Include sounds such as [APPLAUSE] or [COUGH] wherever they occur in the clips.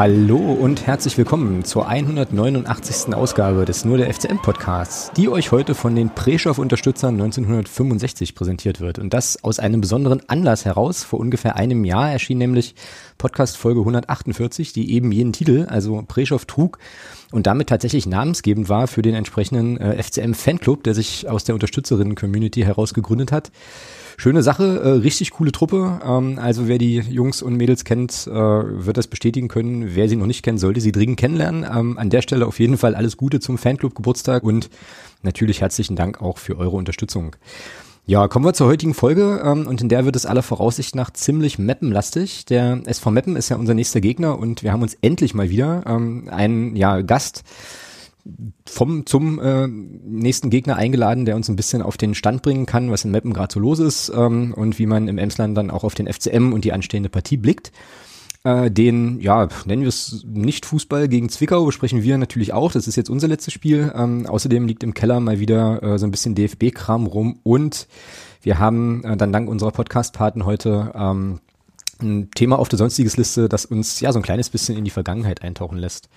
Hallo und herzlich willkommen zur 189. Ausgabe des Nur der FCM Podcasts, die euch heute von den Preschow-Unterstützern 1965 präsentiert wird. Und das aus einem besonderen Anlass heraus. Vor ungefähr einem Jahr erschien nämlich Podcast Folge 148, die eben jeden Titel, also Preschow trug und damit tatsächlich namensgebend war für den entsprechenden äh, FCM Fanclub, der sich aus der Unterstützerinnen-Community heraus gegründet hat. Schöne Sache, äh, richtig coole Truppe. Ähm, also wer die Jungs und Mädels kennt, äh, wird das bestätigen können. Wer sie noch nicht kennt, sollte sie dringend kennenlernen. Ähm, an der Stelle auf jeden Fall alles Gute zum Fanclub Geburtstag und natürlich herzlichen Dank auch für eure Unterstützung. Ja, kommen wir zur heutigen Folge ähm, und in der wird es aller Voraussicht nach ziemlich Mappenlastig. Der SV Meppen ist ja unser nächster Gegner und wir haben uns endlich mal wieder ähm, einen ja, Gast vom zum äh, nächsten Gegner eingeladen, der uns ein bisschen auf den Stand bringen kann, was in Meppen gerade so los ist ähm, und wie man im Emsland dann auch auf den FCM und die anstehende Partie blickt. Äh, den, ja, nennen wir es nicht Fußball gegen Zwickau, besprechen wir natürlich auch. Das ist jetzt unser letztes Spiel. Ähm, außerdem liegt im Keller mal wieder äh, so ein bisschen DFB-Kram rum und wir haben äh, dann dank unserer Podcast-Paten heute ähm, ein Thema auf der sonstiges Liste, das uns ja so ein kleines bisschen in die Vergangenheit eintauchen lässt.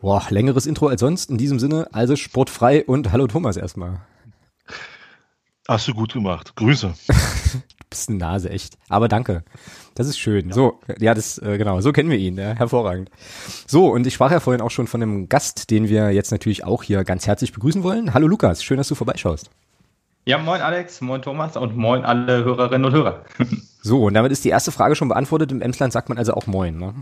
Boah, längeres Intro als sonst. In diesem Sinne, also sportfrei und hallo Thomas erstmal. Hast du gut gemacht. Grüße. [LAUGHS] du bist eine Nase, echt. Aber danke. Das ist schön. Ja. So, ja, das, äh, genau, so kennen wir ihn, ja, hervorragend. So, und ich sprach ja vorhin auch schon von einem Gast, den wir jetzt natürlich auch hier ganz herzlich begrüßen wollen. Hallo Lukas, schön, dass du vorbeischaust. Ja, moin Alex, moin Thomas und moin alle Hörerinnen und Hörer. [LAUGHS] so, und damit ist die erste Frage schon beantwortet. Im Emsland sagt man also auch moin, ne?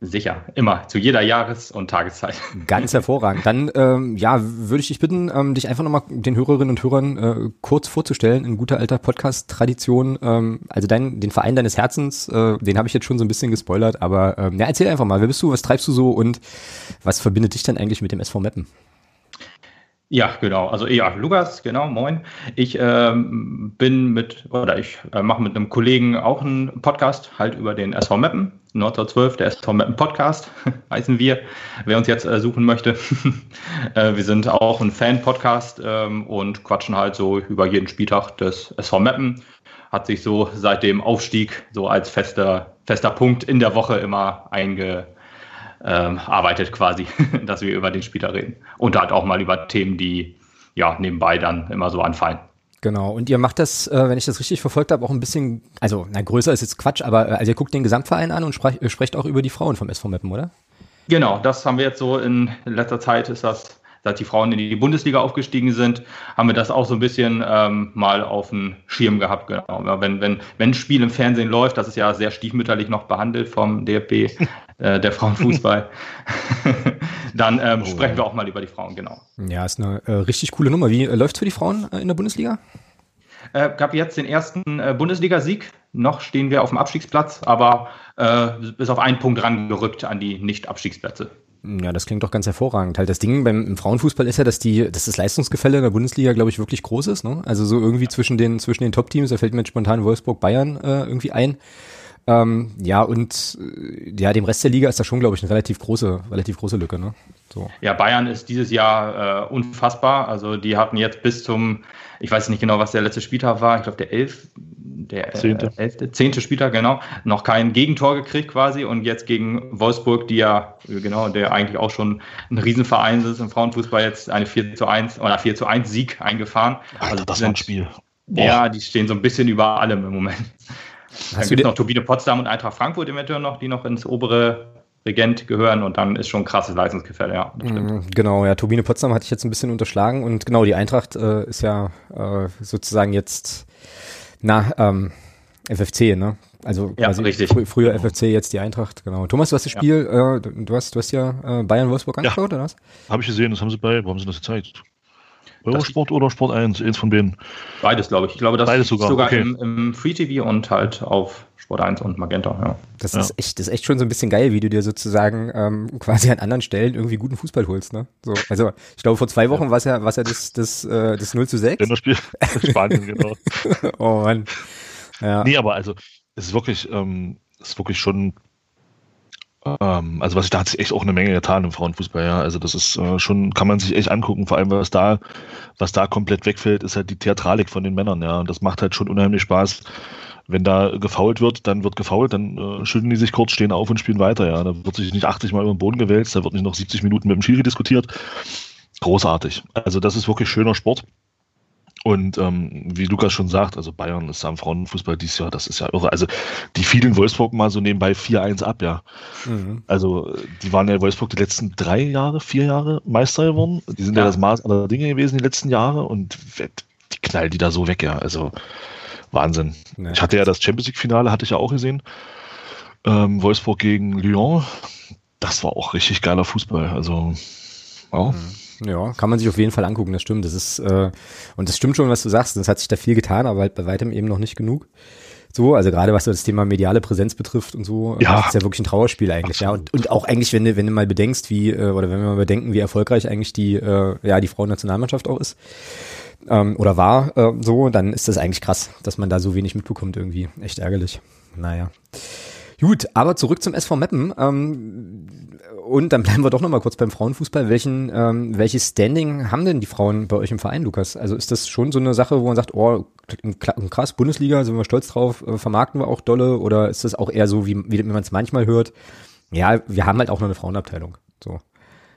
Sicher, immer, zu jeder Jahres- und Tageszeit. Ganz hervorragend. Dann, ähm, ja, würde ich dich bitten, ähm, dich einfach nochmal den Hörerinnen und Hörern äh, kurz vorzustellen, in guter alter Podcast-Tradition. Ähm, also dein, den Verein deines Herzens, äh, den habe ich jetzt schon so ein bisschen gespoilert, aber ähm, ja, erzähl einfach mal, wer bist du, was treibst du so und was verbindet dich dann eigentlich mit dem SV Meppen? Ja, genau. Also ja, Lukas, genau, moin. Ich ähm, bin mit, oder ich äh, mache mit einem Kollegen auch einen Podcast, halt über den SV Meppen, 1912, der SV Meppen Podcast, [LAUGHS] heißen wir, wer uns jetzt äh, suchen möchte. [LAUGHS] äh, wir sind auch ein Fan-Podcast ähm, und quatschen halt so über jeden Spieltag des SV Meppen. Hat sich so seit dem Aufstieg so als fester, fester Punkt in der Woche immer einge ähm, arbeitet quasi, [LAUGHS] dass wir über den Spieler reden. Und halt auch mal über Themen, die ja nebenbei dann immer so anfallen. Genau, und ihr macht das, äh, wenn ich das richtig verfolgt habe, auch ein bisschen, also na größer ist jetzt Quatsch, aber äh, also ihr guckt den Gesamtverein an und sprech, sprecht auch über die Frauen vom SV Meppen, oder? Genau, das haben wir jetzt so in letzter Zeit, ist das seit die Frauen in die Bundesliga aufgestiegen sind, haben wir das auch so ein bisschen ähm, mal auf dem Schirm gehabt. Genau. Wenn, wenn, wenn ein Spiel im Fernsehen läuft, das ist ja sehr stiefmütterlich noch behandelt vom DFB, [LAUGHS] äh, der Frauenfußball, [LAUGHS] dann ähm, oh, sprechen wir auch mal über die Frauen, genau. Ja, ist eine äh, richtig coole Nummer. Wie äh, läuft für die Frauen äh, in der Bundesliga? Äh, gab jetzt den ersten äh, Bundesligasieg. Noch stehen wir auf dem Abstiegsplatz, aber äh, bis auf einen Punkt rangerückt an die Nicht-Abstiegsplätze. Ja, das klingt doch ganz hervorragend. Halt das Ding beim Frauenfußball ist ja, dass die, dass das Leistungsgefälle in der Bundesliga, glaube ich, wirklich groß ist. Ne? Also so irgendwie zwischen den zwischen den Top-Teams, da fällt mir jetzt spontan Wolfsburg, Bayern äh, irgendwie ein. Ähm, ja, und äh, ja, dem Rest der Liga ist da schon, glaube ich, eine relativ große, relativ große Lücke. Ne? So. Ja, Bayern ist dieses Jahr äh, unfassbar. Also die hatten jetzt bis zum, ich weiß nicht genau, was der letzte Spieltag war, ich glaube der elf, der äh, zehnte. Äh, elfte, zehnte Spieltag, genau, noch kein Gegentor gekriegt quasi und jetzt gegen Wolfsburg, die ja, genau, der eigentlich auch schon ein Riesenverein ist im Frauenfußball, jetzt eine 4 zu 1 oder 4 zu 1 Sieg eingefahren. Alter, also das war ein Spiel. Boah. Ja, die stehen so ein bisschen über allem im Moment. Dann gibt es noch Turbine Potsdam und Eintracht Frankfurt eventuell noch, die noch ins obere Regent gehören und dann ist schon ein krasses Leistungsgefälle, ja. Mhm, genau, ja, Turbine Potsdam hatte ich jetzt ein bisschen unterschlagen und genau, die Eintracht äh, ist ja äh, sozusagen jetzt, na, ähm, FFC, ne? Also ja, richtig. Fr früher FFC, jetzt die Eintracht, genau. Thomas, du hast das Spiel, ja. äh, du hast, du hast ja äh, Bayern-Wolfsburg angeschaut, ja. oder was? Habe ich gesehen, das haben sie bei, wo haben sie das gezeigt? Eurosport oder Sport 1, eins von denen. Beides, glaube ich. Ich glaube, das Beides sogar, sogar okay. im, im, Free TV und halt auf Sport 1 und Magenta, ja. Das ja. ist echt, das ist echt schon so ein bisschen geil, wie du dir sozusagen ähm, quasi an anderen Stellen irgendwie guten Fußball holst, ne? So, also ich glaube vor zwei Wochen ja. war es ja, war's ja das, das, äh, das 0 zu 6. Länderspiel [LAUGHS] Spanien, genau. oh Mann. Ja. Nee, aber also es ist wirklich, ähm, es ist wirklich schon ähm, also was da hat sich echt auch eine Menge getan im Frauenfußball, ja. Also das ist äh, schon, kann man sich echt angucken, vor allem was da, was da komplett wegfällt, ist halt die Theatralik von den Männern, ja. Und das macht halt schon unheimlich Spaß. wenn da gefault wird, dann wird gefault, dann äh, schütteln die sich kurz, stehen auf und spielen weiter. Ja, da wird sich nicht 80 Mal über den Boden gewälzt, da wird nicht noch 70 Minuten mit dem Schiri diskutiert. Großartig. Also das ist wirklich schöner Sport. Und ähm, wie Lukas schon sagt, also Bayern ist am Frauenfußball dieses Jahr, das ist ja irre. Also die fielen Wolfsburg mal so nebenbei 4-1 ab, ja. Mhm. Also die waren ja in Wolfsburg die letzten drei Jahre, vier Jahre Meister geworden. Die sind ja, ja das Maß aller Dinge gewesen die letzten Jahre und die knallen die da so weg, ja. Also Wahnsinn. Nee. Ich hatte ja das Champions League-Finale, hatte ich ja auch gesehen. Ähm, Wolfsburg gegen Lyon. Das war auch richtig geiler Fußball. Also, wow. Mhm. Ja, kann man sich auf jeden Fall angucken, das stimmt. Das ist, äh, und das stimmt schon, was du sagst. Es hat sich da viel getan, aber halt bei weitem eben noch nicht genug. So, also gerade was das Thema mediale Präsenz betrifft und so, ja. das ist ja wirklich ein Trauerspiel eigentlich, Absolut. ja. Und, und auch eigentlich, wenn du, wenn du mal bedenkst, wie, äh, oder wenn wir mal bedenken, wie erfolgreich eigentlich die, äh, ja, die Frauennationalmannschaft auch ist, ähm, oder war äh, so, dann ist das eigentlich krass, dass man da so wenig mitbekommt irgendwie. Echt ärgerlich. Naja. Gut, aber zurück zum SV Meppen. Ähm, und dann bleiben wir doch nochmal kurz beim Frauenfußball. Welchen, ähm, welches Standing haben denn die Frauen bei euch im Verein, Lukas? Also ist das schon so eine Sache, wo man sagt, oh, krass, Bundesliga, sind wir stolz drauf, äh, vermarkten wir auch dolle? Oder ist das auch eher so, wie, wie man es manchmal hört? Ja, wir haben halt auch noch eine Frauenabteilung. So.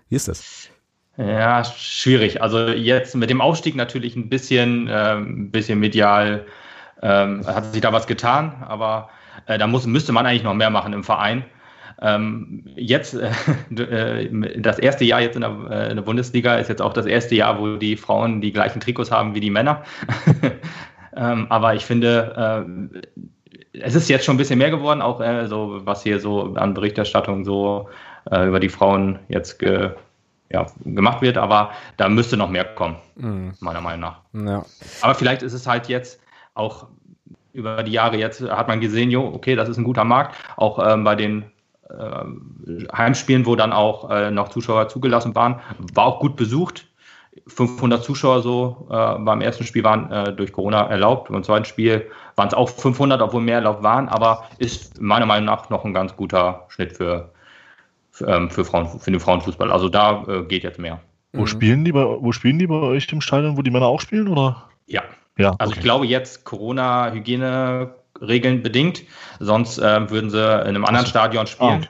Wie ist das? Ja, schwierig. Also jetzt mit dem Aufstieg natürlich ein bisschen, äh, ein bisschen medial ähm, hat sich da was getan, aber äh, da muss, müsste man eigentlich noch mehr machen im Verein. Ähm, jetzt, [LAUGHS] äh, äh das erste Jahr jetzt in der, äh, in der, Bundesliga ist jetzt auch das erste Jahr, wo die Frauen die gleichen Trikots haben wie die Männer. [LAUGHS] ähm, aber ich finde, äh, es ist jetzt schon ein bisschen mehr geworden, auch äh, so, was hier so an Berichterstattung so über die Frauen jetzt ge, ja, gemacht wird, aber da müsste noch mehr kommen, mhm. meiner Meinung nach. Ja. Aber vielleicht ist es halt jetzt auch über die Jahre jetzt hat man gesehen, jo, okay, das ist ein guter Markt. Auch ähm, bei den Heimspielen, wo dann auch äh, noch Zuschauer zugelassen waren, war auch gut besucht. 500 Zuschauer so äh, beim ersten Spiel waren äh, durch Corona erlaubt. Beim zweiten Spiel waren es auch 500, obwohl mehr erlaubt waren, aber ist meiner Meinung nach noch ein ganz guter Schnitt für, ähm, für, Frauen, für den Frauenfußball. Also da äh, geht jetzt mehr. Wo, mhm. spielen die bei, wo spielen die bei euch im Stadion, wo die Männer auch spielen? Oder? Ja. ja also okay. ich glaube jetzt Corona-Hygiene-Regeln bedingt, sonst äh, würden sie in einem anderen Stadion spielen.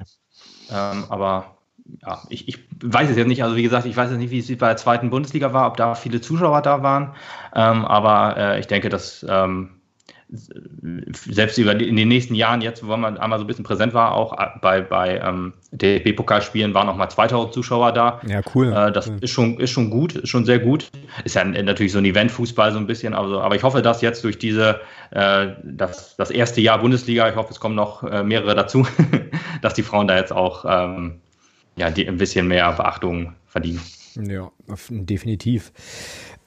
Ah, okay. ähm, aber ja, ich, ich weiß es jetzt nicht. Also wie gesagt, ich weiß jetzt nicht, wie es bei der zweiten Bundesliga war, ob da viele Zuschauer da waren. Ähm, aber äh, ich denke, dass ähm, selbst über die, in den nächsten Jahren, jetzt, wo man einmal so ein bisschen präsent war, auch bei, bei ähm, DFB-Pokalspielen waren noch mal 2000 Zuschauer da. Ja, cool. Äh, das cool. ist schon, ist schon gut, ist schon sehr gut. Ist ja natürlich so ein Eventfußball so ein bisschen, also, aber ich hoffe, dass jetzt durch diese, äh, das, das erste Jahr Bundesliga, ich hoffe, es kommen noch äh, mehrere dazu, [LAUGHS] dass die Frauen da jetzt auch ähm, ja, die, ein bisschen mehr Beachtung verdienen. Ja, definitiv.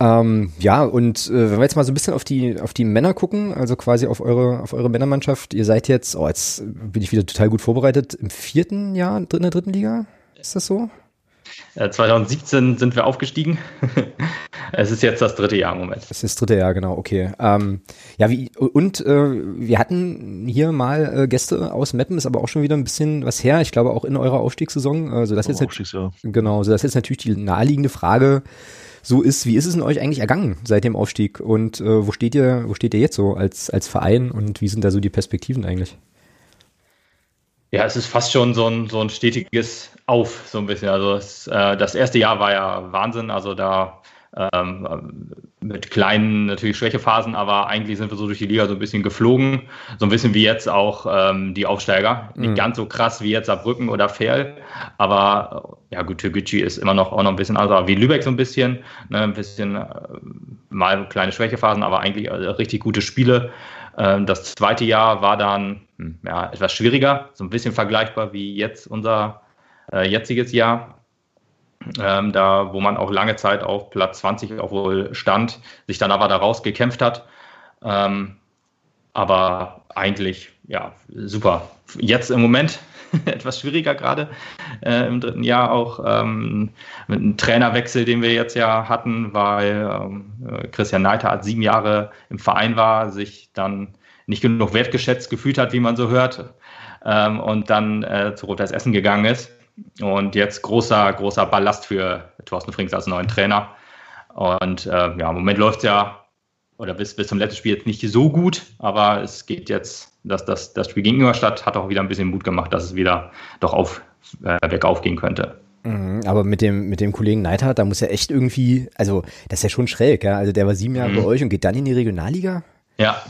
Ähm, ja, und äh, wenn wir jetzt mal so ein bisschen auf die, auf die Männer gucken, also quasi auf eure, auf eure Männermannschaft, ihr seid jetzt, oh, jetzt bin ich wieder total gut vorbereitet, im vierten Jahr in der dritten Liga? Ist das so? 2017 äh, sind wir aufgestiegen. [LAUGHS] es ist jetzt das dritte Jahr im Moment. Es ist das dritte Jahr, genau, okay. Ähm, ja, wie, und äh, wir hatten hier mal äh, Gäste aus Meppen, ist aber auch schon wieder ein bisschen was her. Ich glaube auch in eurer Aufstiegssaison. Also das oh, jetzt Aufstiegsjahr. Genau, so das ist jetzt natürlich die naheliegende Frage so ist. Wie ist es in euch eigentlich ergangen seit dem Aufstieg? Und äh, wo steht ihr, wo steht ihr jetzt so als, als Verein und wie sind da so die Perspektiven eigentlich? Ja, es ist fast schon so ein, so ein stetiges Auf, so ein bisschen. Also es, äh, das erste Jahr war ja Wahnsinn. Also da ähm, mit kleinen natürlich Schwächephasen, aber eigentlich sind wir so durch die Liga so ein bisschen geflogen. So ein bisschen wie jetzt auch ähm, die Aufsteiger. Mhm. Nicht ganz so krass wie jetzt Saarbrücken oder Ferl, aber ja gut, Türkgücü ist immer noch auch noch ein bisschen also wie Lübeck so ein bisschen. Ne, ein bisschen äh, mal kleine Schwächephasen, aber eigentlich äh, richtig gute Spiele. Ähm, das zweite Jahr war dann hm, ja, etwas schwieriger, so ein bisschen vergleichbar wie jetzt unser äh, jetziges Jahr ähm, da wo man auch lange Zeit auf Platz 20 auch wohl stand, sich dann aber da rausgekämpft hat. Ähm, aber eigentlich, ja, super. Jetzt im Moment [LAUGHS] etwas schwieriger gerade äh, im dritten Jahr auch ähm, mit einem Trainerwechsel, den wir jetzt ja hatten, weil ähm, Christian Neiter hat sieben Jahre im Verein war, sich dann nicht genug wertgeschätzt gefühlt hat, wie man so hört, ähm, und dann äh, zu Rot-Weiß Essen gegangen ist. Und jetzt großer, großer Ballast für Thorsten Frings als neuen Trainer. Und äh, ja, im Moment läuft es ja oder bis, bis zum letzten Spiel jetzt nicht so gut, aber es geht jetzt, dass das, das Spiel gegen Ingolstadt hat auch wieder ein bisschen Mut gemacht, dass es wieder doch auf, äh, bergauf gehen könnte. Mhm, aber mit dem, mit dem Kollegen Neidhardt, da muss ja echt irgendwie, also das ist ja schon schräg, ja. Also der war sieben Jahre mhm. bei euch und geht dann in die Regionalliga. Ja.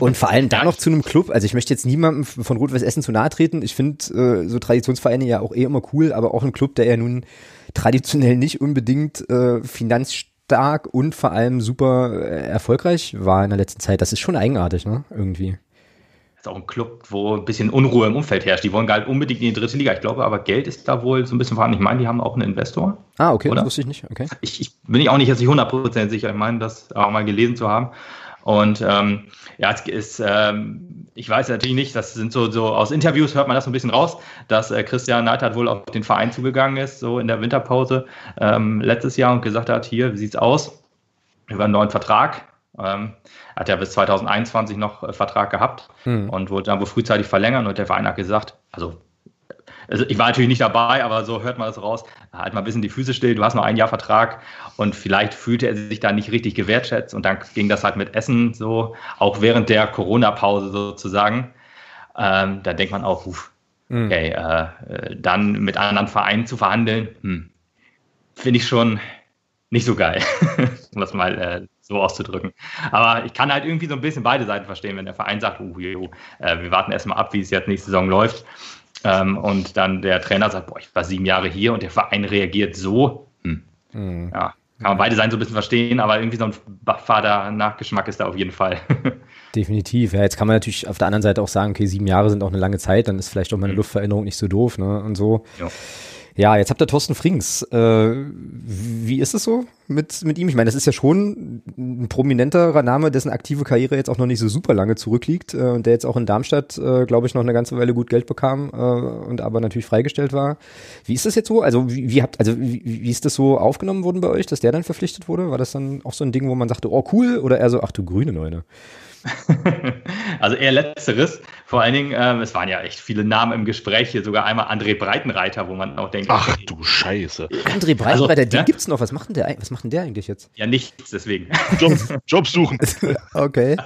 Und vor allem da noch zu einem Club. Also ich möchte jetzt niemandem von Rot-Weiß Essen zu nahe treten. Ich finde äh, so Traditionsvereine ja auch eh immer cool, aber auch ein Club, der ja nun traditionell nicht unbedingt äh, finanzstark und vor allem super äh, erfolgreich war in der letzten Zeit. Das ist schon eigenartig, ne? Irgendwie ist auch ein Club, wo ein bisschen Unruhe im Umfeld herrscht. Die wollen halt unbedingt in die dritte Liga. Ich glaube, aber Geld ist da wohl so ein bisschen vorhanden. Ich meine, die haben auch einen Investor. Ah, okay, oder? das wusste ich nicht. Okay. Ich, ich bin ich auch nicht jetzt nicht 100% sicher. Ich meine, das auch mal gelesen zu haben. Und ähm, ja, es ist, ähm, ich weiß natürlich nicht, das sind so, so aus Interviews hört man das so ein bisschen raus, dass äh, Christian Neidhardt wohl auf den Verein zugegangen ist, so in der Winterpause ähm, letztes Jahr und gesagt hat, hier, wie sieht's aus? Über einen neuen Vertrag. Ähm, hat ja bis 2021 noch äh, Vertrag gehabt hm. und wollte dann wohl frühzeitig verlängern und der Verein hat gesagt, also, also ich war natürlich nicht dabei, aber so hört man das raus, halt mal ein bisschen die Füße still, du hast noch ein Jahr Vertrag und vielleicht fühlte er sich da nicht richtig gewertschätzt und dann ging das halt mit Essen so, auch während der Corona-Pause sozusagen. Ähm, da denkt man auch, uff, hm. okay, äh, dann mit anderen Vereinen zu verhandeln, hm, finde ich schon nicht so geil, [LAUGHS] um das mal äh, so auszudrücken. Aber ich kann halt irgendwie so ein bisschen beide Seiten verstehen, wenn der Verein sagt, uh, jo, äh, wir warten erstmal ab, wie es jetzt nächste Saison läuft. Ähm, und dann der Trainer sagt, boah, ich war sieben Jahre hier und der Verein reagiert so. Hm. Mhm. Ja, kann man beide Seiten so ein bisschen verstehen, aber irgendwie so ein Vater-Nachgeschmack ist da auf jeden Fall. [LAUGHS] Definitiv. Ja, jetzt kann man natürlich auf der anderen Seite auch sagen, okay, sieben Jahre sind auch eine lange Zeit, dann ist vielleicht auch meine mhm. Luftveränderung nicht so doof, ne? Und so. Ja. Ja, jetzt habt ihr Thorsten Frings. Äh, wie ist es so mit, mit ihm? Ich meine, das ist ja schon ein prominenterer Name, dessen aktive Karriere jetzt auch noch nicht so super lange zurückliegt äh, und der jetzt auch in Darmstadt, äh, glaube ich, noch eine ganze Weile gut Geld bekam äh, und aber natürlich freigestellt war. Wie ist das jetzt so? Also wie, wie habt, also wie, wie ist das so aufgenommen worden bei euch, dass der dann verpflichtet wurde? War das dann auch so ein Ding, wo man sagte, oh cool, oder eher so, ach du grüne Neune? [LAUGHS] also eher letzteres. Vor allen Dingen, ähm, es waren ja echt viele Namen im Gespräch, hier sogar einmal André Breitenreiter, wo man auch denkt, ach okay, du Scheiße. André Breitenreiter, also, den ne? gibt's noch. Was macht denn der, was macht denn der eigentlich jetzt? Ja, nichts, deswegen. Job, Job suchen. [LAUGHS] okay.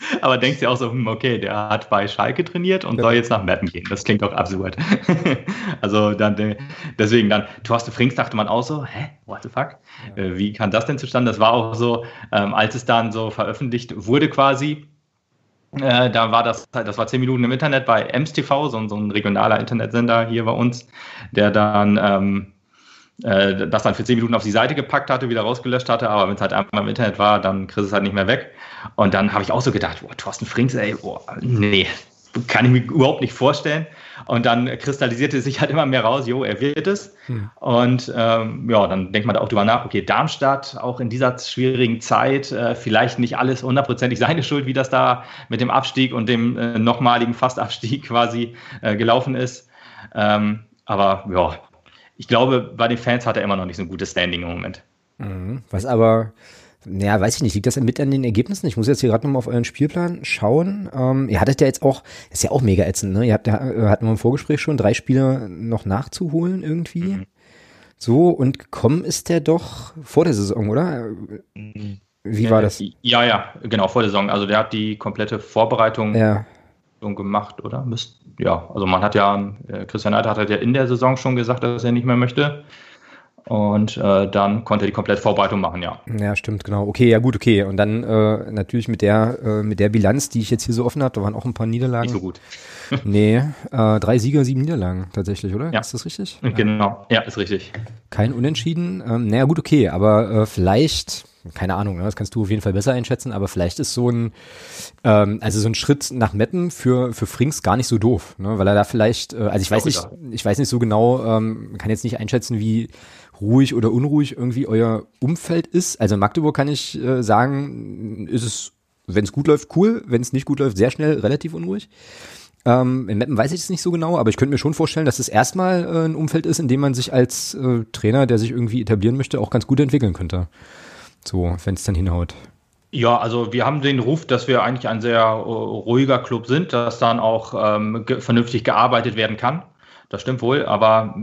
[LAUGHS] Aber denkst du auch so, hm, okay, der hat bei Schalke trainiert und ja. soll jetzt nach Mappen gehen. Das klingt doch absurd. [LAUGHS] also dann, äh, deswegen dann, Thorsten Frings dachte man auch so, hä, what the fuck? Ja. Äh, wie kann das denn zustande? Das war auch so, ähm, als es dann so veröffentlicht wurde quasi, äh, da war das, das war zehn Minuten im Internet bei Ems TV, so, so ein regionaler Internetsender hier bei uns, der dann ähm, äh, das dann für zehn Minuten auf die Seite gepackt hatte, wieder rausgelöscht hatte, aber wenn es halt einmal im Internet war, dann kriegst du es halt nicht mehr weg. Und dann habe ich auch so gedacht, boah, Thorsten Frings, ey, boah, nee, kann ich mir überhaupt nicht vorstellen. Und dann kristallisierte sich halt immer mehr raus, jo, er wird es. Hm. Und ähm, ja, dann denkt man da auch drüber nach, okay, Darmstadt, auch in dieser schwierigen Zeit, äh, vielleicht nicht alles hundertprozentig seine Schuld, wie das da mit dem Abstieg und dem äh, nochmaligen Fastabstieg [LAUGHS] quasi äh, gelaufen ist. Ähm, aber ja, ich glaube, bei den Fans hat er immer noch nicht so ein gutes Standing im Moment. Mhm. Was aber, naja, weiß ich nicht, liegt das mit an den Ergebnissen? Ich muss jetzt hier gerade nochmal auf euren Spielplan schauen. Ähm, ihr hattet ja jetzt auch, ist ja auch mega ätzend, ne? Ihr habt ja, äh, hatten wir im Vorgespräch schon, drei Spiele noch nachzuholen irgendwie. Mhm. So, und gekommen ist der doch vor der Saison, oder? Wie war das? Ja, ja, genau, vor der Saison. Also der hat die komplette Vorbereitung ja. Gemacht, oder? Müsst, ja, also man hat ja, äh, Christian Neidhardt hat ja in der Saison schon gesagt, dass er nicht mehr möchte. Und äh, dann konnte er die komplette Vorbereitung machen, ja. Ja, stimmt, genau. Okay, ja gut, okay. Und dann äh, natürlich mit der, äh, mit der Bilanz, die ich jetzt hier so offen habe, da waren auch ein paar Niederlagen. Nicht so gut. [LAUGHS] nee, äh, drei Sieger, sieben Niederlagen tatsächlich, oder? Ja. Ist das richtig? Genau, ja, ist richtig. Kein Unentschieden. Ähm, naja, gut, okay, aber äh, vielleicht, keine Ahnung, ne, das kannst du auf jeden Fall besser einschätzen, aber vielleicht ist so ein, ähm, also so ein Schritt nach Meppen für, für Frings gar nicht so doof, ne, weil er da vielleicht, äh, also ich weiß nicht, ich weiß nicht so genau, ähm, kann jetzt nicht einschätzen, wie ruhig oder unruhig irgendwie euer Umfeld ist. Also in Magdeburg kann ich äh, sagen, ist es, wenn es gut läuft, cool, wenn es nicht gut läuft, sehr schnell relativ unruhig. Ähm, in Meppen weiß ich es nicht so genau, aber ich könnte mir schon vorstellen, dass es erstmal äh, ein Umfeld ist, in dem man sich als äh, Trainer, der sich irgendwie etablieren möchte, auch ganz gut entwickeln könnte. So, wenn es dann hinhaut. Ja, also wir haben den Ruf, dass wir eigentlich ein sehr uh, ruhiger Club sind, dass dann auch ähm, ge vernünftig gearbeitet werden kann. Das stimmt wohl, aber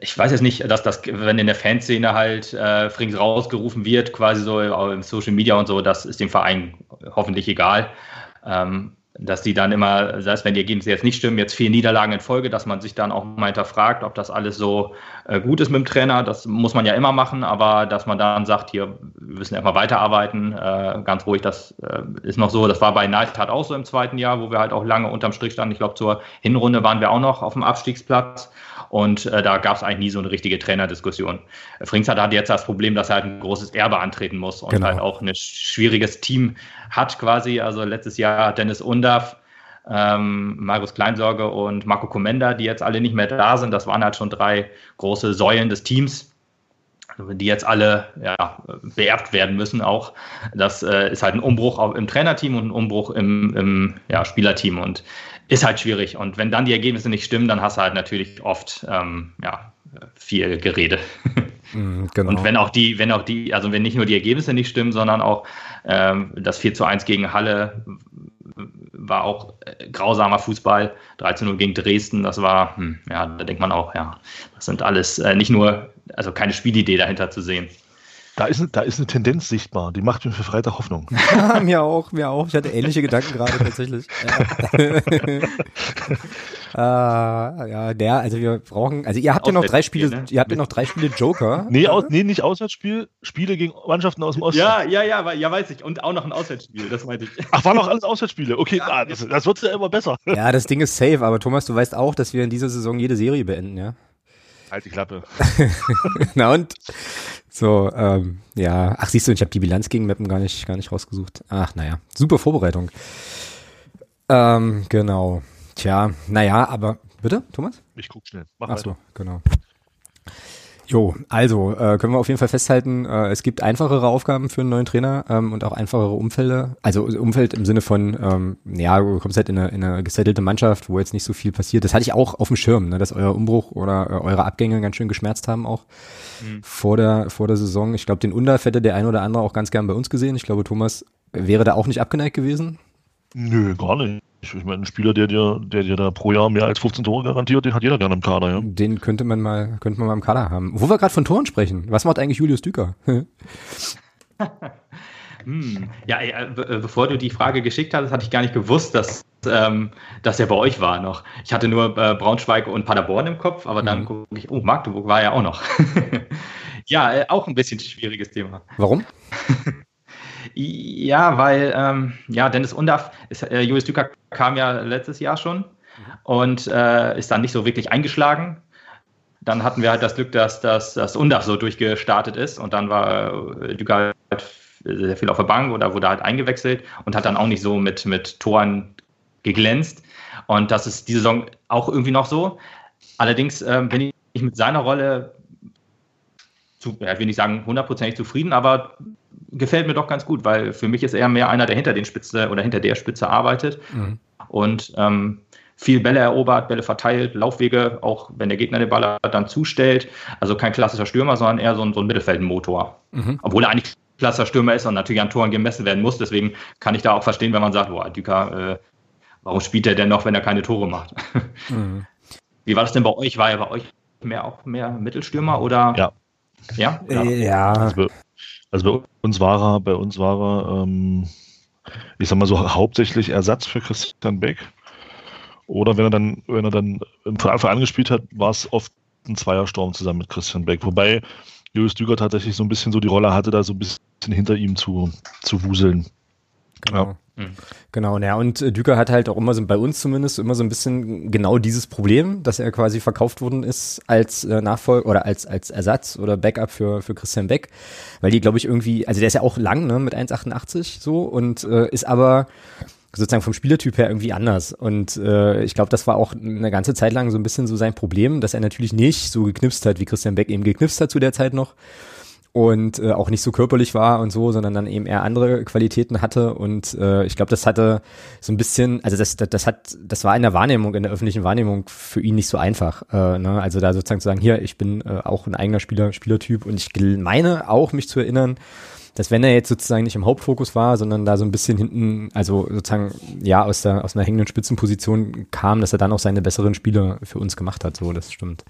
ich weiß jetzt nicht, dass das, wenn in der Fanszene halt äh, Frings rausgerufen wird, quasi so im Social Media und so, das ist dem Verein hoffentlich egal. Ähm, dass die dann immer, selbst wenn die Ergebnisse jetzt nicht stimmen, jetzt vier Niederlagen in Folge, dass man sich dann auch mal hinterfragt, ob das alles so äh, gut ist mit dem Trainer. Das muss man ja immer machen, aber dass man dann sagt, hier, wir müssen erstmal weiterarbeiten, äh, ganz ruhig, das äh, ist noch so. Das war bei Neidhardt auch so im zweiten Jahr, wo wir halt auch lange unterm Strich standen. Ich glaube, zur Hinrunde waren wir auch noch auf dem Abstiegsplatz. Und äh, da gab es eigentlich nie so eine richtige Trainerdiskussion. Frings hat jetzt das Problem, dass er halt ein großes Erbe antreten muss und genau. halt auch ein schwieriges Team hat quasi. Also letztes Jahr Dennis Undaff, ähm, Marius Kleinsorge und Marco Komenda, die jetzt alle nicht mehr da sind. Das waren halt schon drei große Säulen des Teams die jetzt alle ja, beerbt werden müssen auch. Das äh, ist halt ein Umbruch im Trainerteam und ein Umbruch im, im ja, Spielerteam und ist halt schwierig. Und wenn dann die Ergebnisse nicht stimmen, dann hast du halt natürlich oft ähm, ja, viel Gerede. [LAUGHS] Mm, genau. Und wenn auch die, wenn auch die, also wenn nicht nur die Ergebnisse nicht stimmen, sondern auch ähm, das 4 zu 1 gegen Halle war auch äh, grausamer Fußball, 13 0 gegen Dresden, das war, hm, ja, da denkt man auch, ja, das sind alles äh, nicht nur also keine Spielidee dahinter zu sehen. Da ist, da ist eine Tendenz sichtbar, die macht mir für Freitag Hoffnung. [LAUGHS] Ja, mir auch, mir auch. Ich hatte ähnliche Gedanken gerade tatsächlich. Ja. [LAUGHS] äh, ja, der, also wir brauchen, also ihr habt ja noch drei Spiele, ne? ihr habt ja noch drei Spiele Joker. Nee, aus, nee, nicht Auswärtsspiel, Spiele gegen Mannschaften aus dem Osten. Ja, ja, ja, ja, weiß ich. Und auch noch ein Auswärtsspiel, das meinte ich. Ach, waren noch alles Auswärtsspiele. Okay, ja, ah, das, das wird ja immer besser. Ja, das Ding ist safe, aber Thomas, du weißt auch, dass wir in dieser Saison jede Serie beenden, ja? Halt die Klappe. [LAUGHS] Na und? So, ähm, ja. Ach, siehst du, ich habe die Bilanz gegen Mappen gar nicht, gar nicht rausgesucht. Ach, naja. Super Vorbereitung. Ähm, genau. Tja, naja, aber bitte, Thomas? Ich guck schnell. Mach Ach so, genau. Jo, also äh, können wir auf jeden Fall festhalten, äh, es gibt einfachere Aufgaben für einen neuen Trainer ähm, und auch einfachere Umfelder. Also Umfeld im Sinne von, ähm, ja, du kommst halt in eine, in eine gesettelte Mannschaft, wo jetzt nicht so viel passiert. Das hatte ich auch auf dem Schirm, ne, dass euer Umbruch oder äh, eure Abgänge ganz schön geschmerzt haben auch mhm. vor der vor der Saison. Ich glaube, den Undaf hätte der ein oder andere auch ganz gern bei uns gesehen. Ich glaube, Thomas wäre da auch nicht abgeneigt gewesen. Nö, gar nicht. Ich meine, ein Spieler, der dir, der dir da pro Jahr mehr als 15 Tore garantiert, den hat jeder gerne im Kader, ja. Den könnte man mal, könnte man mal im Kader haben. Wo wir gerade von Toren sprechen, was macht eigentlich Julius Düker? [LAUGHS] hm. Ja, äh, bevor du die Frage geschickt hast, hatte ich gar nicht gewusst, dass, ähm, dass er bei euch war noch. Ich hatte nur äh, Braunschweig und Paderborn im Kopf, aber dann mhm. gucke ich, oh, Magdeburg war ja auch noch. [LAUGHS] ja, äh, auch ein bisschen schwieriges Thema. Warum? [LAUGHS] Ja, weil ähm, ja, Dennis Undaff, ist, äh, Julius Düker kam ja letztes Jahr schon mhm. und äh, ist dann nicht so wirklich eingeschlagen. Dann hatten wir halt das Glück, dass, dass, dass Undaff so durchgestartet ist und dann war äh, Düker halt sehr viel auf der Bank oder wurde halt eingewechselt und hat dann auch nicht so mit, mit Toren geglänzt. Und das ist diese Saison auch irgendwie noch so. Allerdings ähm, bin ich mit seiner Rolle zu, ja, ich will nicht sagen hundertprozentig zufrieden, aber gefällt mir doch ganz gut, weil für mich ist er mehr einer, der hinter den Spitze oder hinter der Spitze arbeitet mhm. und ähm, viel Bälle erobert, Bälle verteilt, Laufwege, auch wenn der Gegner den Ball dann zustellt. Also kein klassischer Stürmer, sondern eher so ein, so ein Mittelfeldmotor. Mhm. Obwohl er eigentlich klassischer Stürmer ist und natürlich an Toren gemessen werden muss. Deswegen kann ich da auch verstehen, wenn man sagt, boah, Düker, äh, warum spielt er denn noch, wenn er keine Tore macht? [LAUGHS] Mhm. Wie war das denn bei euch? War er bei euch mehr auch mehr Mittelstürmer oder? Ja. Ja? Ja. ja. Also, also bei uns war er, bei uns war er, ähm, ich sag mal so, hauptsächlich Ersatz für Christian Beck. Oder wenn er dann, wenn er dann im Anfang angespielt hat, war es oft ein Zweiersturm zusammen mit Christian Beck. Wobei Julius Düger tatsächlich so ein bisschen so die Rolle hatte, da so ein bisschen hinter ihm zu, zu wuseln. Genau. Ja. Mhm. Genau, ja, und äh, Düker hat halt auch immer so, bei uns zumindest, immer so ein bisschen genau dieses Problem, dass er quasi verkauft worden ist als äh, Nachfolger oder als, als Ersatz oder Backup für, für Christian Beck, weil die, glaube ich, irgendwie, also der ist ja auch lang, ne, mit 1,88 so und äh, ist aber sozusagen vom Spielertyp her irgendwie anders. Und äh, ich glaube, das war auch eine ganze Zeit lang so ein bisschen so sein Problem, dass er natürlich nicht so geknipst hat, wie Christian Beck eben geknipst hat zu der Zeit noch und äh, auch nicht so körperlich war und so, sondern dann eben eher andere Qualitäten hatte und äh, ich glaube, das hatte so ein bisschen, also das, das, das hat, das war in der Wahrnehmung, in der öffentlichen Wahrnehmung für ihn nicht so einfach, äh, ne? also da sozusagen zu sagen, hier, ich bin äh, auch ein eigener Spieler, Spielertyp und ich meine auch, mich zu erinnern, dass wenn er jetzt sozusagen nicht im Hauptfokus war, sondern da so ein bisschen hinten, also sozusagen ja aus der aus einer hängenden Spitzenposition kam, dass er dann auch seine besseren Spiele für uns gemacht hat. So, das stimmt.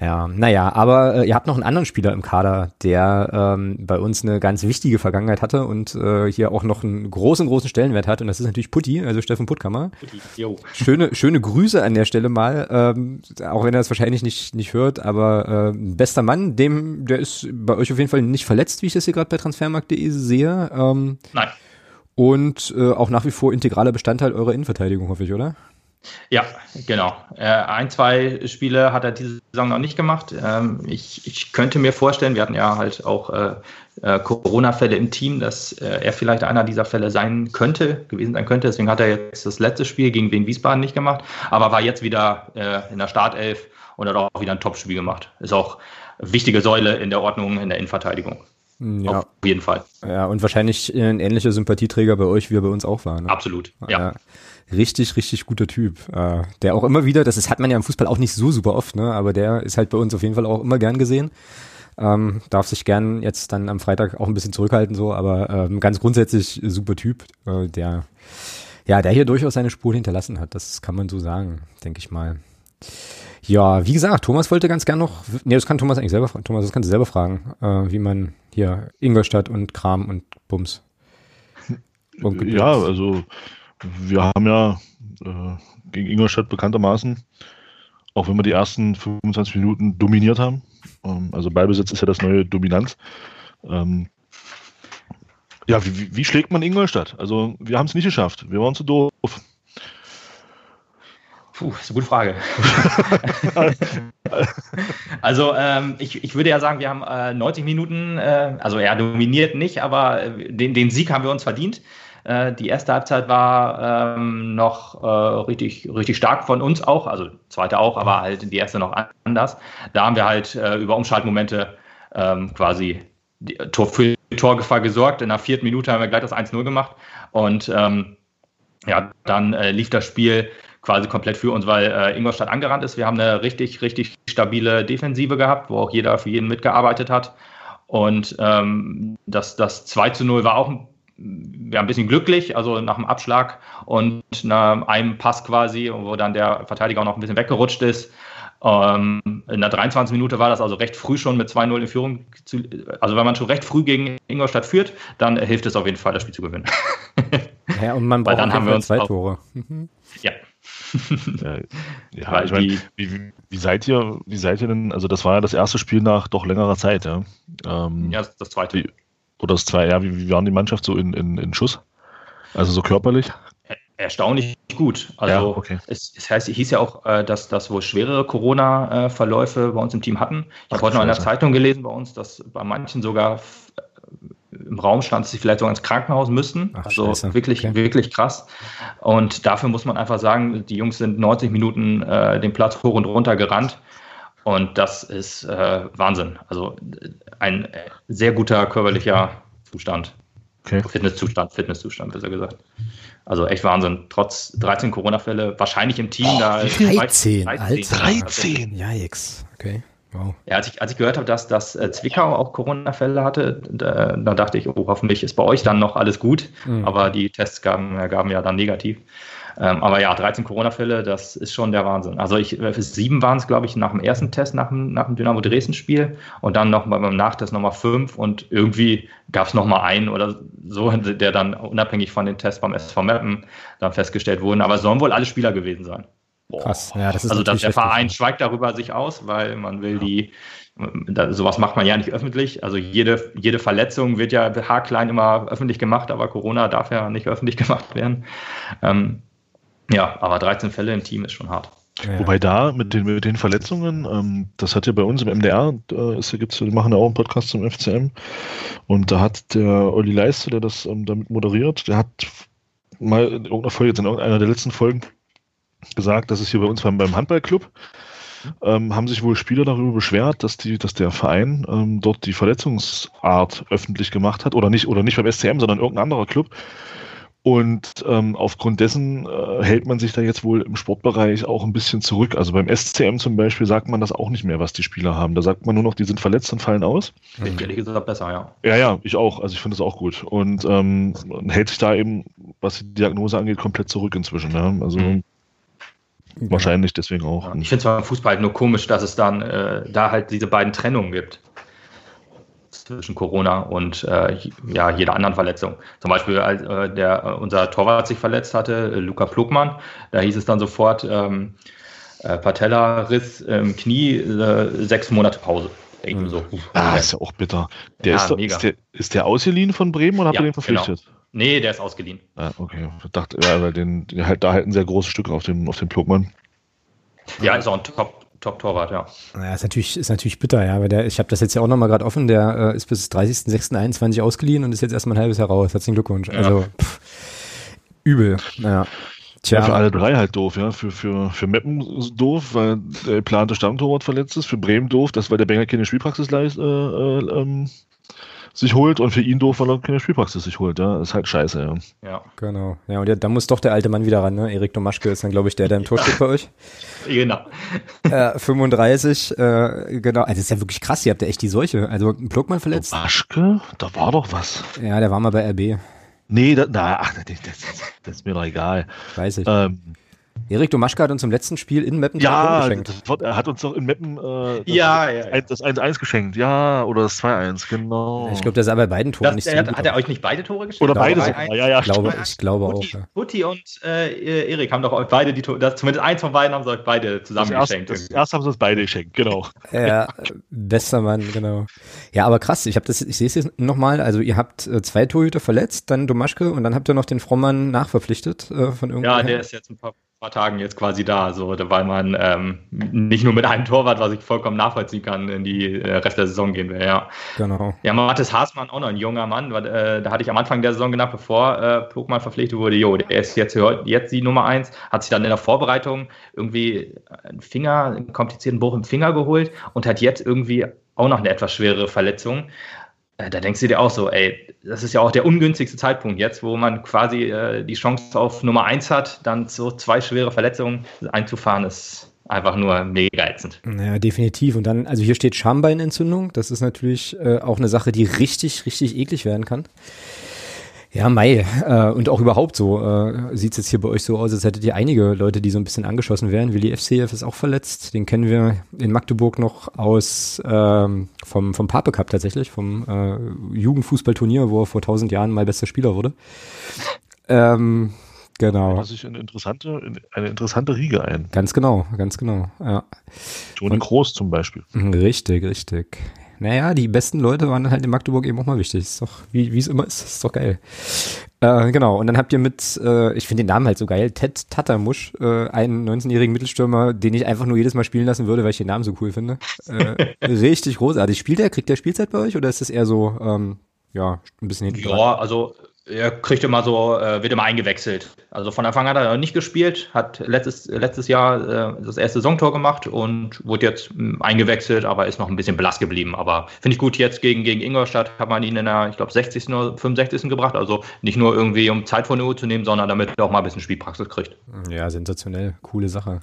Ja, naja, aber äh, ihr habt noch einen anderen Spieler im Kader, der ähm, bei uns eine ganz wichtige Vergangenheit hatte und äh, hier auch noch einen großen, großen Stellenwert hat. Und das ist natürlich Putti, also Steffen Puttkammer. Putti, jo. Schöne, schöne Grüße an der Stelle mal, ähm, auch wenn er das wahrscheinlich nicht, nicht hört, aber äh, bester Mann, dem, der ist bei euch auf jeden Fall nicht verletzt, wie ich das hier gerade bei transfermarkt.de sehe. Ähm, Nein. Und äh, auch nach wie vor integraler Bestandteil eurer Innenverteidigung, hoffe ich, oder? Ja, genau. Äh, ein, zwei Spiele hat er diese Saison noch nicht gemacht. Ähm, ich, ich könnte mir vorstellen, wir hatten ja halt auch äh, äh, Corona-Fälle im Team, dass er vielleicht einer dieser Fälle sein könnte, gewesen sein könnte. Deswegen hat er jetzt das letzte Spiel gegen Wien Wiesbaden nicht gemacht, aber war jetzt wieder in der Startelf und hat auch wieder ein Top-Spiel gemacht. Ist auch wichtige Säule in der Ordnung in der Innenverteidigung. Ja. Auf jeden Fall. Ja, und wahrscheinlich ein ähnlicher Sympathieträger bei euch, wie er bei uns auch war. Ne? Absolut, ja. ja richtig, richtig guter Typ. Äh, der auch immer wieder, das ist, hat man ja im Fußball auch nicht so super oft, ne? aber der ist halt bei uns auf jeden Fall auch immer gern gesehen. Ähm, darf sich gern jetzt dann am Freitag auch ein bisschen zurückhalten, so, aber ähm, ganz grundsätzlich super Typ, äh, der ja, der hier durchaus seine Spur hinterlassen hat. Das kann man so sagen, denke ich mal. Ja, wie gesagt, Thomas wollte ganz gern noch, nee, das kann Thomas eigentlich selber fragen. Thomas, das kannst du selber fragen, äh, wie man hier Ingolstadt und Kram und Bums. [LAUGHS] Und ja, also wir haben ja äh, gegen Ingolstadt bekanntermaßen, auch wenn wir die ersten 25 Minuten dominiert haben, ähm, also Ballbesitz ist ja das neue Dominanz. Ähm, ja, wie, wie, schlägt man Ingolstadt? Also wir haben es nicht geschafft, wir waren zu doof. Puh, ist eine gute Frage. [LAUGHS] also ähm, ich, ich würde ja sagen, wir haben äh, 90 Minuten, äh, also er dominiert nicht, aber äh, den, den Sieg haben wir uns verdient. Äh, die erste Halbzeit war ähm, noch äh, richtig, richtig stark von uns auch, also zweite auch, aber halt die erste noch anders. Da haben wir halt äh, über Umschaltmomente ähm, quasi Tor für Torgefahr gesorgt. In der vierten Minute haben wir gleich das 1-0 gemacht und ähm, ja, dann lief das Spiel quasi komplett für uns, weil äh, Ingolstadt angerannt ist. Wir haben eine richtig, richtig stabile Defensive gehabt, wo auch jeder für jeden mitgearbeitet hat. Und ähm, das, das 2 zu 0 war auch ein ja, ein bisschen glücklich, also nach dem Abschlag und nach einem Pass quasi, wo dann der Verteidiger auch noch ein bisschen weggerutscht ist. Ähm, in der 23 Minute war das also recht früh schon mit 2-0 in Führung. Zu, also wenn man schon recht früh gegen Ingolstadt führt, dann hilft es auf jeden Fall, das Spiel zu gewinnen. [LAUGHS] Ja, und man braucht dann haben wir uns zwei Tore. ja. Ja, [LAUGHS] ja ich meine, wie, wie, seid ihr, wie seid ihr denn, also das war ja das erste Spiel nach doch längerer Zeit, ja? Ähm, ja, das zweite. Wie, oder das zwei, ja, wie, wie waren die Mannschaft so in, in, in Schuss? Also so körperlich? Erstaunlich gut. Also ja, okay. es, es, heißt, es hieß ja auch, äh, dass das wohl schwerere Corona-Verläufe bei uns im Team hatten. Ich habe heute noch in der Zeitung gelesen bei uns, dass bei manchen sogar im Raum stand, dass sie vielleicht sogar ins Krankenhaus müssten. Ach, also Scheiße. wirklich, okay. wirklich krass. Und dafür muss man einfach sagen, die Jungs sind 90 Minuten äh, den Platz hoch und runter gerannt. Und das ist äh, Wahnsinn. Also ein äh, sehr guter körperlicher Zustand. Okay. Fitnesszustand, Fitnesszustand, besser gesagt. Also echt Wahnsinn. Trotz 13 Corona-Fälle, wahrscheinlich im Team oh, da. 13, 13, 13. Yikes. Okay. Wow. Ja, als ich, als ich gehört habe, dass, dass äh, Zwickau auch Corona-Fälle hatte, da, da, dachte ich, oh, hoffentlich ist bei euch dann noch alles gut. Mhm. Aber die Tests gaben, gaben ja dann negativ. Ähm, aber ja, 13 Corona-Fälle, das ist schon der Wahnsinn. Also ich, äh, sieben waren es, glaube ich, nach dem ersten Test, nach dem, nach dem Dynamo Dresden-Spiel und dann noch beim Nachtest nochmal fünf und irgendwie gab es nochmal einen oder so, der dann unabhängig von den Tests beim SV Meppen dann festgestellt wurden. Aber es sollen wohl alle Spieler gewesen sein. Boah. Krass, ja, das ist Also dass der Verein schweigt darüber sich aus, weil man will ja. die da, sowas macht man ja nicht öffentlich. Also jede, jede Verletzung wird ja haarklein immer öffentlich gemacht, aber Corona darf ja nicht öffentlich [LAUGHS] gemacht werden. Ähm, ja, aber 13 Fälle im Team ist schon hart. Ja. Wobei da mit den, mit den Verletzungen, ähm, das hat ja bei uns im MDR, äh, ist, gibt's, die machen ja auch einen Podcast zum FCM und da hat der Olli Leiste, der das ähm, damit moderiert, der hat mal in irgendeiner Folge, jetzt in irgendeiner der letzten Folgen gesagt, dass es hier bei uns beim, beim Handballclub ähm, haben sich wohl Spieler darüber beschwert, dass die, dass der Verein ähm, dort die Verletzungsart öffentlich gemacht hat oder nicht oder nicht beim SCM, sondern irgendein anderer Club und ähm, aufgrund dessen äh, hält man sich da jetzt wohl im Sportbereich auch ein bisschen zurück. Also beim SCM zum Beispiel sagt man das auch nicht mehr, was die Spieler haben. Da sagt man nur noch, die sind verletzt und fallen aus. Ich ehrlich gesagt besser, ja. Ja, ja, ich auch. Also ich finde das auch gut. Und ähm, hält sich da eben, was die Diagnose angeht, komplett zurück inzwischen. Ja? Also mhm. Wahrscheinlich deswegen auch. Ja, ich finde es beim Fußball halt nur komisch, dass es dann äh, da halt diese beiden Trennungen gibt zwischen Corona und äh, ja, jeder anderen Verletzung. Zum Beispiel, als äh, der, äh, unser Torwart sich verletzt hatte, äh, Luca Plugmann, da hieß es dann sofort ähm, äh, Patella-Riss im Knie, sechs Monate Pause. Irgendwie so. Ah, ist ja auch bitter. Der ja, ist, ist, der, ist der ausgeliehen von Bremen oder habt ihr den verpflichtet? Genau. Nee, der ist ausgeliehen. Ah, okay. Ich dachte, ja, weil den, halt, da halt ein sehr großes Stück auf dem, auf dem Plugmann. Ja, ist auch ein Top, Top-Torwart, ja. Ja, ist natürlich, ist natürlich bitter, ja, weil der, ich habe das jetzt ja auch nochmal gerade offen, der äh, ist bis 30.06.21 ausgeliehen und ist jetzt erstmal ein halbes Jahr raus. Herzlichen Glückwunsch. Ja. Also, pff, übel, naja. Tja. Ja, für alle drei halt doof, ja. Für, für, für Meppen doof, weil der geplante Stammtorwart verletzt ist. Für Bremen doof, dass weil der Benger keine Spielpraxis leist, äh, äh, ähm, sich holt und für ihn doof, weil er keine Spielpraxis sich holt. Ja, ist halt scheiße. Ja, ja. genau. Ja, und ja, da muss doch der alte Mann wieder ran. Ne? Erik Domaschke ist dann, glaube ich, der, der im Tor steht bei euch. [LAUGHS] Genau. Äh, 35, äh, genau. Also, das ist ja wirklich krass. Ihr habt ja echt die Seuche. Also, Pluckmann verletzt. Domaschke? Da war doch was. Ja, der war mal bei RB. Nee, da, na, ach, das, das, das, ist mir doch egal. Weiß ich. Ähm, Erik Domaschka hat uns im letzten Spiel in Meppen ja, geschenkt. Ja, er hat uns doch in Meppen äh, ja, ja, das 1-1 geschenkt. Ja, oder das 2-1, genau. Ich glaube, der sah bei beiden Toren das, nicht so hat, hat er euch nicht beide Tore geschenkt? Oder beide sogar, ja, ja. Ich glaube, ich glaube Putti, auch. Ja. Putti und äh, Erik haben doch euch beide die Tore, zumindest eins von beiden haben sie euch beide zusammen das geschenkt. Erst, das erste haben sie uns beide geschenkt, genau. Ja, bester Mann, genau. Ja, aber krass, ich habe das, ich sehe es jetzt nochmal, also ihr habt äh, zwei Torhüter verletzt, dann Domaschke und dann habt ihr noch den Frommann nachverpflichtet äh, von irgendwo. Ja, der ist jetzt ein paar paar Tagen jetzt quasi da. So, weil man ähm, nicht nur mit einem Torwart, was ich vollkommen nachvollziehen kann, in die äh, Rest der Saison gehen will. Ja, genau. Ja, Mathis Haasmann auch noch ein junger Mann. Weil, äh, da hatte ich am Anfang der Saison gedacht, bevor äh, Pokémon verpflichtet wurde, jo, der ist jetzt, jetzt die Nummer eins, hat sich dann in der Vorbereitung irgendwie einen Finger, einen komplizierten Bruch im Finger geholt und hat jetzt irgendwie auch noch eine etwas schwere Verletzung. Äh, da denkst du dir auch so, ey, das ist ja auch der ungünstigste Zeitpunkt jetzt, wo man quasi äh, die Chance auf Nummer eins hat, dann so zwei schwere Verletzungen einzufahren, ist einfach nur mega ätzend. Ja, definitiv. Und dann, also hier steht Schambeinentzündung. Das ist natürlich äh, auch eine Sache, die richtig, richtig eklig werden kann. Ja, Mai. Äh, und auch überhaupt so äh, sieht es jetzt hier bei euch so aus, als hättet ihr einige Leute, die so ein bisschen angeschossen wären. Willi FCF ist auch verletzt. Den kennen wir in Magdeburg noch aus ähm, vom, vom Pape Cup tatsächlich, vom äh, Jugendfußballturnier, wo er vor tausend Jahren mal bester Spieler wurde. Ähm, genau. Das ist eine interessante, eine interessante Riege ein. Ganz genau, ganz genau. Ja. Toni Groß zum Beispiel. Richtig, richtig. Naja, die besten Leute waren halt in Magdeburg eben auch mal wichtig. Ist doch, wie es immer ist, ist doch geil. Äh, genau, und dann habt ihr mit, äh, ich finde den Namen halt so geil, Ted Tatamusch, äh, einen 19-jährigen Mittelstürmer, den ich einfach nur jedes Mal spielen lassen würde, weil ich den Namen so cool finde. Äh, [LAUGHS] richtig großartig. Spielt der, kriegt der Spielzeit bei euch oder ist das eher so, ähm, ja, ein bisschen hinten Ja, also er kriegt immer so, äh, wird immer eingewechselt. Also von Anfang an hat er nicht gespielt, hat letztes, letztes Jahr äh, das erste Saisontor gemacht und wurde jetzt mh, hm, eingewechselt, aber ist noch ein bisschen blass geblieben. Aber finde ich gut, jetzt gegen, gegen Ingolstadt hat man ihn in der, ich glaube, 60. oder 65. gebracht. Also nicht nur irgendwie, um Zeit von der Uhr zu nehmen, sondern damit er auch mal ein bisschen Spielpraxis kriegt. Ja, sensationell. Coole Sache.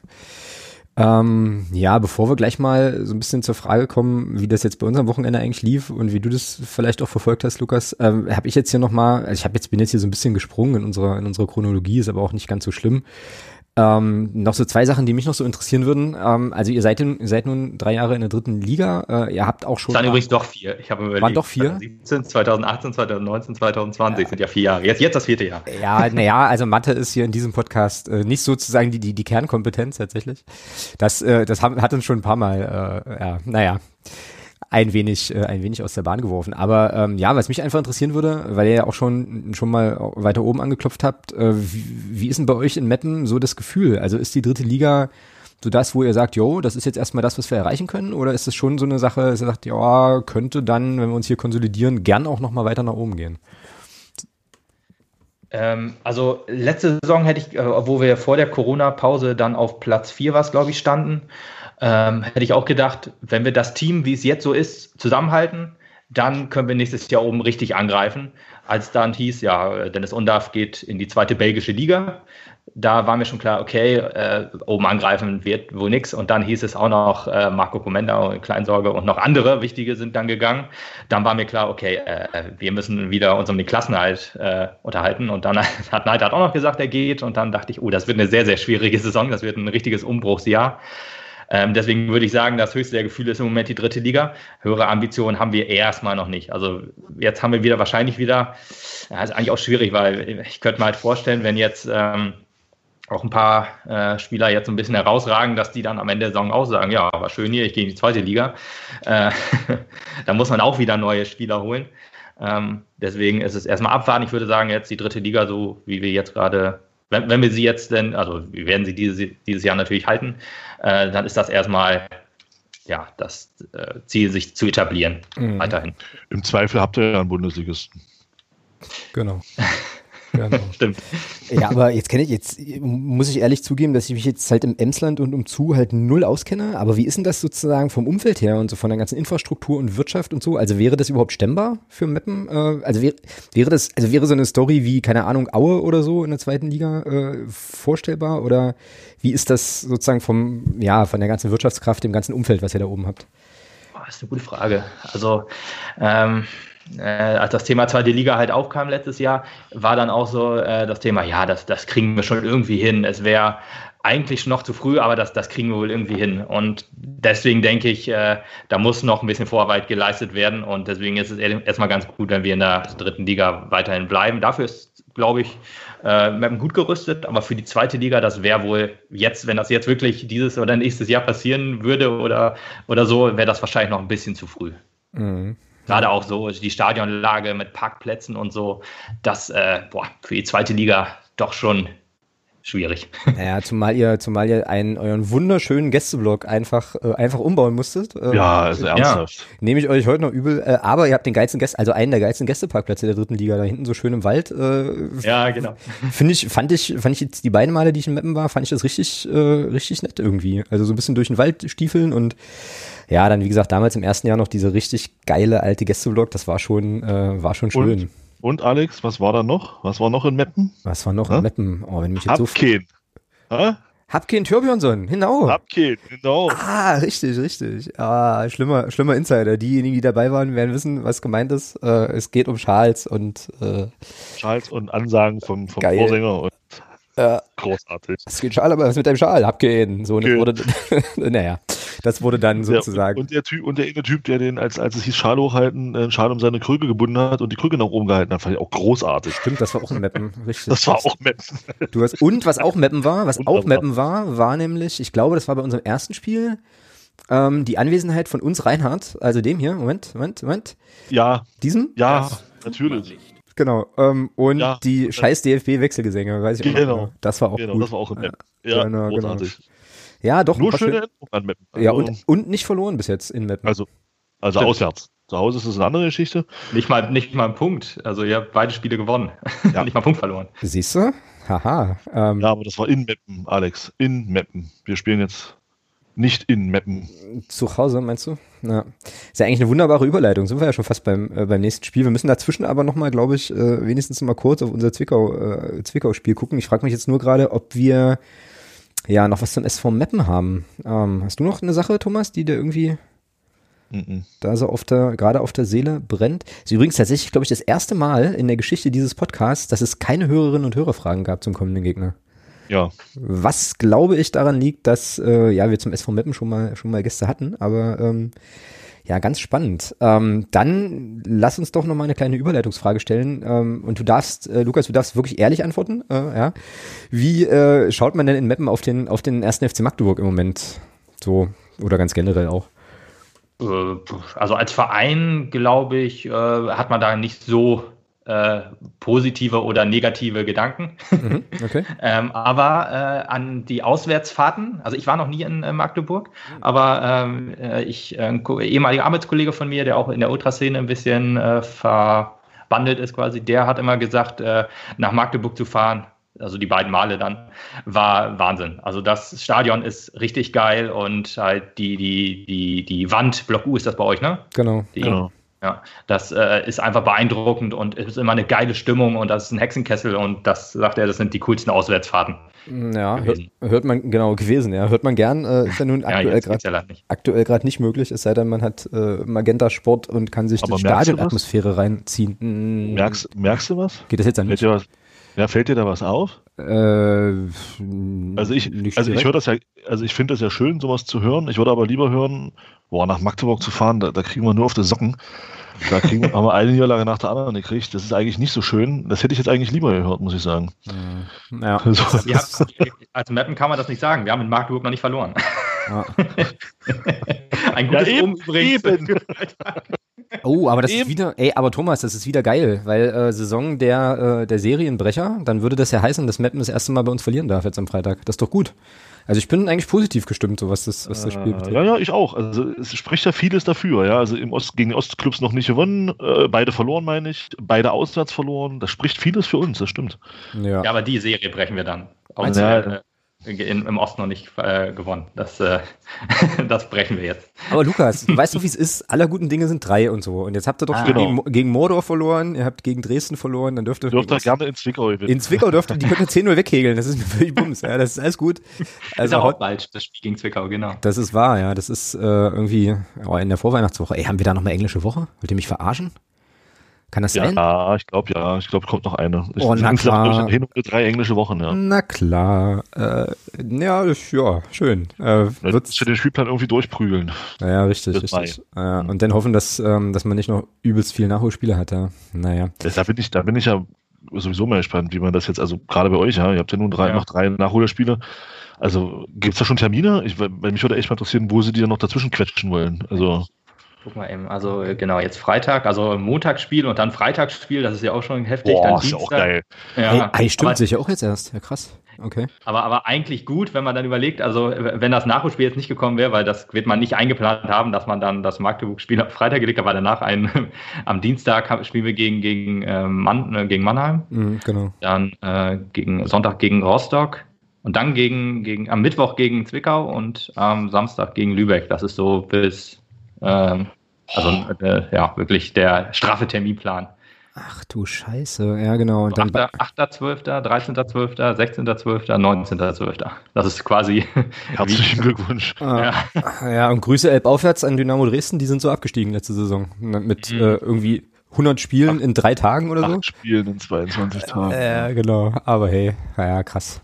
Ähm, ja, bevor wir gleich mal so ein bisschen zur Frage kommen, wie das jetzt bei uns am Wochenende eigentlich lief und wie du das vielleicht auch verfolgt hast, Lukas, ähm, habe ich jetzt hier nochmal, also ich habe jetzt bin jetzt hier so ein bisschen gesprungen in unserer in unserer Chronologie, ist aber auch nicht ganz so schlimm. Ähm, noch so zwei Sachen, die mich noch so interessieren würden. Ähm, also ihr seid, in, ihr seid nun drei Jahre in der dritten Liga. Äh, ihr habt auch schon. Dann übrigens doch vier. Ich habe überlegt. Waren doch vier? 2017, 2018, 2019, 2020 ja. sind ja vier Jahre. Jetzt, jetzt das vierte Jahr. Ja, naja, also Mathe ist hier in diesem Podcast äh, nicht sozusagen die, die, die Kernkompetenz tatsächlich. Das, äh, das haben, hat uns schon ein paar Mal, äh, ja, naja ein wenig, äh, ein wenig aus der Bahn geworfen. Aber ähm, ja, was mich einfach interessieren würde, weil ihr ja auch schon, schon mal weiter oben angeklopft habt, äh, wie, wie ist denn bei euch in Meppen so das Gefühl? Also ist die dritte Liga so das, wo ihr sagt, jo, das ist jetzt erstmal das, was wir erreichen können? Oder ist es schon so eine Sache, dass ihr sagt, ja, könnte dann, wenn wir uns hier konsolidieren, gern auch nochmal weiter nach oben gehen? Ähm, also letzte Saison hätte ich, äh, wo wir vor der Corona-Pause dann auf Platz 4 was, glaube ich, standen, ähm, hätte ich auch gedacht, wenn wir das Team, wie es jetzt so ist, zusammenhalten, dann können wir nächstes Jahr oben richtig angreifen. Als dann hieß, ja, Dennis Undarf geht in die zweite belgische Liga, da war mir schon klar, okay, äh, oben angreifen wird wohl nichts. Und dann hieß es auch noch äh, Marco Comenda und Kleinsorge und noch andere wichtige sind dann gegangen. Dann war mir klar, okay, äh, wir müssen wieder uns um den Klassenhalt äh, unterhalten. Und dann [LAUGHS] hat Neidhardt auch noch gesagt, er geht. Und dann dachte ich, oh, das wird eine sehr, sehr schwierige Saison. Das wird ein richtiges Umbruchsjahr. Ähm, deswegen würde ich sagen, das höchste der Gefühle ist im Moment die dritte Liga. Höhere Ambitionen haben wir erstmal noch nicht. Also jetzt haben wir wieder wahrscheinlich wieder, ja, ist eigentlich auch schwierig, weil ich könnte mir halt vorstellen, wenn jetzt ähm, auch ein paar äh, Spieler jetzt so ein bisschen herausragen, dass die dann am Ende der Saison auch sagen, ja, war schön hier, ich gehe in die zweite Liga. Äh, [LAUGHS] da muss man auch wieder neue Spieler holen. Ähm, deswegen ist es erstmal abwarten. Ich würde sagen, jetzt die dritte Liga, so wie wir jetzt gerade, wenn, wenn wir sie jetzt denn, also wir werden sie dieses, dieses Jahr natürlich halten, äh, dann ist das erstmal ja, das äh, Ziel, sich zu etablieren, mhm. weiterhin. Im Zweifel habt ihr ja einen Bundesligisten. Genau. [LAUGHS] Genau. [LAUGHS] Stimmt. Ja, aber jetzt kenne ich, jetzt muss ich ehrlich zugeben, dass ich mich jetzt halt im Emsland und umzu halt null auskenne. Aber wie ist denn das sozusagen vom Umfeld her und so von der ganzen Infrastruktur und Wirtschaft und so? Also wäre das überhaupt stemmbar für Meppen? Äh, also wäre, wäre das, also wäre so eine Story wie, keine Ahnung, Aue oder so in der zweiten Liga äh, vorstellbar? Oder wie ist das sozusagen vom, ja, von der ganzen Wirtschaftskraft, dem ganzen Umfeld, was ihr da oben habt? Das ist eine gute Frage. Also, ähm, äh, als das Thema zweite Liga halt aufkam letztes Jahr, war dann auch so äh, das Thema, ja, das, das kriegen wir schon irgendwie hin. Es wäre eigentlich noch zu früh, aber das, das kriegen wir wohl irgendwie hin. Und deswegen denke ich, äh, da muss noch ein bisschen Vorarbeit geleistet werden. Und deswegen ist es erstmal ganz gut, wenn wir in der dritten Liga weiterhin bleiben. Dafür ist, glaube ich, äh, gut gerüstet. Aber für die zweite Liga, das wäre wohl jetzt, wenn das jetzt wirklich dieses oder nächstes Jahr passieren würde oder, oder so, wäre das wahrscheinlich noch ein bisschen zu früh. Mhm. Gerade auch so die Stadionlage mit Parkplätzen und so, das äh, boah, für die zweite Liga doch schon schwierig. [LAUGHS] Naja, zumal ihr, zumal ihr einen euren wunderschönen Gästeblock einfach, äh, einfach umbauen musstet. Äh, ja, also ernsthaft. Ja. Nehme ich euch heute noch übel. Äh, aber ihr habt den geilsten Gäste, also einen der geilsten Gästeparkplätze der dritten Liga, da hinten so schön im Wald. Äh, ja, genau. [LAUGHS] Finde ich, fand ich, fand ich jetzt die beiden Male, die ich in Meppen war, fand ich das richtig, äh, richtig nett irgendwie. Also so ein bisschen durch den Wald stiefeln und ja, dann wie gesagt, damals im ersten Jahr noch diese richtig geile alte Gästeblock, das war schon, äh, war schon schön. Und, und, Alex, was war da noch? Was war noch in Meppen? Was war noch ha? in Meppen? Oh, wenn mich jetzt Hapken. so. Ha? Hapken Törbjörnsson, genau. Hapken, genau. Ah, richtig, richtig. Ah, schlimmer, schlimmer Insider. Diejenigen, die dabei waren, werden wissen, was gemeint ist. Äh, es geht um Charles und äh, Charles und Ansagen vom, vom Vorsänger und äh, großartig. Es geht Schal, aber was mit deinem Schal? Abgehen. So, okay. wurde, [LAUGHS] naja. Das wurde dann sozusagen. Ja, und, der Typ, und der eine Typ, der den, als, als es hieß Schal hochhalten, einen Schal um seine Krüge gebunden hat und die Krüge nach oben gehalten hat, fand ich auch großartig. Stimmt, das war auch ein Mappen, [LAUGHS] richtig. Das war auch Mappen. Du hast, und was auch Mappen war, was und auch Mappen war, war nämlich, ich glaube, das war bei unserem ersten Spiel, ähm, die Anwesenheit von uns Reinhard, also dem hier, Moment, Moment, Moment. Ja. Diesem? Ja, natürlich. Genau. Ähm, und ja, die scheiß DFB-Wechselgesänge, weiß ich genau. noch. Das war auch genau, gut. Das war auch im Map. Ja, genau, genau. Ja, doch. Nur schöne Erinnerungen an Mappen. Also, ja, und, und nicht verloren bis jetzt in Mappen. Also, also auswärts. Zu Hause ist es eine andere Geschichte. Nicht mal, nicht mal ein Punkt. Also ihr habt beide Spiele gewonnen. [LAUGHS] Ja. nicht mal einen Punkt verloren. Siehst du? Haha. Ähm, ja, aber das war in Mappen, Alex. In Mappen. Wir spielen jetzt nicht in Mappen. Zu Hause, meinst du? Ja. Ist ja eigentlich eine wunderbare Überleitung. Sind wir ja schon fast beim, äh, beim nächsten Spiel. Wir müssen dazwischen aber nochmal, glaube ich, äh, wenigstens mal kurz auf unser Zwickau, äh, Zwickau-Spiel gucken. Ich frage mich jetzt nur gerade, ob wir ja, noch was zum SV Meppen haben. Ähm, hast du noch eine Sache, Thomas, die dir irgendwie mm da so auf der, gerade auf der Seele brennt? ist übrigens tatsächlich, glaube ich, das erste Mal in der Geschichte dieses Podcasts, dass es keine Hörerinnen und Hörerfragen gab zum kommenden Gegner. Ja. Was glaube ich daran liegt, dass äh, ja wir zum SV Meppen schon mal schon mal Gäste hatten, aber ähm, ja, ganz spannend. Ähm, dann lass uns doch noch mal eine kleine Überleitungsfrage stellen. Ähm, und du darfst, äh, Lukas, du darfst wirklich ehrlich antworten. Äh, ja. Wie äh, schaut man denn in Meppen auf den, auf den ersten FC Magdeburg im Moment? So, oder ganz generell auch? Äh, also als Verein, glaube ich, äh, hat man da nicht so äh, positive oder negative Gedanken. Mhm, okay. [LAUGHS] ähm, aber äh, an die Auswärtsfahrten, also ich war noch nie in äh, Magdeburg, mhm. aber ähm, äh, ich, ein ehemaliger Arbeitskollege von mir, der auch in der Ultraszene ein bisschen äh, verwandelt ist quasi, der hat immer gesagt, äh, nach Magdeburg zu fahren, also die beiden Male dann, war Wahnsinn. Also das Stadion ist richtig geil und halt die, die, die, die Wand, Block U ist das bei euch, ne? Genau. Die, genau Ja, das äh, ist einfach beeindruckend und es ist immer eine geile Stimmung und das ist ein Hexenkessel und das sagt er, das sind die coolsten Auswärtsfahrten. Ja, hört, hört, man, genau, gewesen, ja. Hört man gern, äh, ist ja nun [LAUGHS] aktuell gerade ja gerade nicht möglich, es sei denn, man hat äh, Magenta Sport und kann sich Aber die Stadionatmosphäre reinziehen. Merkst, merkst du was? Geht das jetzt an mich? Fällt dir, was, ja, fällt dir da was auf? Äh, also ich, also ich höre das ja, also ich finde das ja schön, sowas zu hören. Ich würde aber lieber hören, boah, nach Magdeburg zu fahren, da, da kriegen wir nur auf die Socken. Da kriegen, [LAUGHS] haben wir eine Niederlage nach der anderen gekriegt. Das ist eigentlich nicht so schön. Das hätte ich jetzt eigentlich lieber gehört, muss ich sagen. Ja. So. Haben, [LAUGHS] als Mappen kann man das nicht sagen. Wir haben in Magdeburg noch nicht verloren. Ja. [LAUGHS] Ein gutes ja, eben, übrigens. Eben. Oh, aber das Eben. ist wieder, ey, aber Thomas, das ist wieder geil, weil äh, Saison der, äh, der Serienbrecher, dann würde das ja heißen, dass Mappen das erste Mal bei uns verlieren darf jetzt am Freitag. Das ist doch gut. Also ich bin eigentlich positiv gestimmt, so was das, was das Spiel betrifft. Ja, ja, ich auch. Also es spricht ja vieles dafür, ja. Also im Ost, gegen die Ostclubs noch nicht gewonnen, äh, beide verloren, meine ich, beide auswärts verloren. Das spricht vieles für uns, das stimmt. Ja, ja aber die Serie brechen wir dann. Auswärts, in, im Osten noch nicht äh, gewonnen. Das, äh, [LAUGHS] das brechen wir jetzt. Aber Lukas, weißt du, wie es ist? Aller guten Dinge sind drei und so. Und jetzt habt ihr doch ah, genau. gegen, gegen, Mordor verloren, ihr habt gegen Dresden verloren, dann dürft ihr. Dürft ihr gerne in Zwickau gewinnen. In Zwickau dürft ihr, die könnt ihr 10-0 wegkegeln. Das ist mir völlig bums. Ja, das ist alles gut. Also ist auch bald, das Spiel gegen Zwickau, genau. Das ist wahr, ja. Das ist äh, irgendwie oh, in der Vorweihnachtswoche. Ey, haben wir da noch eine englische Woche? Wollt ihr mich verarschen? Kann das ja, sein? Ja, ich glaube ja. Ich glaube, kommt noch eine. Ich, oh, na klar. Hin und drei englische Wochen, ja. Na klar. Äh, ja, ja, schön. Äh, wird's, den Spielplan irgendwie durchprügeln. Ja, richtig, richtig. Äh, und dann hoffen, dass, ähm, dass man nicht noch übelst viel Nachholspiele hat, ja. Naja. Da bin ich, da bin ich ja sowieso mal gespannt, wie man das jetzt, also gerade bei euch, ja, ihr habt ja nun drei, ja. noch drei Nachholspiele. Also gibt es da schon Termine? Ich, weil mich würde echt mal interessieren, wo sie die dann noch dazwischen quetschen wollen. Also Guck mal eben, also genau, jetzt Freitag, also Montagsspiel und dann Freitagsspiel, das ist ja auch schon heftig. Boah, dann ist Dienstag. auch geil. Ja, hey, hey, stimmt aber, sich ja auch jetzt erst. Ja, krass. Okay. Aber, aber eigentlich gut, wenn man dann überlegt, also wenn das Nachholspiel jetzt nicht gekommen wäre, weil das wird man nicht eingeplant haben, dass man dann das Magdeburg-Spiel am Freitag gelegt hat, weil danach ein, [LAUGHS] am Dienstag spielen wir gegen, gegen, äh, Mann, äh, gegen Mannheim. Mhm, genau. Dann äh, gegen Sonntag gegen Rostock. Und dann gegen, gegen, am Mittwoch gegen Zwickau und am Samstag gegen Lübeck. Das ist so bis, ähm, also äh, ja, wirklich der straffe Terminplan. Ach du Scheiße, ja genau. Und dann 8.12., 13.12., 16.12., 19.12. Das ist quasi. [LAUGHS] Herzlichen Glückwunsch. Ah, ja. ja, und Grüße Elb aufwärts an Dynamo Dresden, die sind so abgestiegen letzte Saison. Mit mhm. äh, irgendwie 100 Spielen acht, in drei Tagen oder so. Acht Spielen in 22 Tagen. Ja, genau. Aber hey, ja, krass.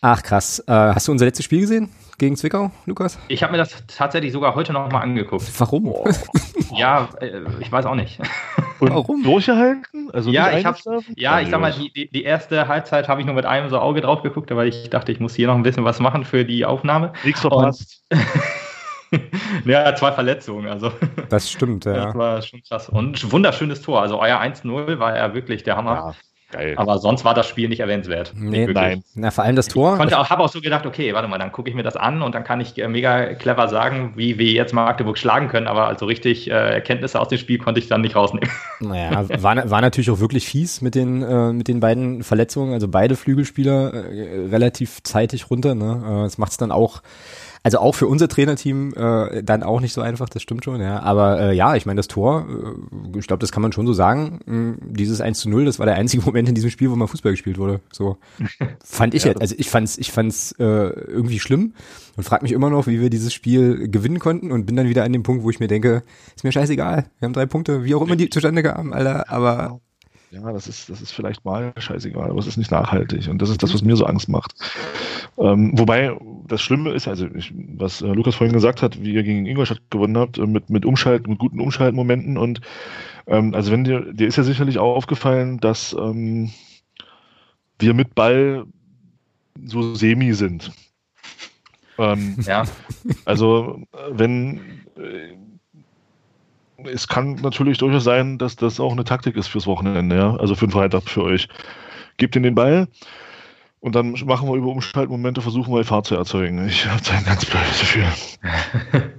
Ach krass. Äh, hast du unser letztes Spiel gesehen? Gegen Zwickau, Lukas? Ich habe mir das tatsächlich sogar heute noch mal angeguckt. Warum? [LAUGHS] ja, äh, ich weiß auch nicht. [LAUGHS] Und Warum? Durchgehalten? Also ja, ich habe, ja, ich sag mal, die, die erste Halbzeit habe ich nur mit einem so Auge drauf geguckt, weil ich dachte, ich muss hier noch ein bisschen was machen für die Aufnahme. Nichts verpasst. [LAUGHS] ja, zwei Verletzungen, also. Das stimmt, ja. Das war schon krass. Und ein wunderschönes Tor. Also euer 1-0 war ja wirklich der Hammer. Ja. Geil. Aber sonst war das Spiel nicht erwähnenswert. Nee, nein. Na, vor allem das Tor. Ich habe auch so gedacht, okay, warte mal, dann gucke ich mir das an und dann kann ich äh, mega clever sagen, wie wir jetzt Magdeburg schlagen können, aber also richtig äh, Erkenntnisse aus dem Spiel konnte ich dann nicht rausnehmen. [LAUGHS] Naja, war, war natürlich auch wirklich fies mit den, äh, mit den beiden Verletzungen, also beide Flügelspieler äh, relativ zeitig runter. Ne? Äh, das macht es dann auch also auch für unser Trainerteam äh, dann auch nicht so einfach, das stimmt schon, ja. Aber äh, ja, ich meine, das Tor, äh, ich glaube, das kann man schon so sagen. Mh, hm, dieses 1 zu 0, das war der einzige [LAUGHS] Moment in diesem Spiel, wo mal Fußball gespielt wurde. So [LAUGHS] fand ich ja, jetzt. Also ich fand's, ich fand's äh, irgendwie schlimm und frag mich immer noch, wie wir dieses Spiel gewinnen konnten und bin dann wieder an dem Punkt, wo ich mir denke, ist mir scheißegal. Wir haben drei Punkte, wie auch immer die zustande kamen, Alter, aber ja, das ist, das ist vielleicht mal scheißegal, aber es ist nicht nachhaltig. Und das ist das, was mir so Angst macht. Ähm, wobei das Schlimme ist, also ich, was äh, Lukas vorhin gesagt hat, wie ihr gegen Ingolstadt gewonnen habt, äh, mit, mit Umschalt, mit guten Umschaltmomenten. Und ähm, also wenn dir, dir ist ja sicherlich auch aufgefallen, dass ähm, wir mit Ball so semi sind. Ähm, ja. Also wenn äh, es kann natürlich durchaus sein, dass das auch eine Taktik ist fürs Wochenende, ja. Also für den Freitag für euch. Gebt ihn den Ball und dann machen wir über Umschaltmomente, versuchen wir Fahrt zu erzeugen. Ich habe ein ganz blödes Gefühl. [LAUGHS]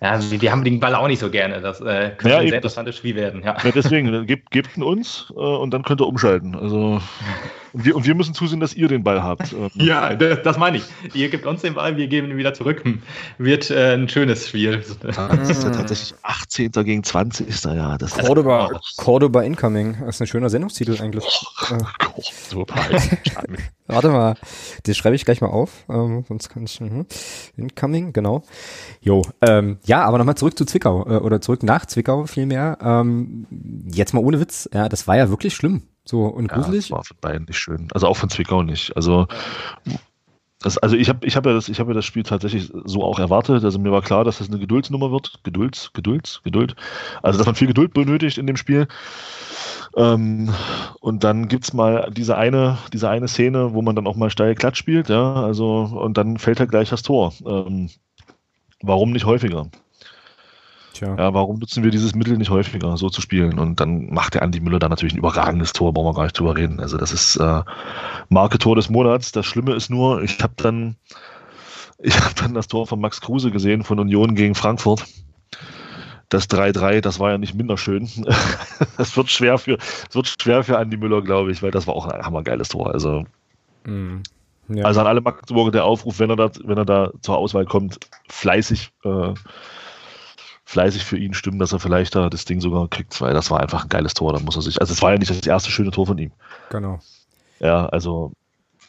ja, wir haben den Ball auch nicht so gerne. Das äh, könnte ja, ein sehr interessantes Spiel werden. Ja. ja deswegen, gebt, gebt ihn uns äh, und dann könnt ihr umschalten. Also Und wir, und wir müssen zusehen, dass ihr den Ball habt. Ähm, [LAUGHS] ja, das, das, meine ich. Ihr gebt uns den Ball, wir geben ihn wieder zurück. Wird äh, ein schönes Spiel. Das ist ja tatsächlich 18. gegen 20. Ja, das Cordoba, ist, Cordoba Incoming. Das ist ein schöner Sendungstitel eigentlich. Oh, Cordoba [LAUGHS] Warte mal, das schreibe ich gleich mal auf. Ähm, sonst kann ich. Mh. Incoming, genau. Jo, ähm, ja, aber nochmal zurück zu Zwickau äh, oder zurück nach Zwickau vielmehr. Ähm, jetzt mal ohne Witz. Ja, das war ja wirklich schlimm. So und gruselig. Ja, das war von beiden nicht schön. Also auch von Zwickau nicht. Also das, also ich habe ich hab ja, das, hab ja das Spiel tatsächlich so auch erwartet. Also mir war klar, dass das eine Geduldsnummer wird. Geduld, Geduld, Geduld. Also dass man viel Geduld benötigt in dem Spiel. Ähm, und dann gibt's mal diese eine, diese eine Szene, wo man dann auch mal steil glatt spielt, ja. Also, und dann fällt halt gleich das Tor. Ähm, warum nicht häufiger? Tja. Ja, warum nutzen wir dieses Mittel nicht häufiger, so zu spielen? Und dann macht der Andi Müller da natürlich ein überragendes Tor, brauchen wir gar nicht drüber reden. Also das ist äh, Marke-Tor des Monats. Das Schlimme ist nur, ich habe dann, [LAUGHS] ich habe dann das Tor von Max Kruse gesehen von Union gegen Frankfurt. Das 3-3, das war ja nicht minder schön. [LAUGHS] das wird schwer für, das wird schwer für Andi Müller, glaube ich, weil das war auch ein hammergeiles Tor. Also, mm, ja. also an alle Magdeburger der Aufruf, wenn er da, wenn er da zur Auswahl kommt, fleißig äh, fleißig für ihn stimmen, dass er vielleicht da das Ding sogar kriegt, weil das war einfach ein geiles Tor. Da muss er sich, also es war ja nicht das erste schöne Tor von ihm. Genau. Ja, also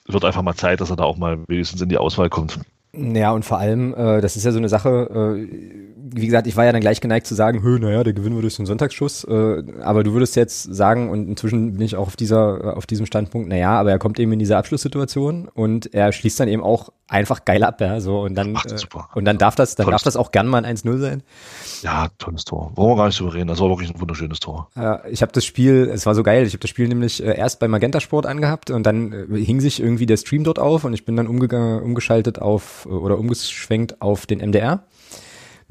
wird einfach mal Zeit, dass er da auch mal wenigstens in die Auswahl kommt. Ja, und vor allem, äh, das ist ja so eine Sache, äh, wie gesagt, ich war ja dann gleich geneigt zu sagen, hö, naja, der gewinnen wir durch den Sonntagsschuss, äh, aber du würdest jetzt sagen, und inzwischen bin ich auch auf dieser, auf diesem Standpunkt, naja, aber er kommt eben in diese Abschlusssituation und er schließt dann eben auch einfach geil ab, ja, so, und dann, äh, und dann darf das, dann tolles darf das auch gern mal ein 1-0 sein. Ja, tolles Tor. Wollen wir gar nicht drüber reden, das war wirklich ein wunderschönes Tor. Äh, ich habe das Spiel, es war so geil, ich habe das Spiel nämlich äh, erst bei Magenta Sport angehabt und dann äh, hing sich irgendwie der Stream dort auf und ich bin dann umgegangen, umgeschaltet auf, oder umgeschwenkt auf den MDR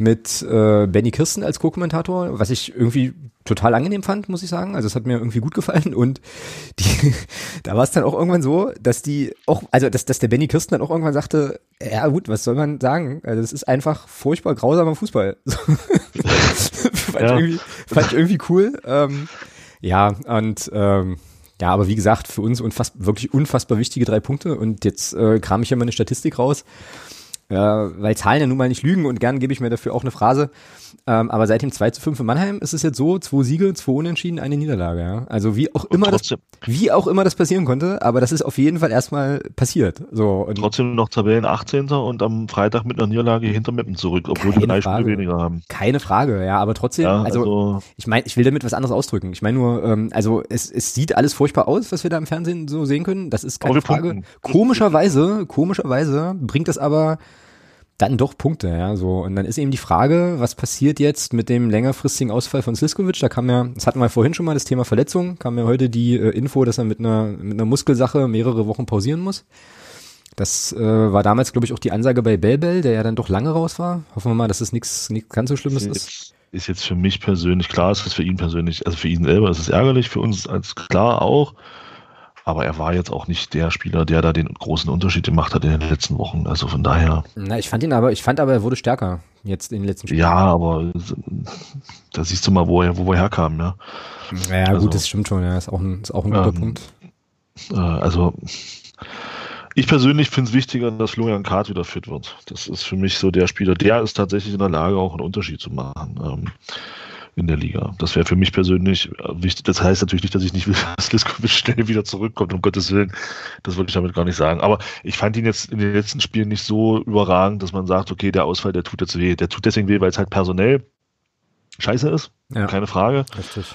mit äh, Benny Kirsten als Co-Kommentator, was ich irgendwie total angenehm fand, muss ich sagen. Also es hat mir irgendwie gut gefallen und [LAUGHS] die, da war es dann auch irgendwann so, dass die auch, also dass, dass der Benny Kirsten dann auch irgendwann sagte, ja gut, was soll man sagen? Also es ist einfach furchtbar grausamer Fußball. [LAUGHS] fand, ja. ich irgendwie, fand ich irgendwie cool. Ähm, ja, und ähm, ja, aber wie gesagt, für uns unfass wirklich unfassbar wichtige drei Punkte und jetzt äh, kram ich ja mal eine Statistik raus. Ja, weil Zahlen ja nun mal nicht lügen und gern gebe ich mir dafür auch eine Phrase. Ähm, aber seit dem 2 zu 5 in Mannheim ist es jetzt so, zwei Siege, zwei Unentschieden, eine Niederlage. Ja? Also wie auch immer das, wie auch immer das passieren konnte, aber das ist auf jeden Fall erstmal passiert. So, und trotzdem noch Tabellen 18. und am Freitag mit einer Niederlage hinter Meppen zurück, obwohl die drei Spiele weniger haben. Keine Frage, ja, aber trotzdem, ja, also, also, ich meine, ich will damit was anderes ausdrücken. Ich meine nur, ähm, also es, es sieht alles furchtbar aus, was wir da im Fernsehen so sehen können. Das ist keine Frage. Punkten. Komischerweise, komischerweise bringt das aber dann doch Punkte, ja, so. Und dann ist eben die Frage, was passiert jetzt mit dem längerfristigen Ausfall von Sliskovic? Da kam ja, das hatten wir vorhin schon mal, das Thema Verletzung, kam ja heute die äh, Info, dass er mit einer, mit einer Muskelsache mehrere Wochen pausieren muss. Das äh, war damals, glaube ich, auch die Ansage bei Belbel, der ja dann doch lange raus war. Hoffen wir mal, dass es nichts ganz so Schlimmes ist. Ist jetzt für mich persönlich klar, ist es für ihn persönlich, also für ihn selber ist es ärgerlich, für uns als klar auch. Aber er war jetzt auch nicht der Spieler, der da den großen Unterschied gemacht hat in den letzten Wochen. Also von daher. Na, ich fand ihn aber, ich fand aber, er wurde stärker jetzt in den letzten Spielen. Ja, aber da siehst du mal, wo er, wo er herkam, ja. Ja, also, gut, das stimmt schon, ja, ist auch ein, ist auch ein guter ähm, Punkt. Äh, also, ich persönlich finde es wichtiger, dass Florian Kart wieder fit wird. Das ist für mich so der Spieler, der ist tatsächlich in der Lage, auch einen Unterschied zu machen. Ähm, in der Liga. Das wäre für mich persönlich wichtig. Das heißt natürlich nicht, dass ich nicht will, [LAUGHS] dass Liskovic schnell wieder zurückkommt, um Gottes Willen. Das wollte ich damit gar nicht sagen. Aber ich fand ihn jetzt in den letzten Spielen nicht so überragend, dass man sagt, okay, der Ausfall, der tut jetzt weh. Der tut deswegen weh, weil es halt personell scheiße ist. Ja. Keine Frage. Richtig.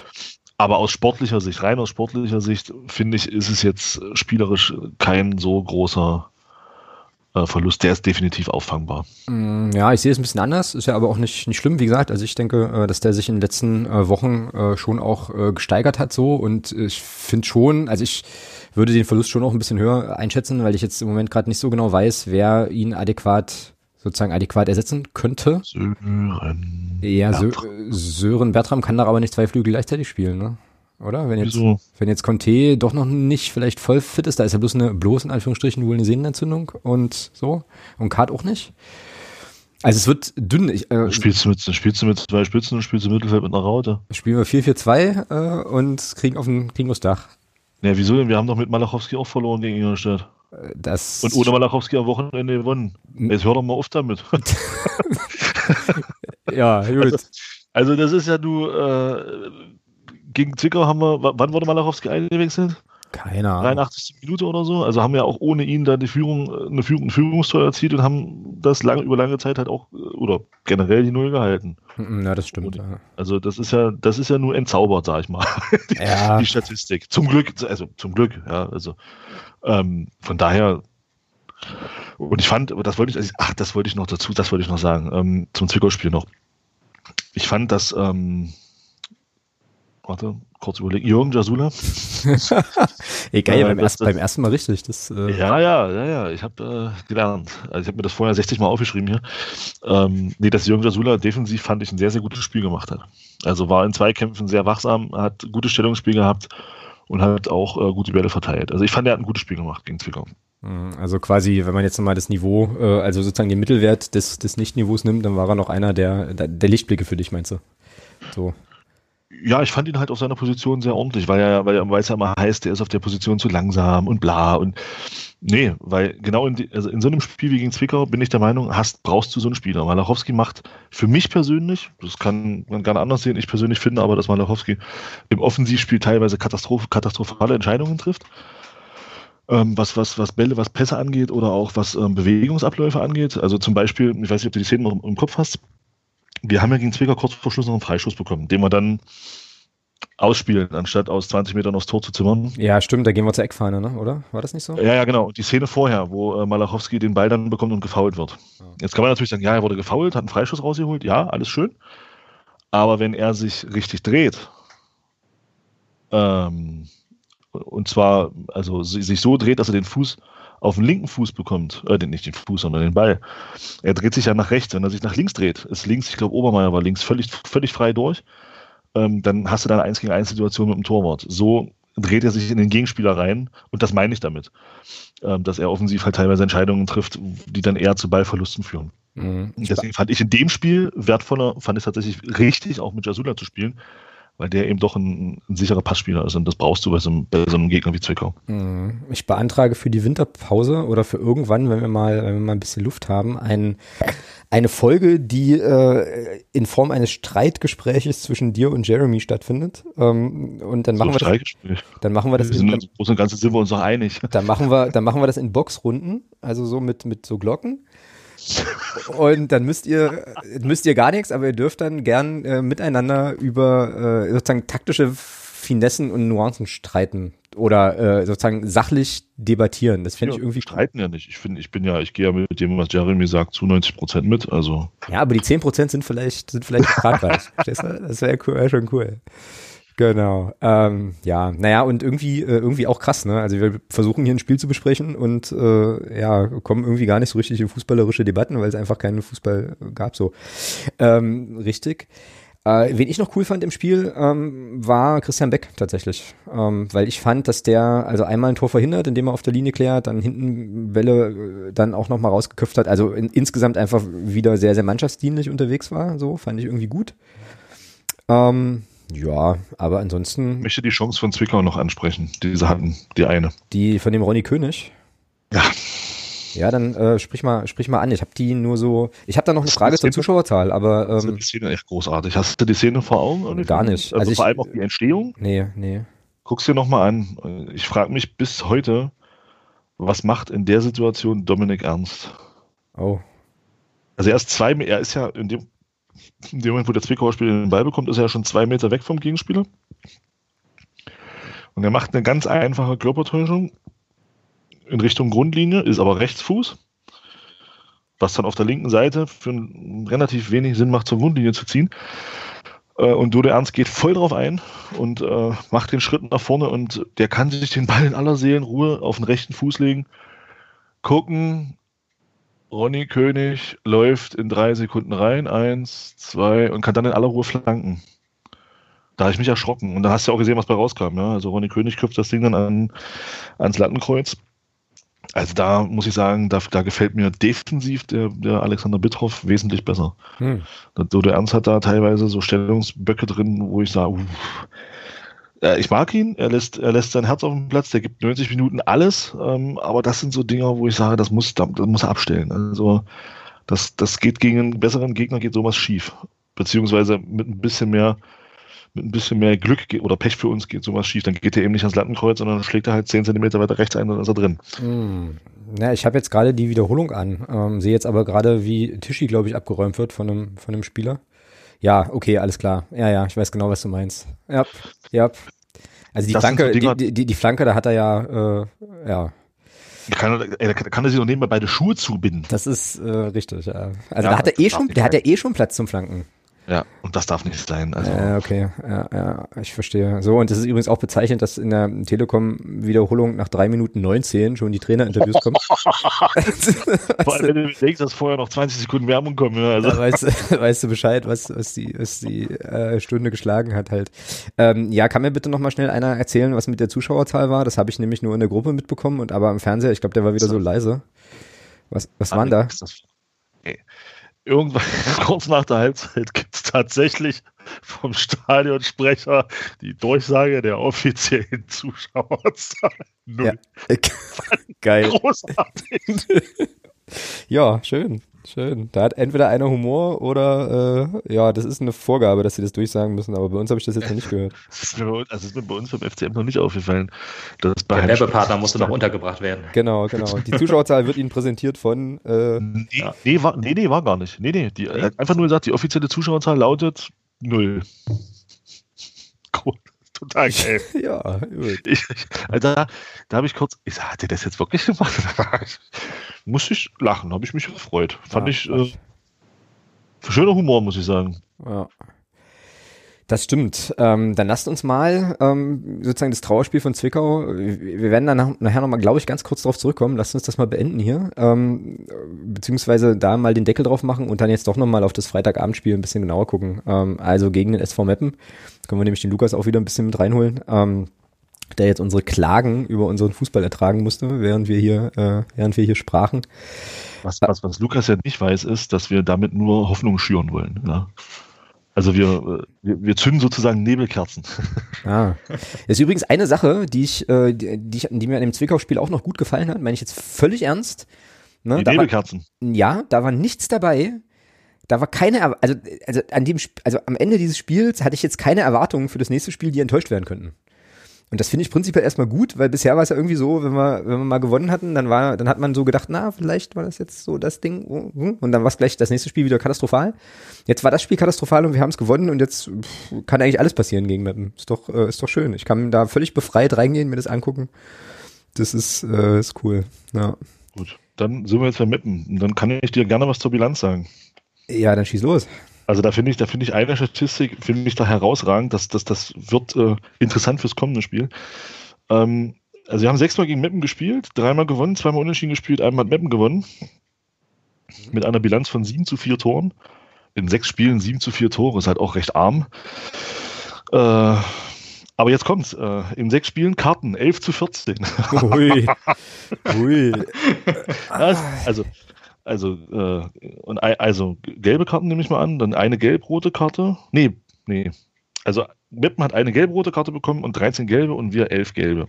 Aber aus sportlicher Sicht, rein aus sportlicher Sicht, finde ich, ist es jetzt spielerisch kein so großer äh, Verlust, der ist definitiv auffangbar. Mm, ja, ich sehe es ein bisschen anders, ist ja aber auch nicht, nicht schlimm. Wie gesagt, also ich denke, äh, dass der sich in den letzten äh, Wochen schon auch gesteigert hat so und ich finde schon, also ich würde den Verlust schon auch ein bisschen höher einschätzen, weil ich jetzt im Moment gerade nicht so genau weiß, wer ihn adäquat sozusagen adäquat ersetzen könnte. Sören. Ja, Bertram. Sören Bertram kann da aber nicht zwei Flügel gleichzeitig spielen, ne? Oder? Wenn jetzt, Wieso? wenn jetzt Conte doch noch nicht vielleicht voll fit ist, da ist ja bloß eine, bloß in Anführungsstrichen wohl eine Sehnenentzündung und so. Und Kart auch nicht. Also es wird dünn. Ich, äh, spielst, du mit, spielst du mit zwei Spitzen und spielst du Mittelfeld mit einer Raute? Spielen wir 4-4-2 äh, und kriegen auf den, kriegen aufs Dach. Ja, wieso denn? Wir haben doch mit Malachowski auch verloren gegen Ingolstadt. Das Und ohne Malachowski am Wochenende gewonnen. Jetzt hör doch mal auf damit. [LAUGHS] ja, gut. Also, also das ist ja du, äh, gegen Zwickau haben wir, wann wurde Malachowski eingewechselt? Keine Ahnung. 83. Minute oder so. Also haben wir auch ohne ihn da die Führung, eine Führung, ein Führungstor erzielt und haben das lang, über lange Zeit halt auch, äh, oder generell die Null gehalten. Mhm, Ja, das stimmt. Und- Ja. Also das ist ja, das ist ja nur entzaubert, sag ich mal. [LAUGHS] die, Ja. die Statistik. Zum Glück, also zum Glück, ja. Also ähm, von daher. Und ich fand, das wollte ich, also, ach, das wollte ich noch dazu, das wollte ich noch sagen, ähm, zum Zwickau-Spiel noch. Ich fand, dass, ähm, warte, kurz überlegen, Jürgen Jasula. [LAUGHS] Egal, Äh, beim, erst, beim ersten Mal richtig. Das, äh, Ja, ja, ja, ja, ich habe äh, gelernt. Also ich habe mir das vorher 60 Mal aufgeschrieben hier. Ähm, nee, dass Jürgen Jasula defensiv fand ich ein sehr, sehr gutes Spiel gemacht hat. Also war in Zweikämpfen sehr wachsam, hat gutes Stellungsspiel gehabt und hat auch äh, gute Bälle verteilt. Also ich fand, er hat ein gutes Spiel gemacht gegen Zwickau. Mhm, Also quasi, wenn man jetzt nochmal das Niveau, äh, also sozusagen den Mittelwert des, des Nicht-Niveaus nimmt, dann war er noch einer der der Lichtblicke für dich, meinst du? So. Ja, ich fand ihn halt auf seiner Position sehr ordentlich, weil er, weil er weil es ja immer heißt, der ist auf der Position zu langsam und bla und nee, weil genau in, die, also in so einem Spiel wie gegen Zwickau bin ich der Meinung, hast, brauchst du so einen Spieler. Malachowski macht für mich persönlich, das kann man gerne anders sehen, ich persönlich finde aber, dass Malachowski im Offensivspiel teilweise Katastrophe, katastrophale Entscheidungen trifft. Ähm, was, was, was Bälle, was Pässe angeht oder auch was ähm, Bewegungsabläufe angeht. Also zum Beispiel, ich weiß nicht, ob du die Szenen noch im, im Kopf hast, wir haben ja gegen Zwickau kurz vor Schluss noch einen Freischuss bekommen, den wir dann ausspielen, anstatt aus 20 Metern aufs Tor zu zimmern. Ja, stimmt, da gehen wir zur Eckfahne, ne? oder? War das nicht so? Ja, ja, genau. Die Szene vorher, wo äh, Malachowski den Ball dann bekommt und gefault wird. Ja. Jetzt kann man natürlich sagen, ja, er wurde gefault, hat einen Freischuss rausgeholt, ja, alles schön. Aber wenn er sich richtig dreht, ähm, und zwar, also si- sich so dreht, dass er den Fuß auf den linken Fuß bekommt, äh, nicht den Fuß, sondern den Ball. Er dreht sich ja nach rechts. Wenn er sich nach links dreht, ist links, ich glaube, Obermeier war links völlig, völlig frei durch, ähm, dann hast du dann eine 1 gegen 1 Situation mit dem Torwart. So dreht er sich in den Gegenspieler rein und das meine ich damit, ähm, dass er offensiv halt teilweise Entscheidungen trifft, die dann eher zu Ballverlusten führen. Mhm. Deswegen fand ich in dem Spiel wertvoller, fand es tatsächlich richtig, auch mit Jasula zu spielen, weil der eben doch ein, ein sicherer Passspieler ist und das brauchst du bei so einem, bei so einem Gegner wie Zwickau. Mhm. ich beantrage für die Winterpause oder für irgendwann, wenn wir mal, wenn wir mal ein bisschen Luft haben, ein, eine Folge, die äh, in Form eines Streitgespräches zwischen dir und Jeremy stattfindet. Ähm, und dann machen wir das, dann machen wir das Wir in, sind dann, im Großen und Ganzen sind wir uns doch einig. dann machen wir, dann machen wir das in Boxrunden, also so mit, mit so Glocken. Und dann müsst ihr, müsst ihr gar nichts, aber ihr dürft dann gern äh, miteinander über äh, sozusagen taktische Finessen und Nuancen streiten oder äh, sozusagen sachlich debattieren. Das fände Ja, ich irgendwie wir streiten ja nicht. Ich finde, ich bin ja, ich gehe ja mit dem, was Jeremy sagt, zu 90 Prozent mit. Also Ja, aber die 10% sind vielleicht, sind vielleicht fragreich. Das wäre cool, wär schon cool. Genau. Ähm, ja, naja, und irgendwie, äh, irgendwie auch krass, ne? Also wir versuchen hier ein Spiel zu besprechen und äh, ja, kommen irgendwie gar nicht so richtig in fußballerische Debatten, weil es einfach keinen Fußball gab so. Ähm, richtig. Äh, wen ich noch cool fand im Spiel, ähm, war Christian Beck tatsächlich. Ähm, weil ich fand, dass der also einmal ein Tor verhindert, indem er auf der Linie klärt, dann hinten Bälle äh, dann auch nochmal rausgeköpft hat. Also in, insgesamt einfach wieder sehr, sehr mannschaftsdienlich unterwegs war. So, fand ich irgendwie gut. Ähm, ja, aber ich ansonsten möchte die Chance von Zwickau noch ansprechen, die sie hatten, die eine. die von dem Ronny König. Ja. Ja, dann äh, sprich mal, sprich mal an. Ich habe die nur so. Ich habe da noch eine Frage zur Zuschauerzahl, aber Das ist ähm, die Szene echt großartig. Hast du die Szene vor Augen? Gar nicht. Also, Also ich- vor allem auch die Entstehung. nee, nee. Guck's dir nochmal an. Ich frage mich bis heute, was macht in der Situation Dominik Ernst? Oh. Also er ist zwei, er ist ja in dem, in dem Moment, wo der Zwickauer Spieler den Ball bekommt, ist er ja schon zwei Meter weg vom Gegenspieler. Und er macht eine ganz einfache Körpertäuschung in Richtung Grundlinie, ist aber Rechtsfuß, was dann auf der linken Seite für relativ wenig Sinn macht, zur Grundlinie zu ziehen. Äh, Und Dodo Ernst geht voll drauf ein und äh, macht den Schritt nach vorne und der kann sich den Ball in aller Seelenruhe auf den rechten Fuß legen, gucken, Ronny König läuft in drei Sekunden rein, eins, zwei und kann dann in aller Ruhe flanken. Da habe ich mich erschrocken und da hast du ja auch gesehen, was bei rauskam. Ja? Also Ronny König köpft das Ding dann an, ans Lattenkreuz. Also da muss ich sagen, da, da gefällt mir defensiv der, der Alexander Bittroff wesentlich besser. Hm. So der Ernst hat da teilweise so Stellungsböcke drin, wo ich sage, uff, ich mag ihn, er lässt, er lässt sein Herz auf dem Platz, der gibt 90 Minuten alles, ähm, aber das sind so Dinger, wo ich sage, das muss, das muss er abstellen. Also das, das geht gegen einen besseren Gegner, geht sowas schief. Beziehungsweise mit ein bisschen mehr, mit ein bisschen mehr Glück oder Pech für uns geht sowas schief. Dann geht er eben nicht ans Lattenkreuz, sondern schlägt er halt 10 Zentimeter weiter rechts ein, dann ist er drin. Hm. Ja, ich habe jetzt gerade die Wiederholung an, ähm, sehe jetzt aber gerade, wie Tischi, glaube ich, abgeräumt wird von einem, von einem Spieler. Ja, okay, alles klar. Ja, ja, ich weiß genau, was du meinst. Ja, ja. Also die das Flanke, so die, die, die, Flanke, da hat er ja, äh, ja. Kann, er, kann er sich noch nebenbei beide Schuhe zubinden. Das ist äh, richtig, ja. Also ja, da hat er eh schon, der hat ja eh schon Platz zum Flanken. Ja, und das darf nicht sein. Also. Äh, okay, ja, ja, ich verstehe. So, und es ist übrigens auch bezeichnend, dass in der Telekom-Wiederholung nach drei Minuten 19 schon die Trainerinterviews kommen. [LAUGHS] [LAUGHS] Vor allem, wenn du denkst, dass vorher noch 20 Sekunden Werbung kommen. Ja, also. da weißt, [LAUGHS] weißt, du Bescheid, was, was die, was die äh, Stunde geschlagen hat halt. Ähm, ja, kann mir bitte noch mal schnell einer erzählen, was mit der Zuschauerzahl war? Das habe ich nämlich nur in der Gruppe mitbekommen und aber im Fernseher, ich glaube, der war wieder so leise. Was, was waren da? Okay irgendwann [LAUGHS] kurz nach der Halbzeit gibt es tatsächlich vom Stadionsprecher die Durchsage der offiziellen Zuschauerzahl. Null. Ja. [LAUGHS] Geil. Großartig. [LAUGHS] ja, schön. Schön. Da hat entweder einer Humor oder äh, ja, das ist eine Vorgabe, dass sie das durchsagen müssen, aber bei uns habe ich das jetzt noch nicht gehört. [LAUGHS] Das ist mir, also ist mir bei uns beim FCM noch nicht aufgefallen. Dass Der Werbepartner musste noch untergebracht werden. Genau, genau. Die Zuschauerzahl wird Ihnen präsentiert von äh, nee, ja. nee, war, nee, nee, war gar nicht. Nee, nee. Die, nee. einfach nur gesagt, die offizielle Zuschauerzahl lautet null. Cool total geil. [LAUGHS] ja, gut. Ich, also da, da habe ich kurz, ich sag, hat der das jetzt wirklich gemacht? musste ich lachen, habe ich mich gefreut. Fand ja, ich äh, schöner Humor, muss ich sagen. Ja. Das stimmt. Ähm, dann lasst uns mal ähm, sozusagen das Trauerspiel von Zwickau. Wir werden dann nachher nochmal, glaube ich, ganz kurz darauf zurückkommen. Lasst uns das mal beenden hier. Ähm, beziehungsweise da mal den Deckel drauf machen und dann jetzt doch nochmal auf das Freitagabendspiel ein bisschen genauer gucken. Ähm, also gegen den SV Meppen. Können wir nämlich den Lukas auch wieder ein bisschen mit reinholen. Ähm, der jetzt unsere Klagen über unseren Fußball ertragen musste, während wir hier, äh, während wir hier sprachen. Was, was, was Lukas ja nicht weiß, ist, dass wir damit nur Hoffnung schüren wollen. Ja? Also wir, äh, wir, wir zünden sozusagen Nebelkerzen. [LAUGHS] Ah. ist übrigens eine Sache, die ich, äh, die, die, die mir an dem Zwickau-Spiel auch noch gut gefallen hat, meine ich jetzt völlig ernst. Ne? Die Nebelkerzen. War, ja, da war nichts dabei. Da war keine, also, also an dem, also am Ende dieses Spiels hatte ich jetzt keine Erwartungen für das nächste Spiel, die enttäuscht werden könnten. Und das finde ich prinzipiell erstmal gut, weil bisher war es ja irgendwie so, wenn wir, wenn wir mal gewonnen hatten, dann war, dann hat man so gedacht, na, vielleicht war das jetzt so das Ding. Und dann war es gleich das nächste Spiel wieder katastrophal. Jetzt war das Spiel katastrophal und wir haben es gewonnen und jetzt kann eigentlich alles passieren gegen Mappen. Ist doch, äh, ist doch schön. Ich kann da völlig befreit reingehen, mir das angucken. Das ist, äh, ist cool. Ja. Gut, dann sind wir jetzt bei Mappen. Und dann kann ich dir gerne was zur Bilanz sagen. Ja, dann schieß los. Also da finde ich, da finde ich eine Statistik, finde ich da herausragend, dass das, das wird äh, interessant fürs kommende Spiel. Ähm, also wir haben sechsmal gegen Meppen gespielt, dreimal gewonnen, zweimal unentschieden gespielt, einmal hat Meppen gewonnen. Mit einer Bilanz von sieben zu vier Toren. In sechs Spielen sieben zu vier Tore, ist halt auch recht arm. Äh, aber jetzt kommt's. Äh, in sechs Spielen Karten, 11 zu 14. Ui. [LAUGHS] Ui. also, also, äh, und also gelbe Karten nehme ich mal an, dann eine gelb-rote Karte. Nee, nee. Also Meppen hat eine gelb-rote Karte bekommen und 13 gelbe und wir 11 gelbe.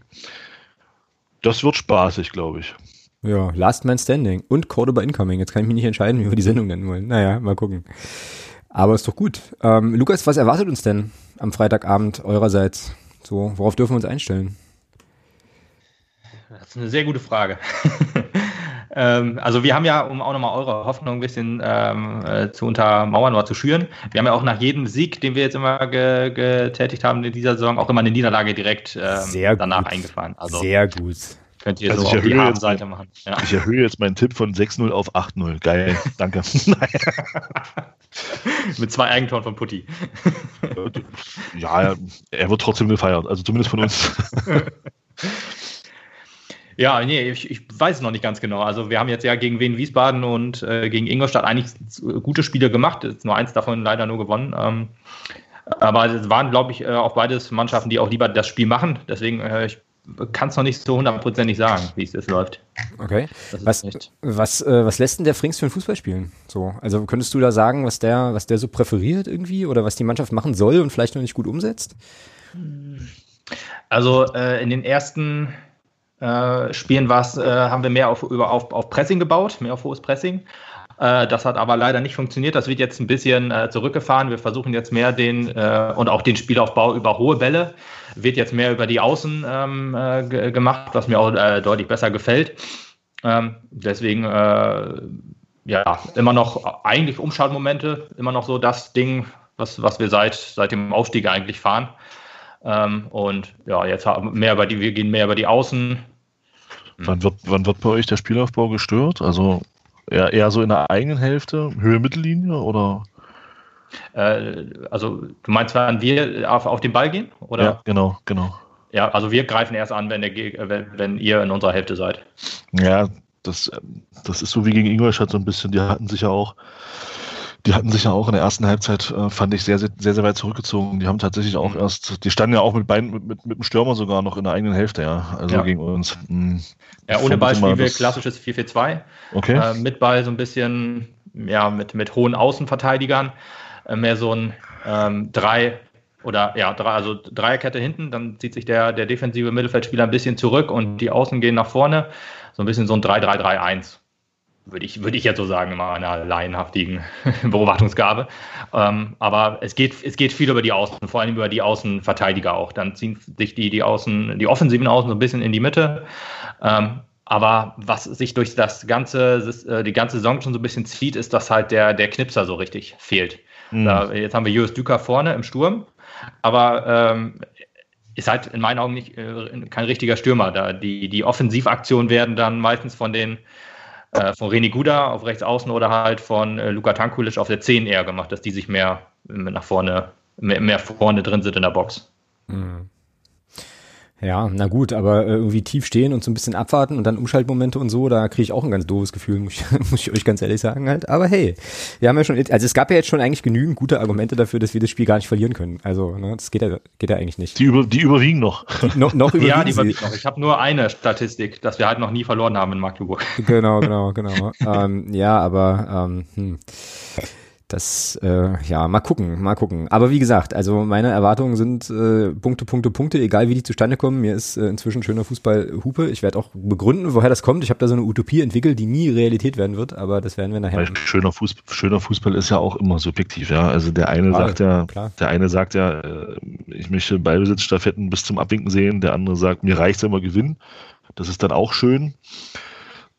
Das wird spaßig, glaube ich. Ja, Last Man Standing und Cordoba Incoming. Jetzt kann ich mich nicht entscheiden, wie wir die Sendung nennen wollen. Naja, mal gucken. Aber ist doch gut. Ähm, Lukas, was erwartet uns denn am Freitagabend eurerseits? So, worauf dürfen wir uns einstellen? Das ist eine sehr gute Frage. [LAUGHS] Ähm, also wir haben ja, um auch nochmal eure Hoffnung ein bisschen ähm, äh, zu untermauern oder zu schüren, wir haben ja auch nach jedem Sieg, den wir jetzt immer ge getätigt haben in dieser Saison, auch immer eine Niederlage direkt ähm, danach gut. eingefahren. Also Sehr gut. Könnt ihr also so auf die Habenseite machen. Ja. Ich erhöhe jetzt meinen Tipp von 6-0 auf 8-0. Geil, danke. [LAUGHS] Mit zwei Eigentoren von Putti. ja, er wird trotzdem gefeiert, also zumindest von uns. [LAUGHS] Ja, nee, ich, ich weiß es noch nicht ganz genau. Also wir haben jetzt ja gegen Wien Wiesbaden und äh, gegen Ingolstadt eigentlich gute Spiele gemacht. Jetzt nur eins davon leider nur gewonnen. Ähm, aber es waren, glaube ich, äh, auch beides Mannschaften, die auch lieber das Spiel machen. Deswegen, äh, ich kann es noch nicht so hundertprozentig sagen, wie es jetzt läuft. Okay. Was, was, äh, was lässt denn der Frings für ein Fußball spielen? So, also könntest du da sagen, was der, was der so präferiert irgendwie oder was die Mannschaft machen soll und vielleicht noch nicht gut umsetzt? Also äh, in den ersten äh, Spielen war's, äh, haben wir mehr auf, über, auf, auf Pressing gebaut, mehr auf hohes Pressing. Äh, das hat aber leider nicht funktioniert. Das wird jetzt ein bisschen äh, zurückgefahren. Wir versuchen jetzt mehr den äh, und auch den Spielaufbau über hohe Bälle. Wird jetzt mehr über die Außen ähm, äh, gemacht, was mir auch äh, deutlich besser gefällt. Ähm, deswegen äh, ja immer noch eigentlich Umschaltmomente, immer noch so das Ding, was, was wir seit, seit dem Aufstieg eigentlich fahren. Ähm, und ja, jetzt haben mehr über die, wir gehen mehr über die Außen. Wann wird, wann wird bei euch der Spielaufbau gestört? Also Eher, eher so in der eigenen Hälfte, Höhe Mittellinie oder? Äh, also du meinst, wenn wir auf, auf den Ball gehen? Oder? Ja, genau, genau. Ja, also wir greifen erst an, wenn, der, wenn, wenn ihr in unserer Hälfte seid. Ja, das, das ist so wie gegen Ingolstadt so ein bisschen. Die hatten sich ja auch die hatten sich ja auch in der ersten Halbzeit, äh, fand ich, sehr, sehr, sehr, sehr weit zurückgezogen. Die haben tatsächlich auch mhm. erst, die standen ja auch mit beiden, mit, mit, mit dem Stürmer sogar noch in der eigenen Hälfte, ja. Also ja. gegen uns. Hm. Ja, ohne Ball spielen wir klassisches 4-4-2. Okay. Äh, mit Ball so ein bisschen, ja, mit, mit hohen Außenverteidigern. Äh, mehr so ein ähm, drei oder ja, drei, also Dreierkette hinten, dann zieht sich der, der defensive Mittelfeldspieler ein bisschen zurück und die Außen gehen nach vorne. So ein bisschen so ein 3-3-3-1 würde ich, würde ich jetzt so sagen, in meiner laienhaftigen [LAUGHS] Beobachtungsgabe. Ähm, aber es geht, es geht viel über die Außen, vor allem über die Außenverteidiger auch. Dann ziehen sich die, die Außen, die offensiven Außen so ein bisschen in die Mitte. Ähm, aber was sich durch das ganze, äh, die ganze Saison schon so ein bisschen zieht, ist, dass halt der, der Knipser so richtig fehlt. Mhm. Da, jetzt haben wir Julius Düker vorne im Sturm, aber ähm, ist halt in meinen Augen nicht äh, kein richtiger Stürmer. Da die, die Offensivaktionen werden dann meistens von den äh, von René Guda auf rechts außen oder halt von äh, Luka Tankulic auf der 10 eher gemacht, dass die sich mehr nach vorne, mehr, mehr vorne drin sind in der Box. Mhm. Ja, na gut, aber äh, irgendwie tief stehen und so ein bisschen abwarten und dann Umschaltmomente und so, da kriege ich auch ein ganz doofes Gefühl, [LAUGHS] muss ich, muss ich euch ganz ehrlich sagen halt. Aber hey, wir haben ja schon, also es gab ja jetzt schon eigentlich genügend gute Argumente dafür, dass wir das Spiel gar nicht verlieren können. Also, ne, das geht ja, geht ja eigentlich nicht. Die, über, die überwiegen noch. Die, no, noch [LAUGHS] überwiegen ja, die überwiegen noch. Ich habe nur eine Statistik, dass wir halt noch nie verloren haben in Magdeburg. Genau, genau, genau. ähm, ja, aber ähm, hm. Das, äh, ja, mal gucken, mal gucken. Aber wie gesagt, also meine Erwartungen sind äh, Punkte, Punkte, Punkte, egal wie die zustande kommen. Mir ist äh, inzwischen schöner Fußball Hupe. Ich werde auch begründen, woher das kommt. Ich habe da so eine Utopie entwickelt, die nie Realität werden wird, aber das werden wir nachher. Weil schöner, Fußball, schöner Fußball ist ja auch immer subjektiv, ja. Also der eine klar, sagt ja, klar. der eine sagt ja, äh, ich möchte Ballbesitzstaffetten bis zum Abwinken sehen, der andere sagt, mir reicht wenn wir gewinnen. Das ist dann auch schön.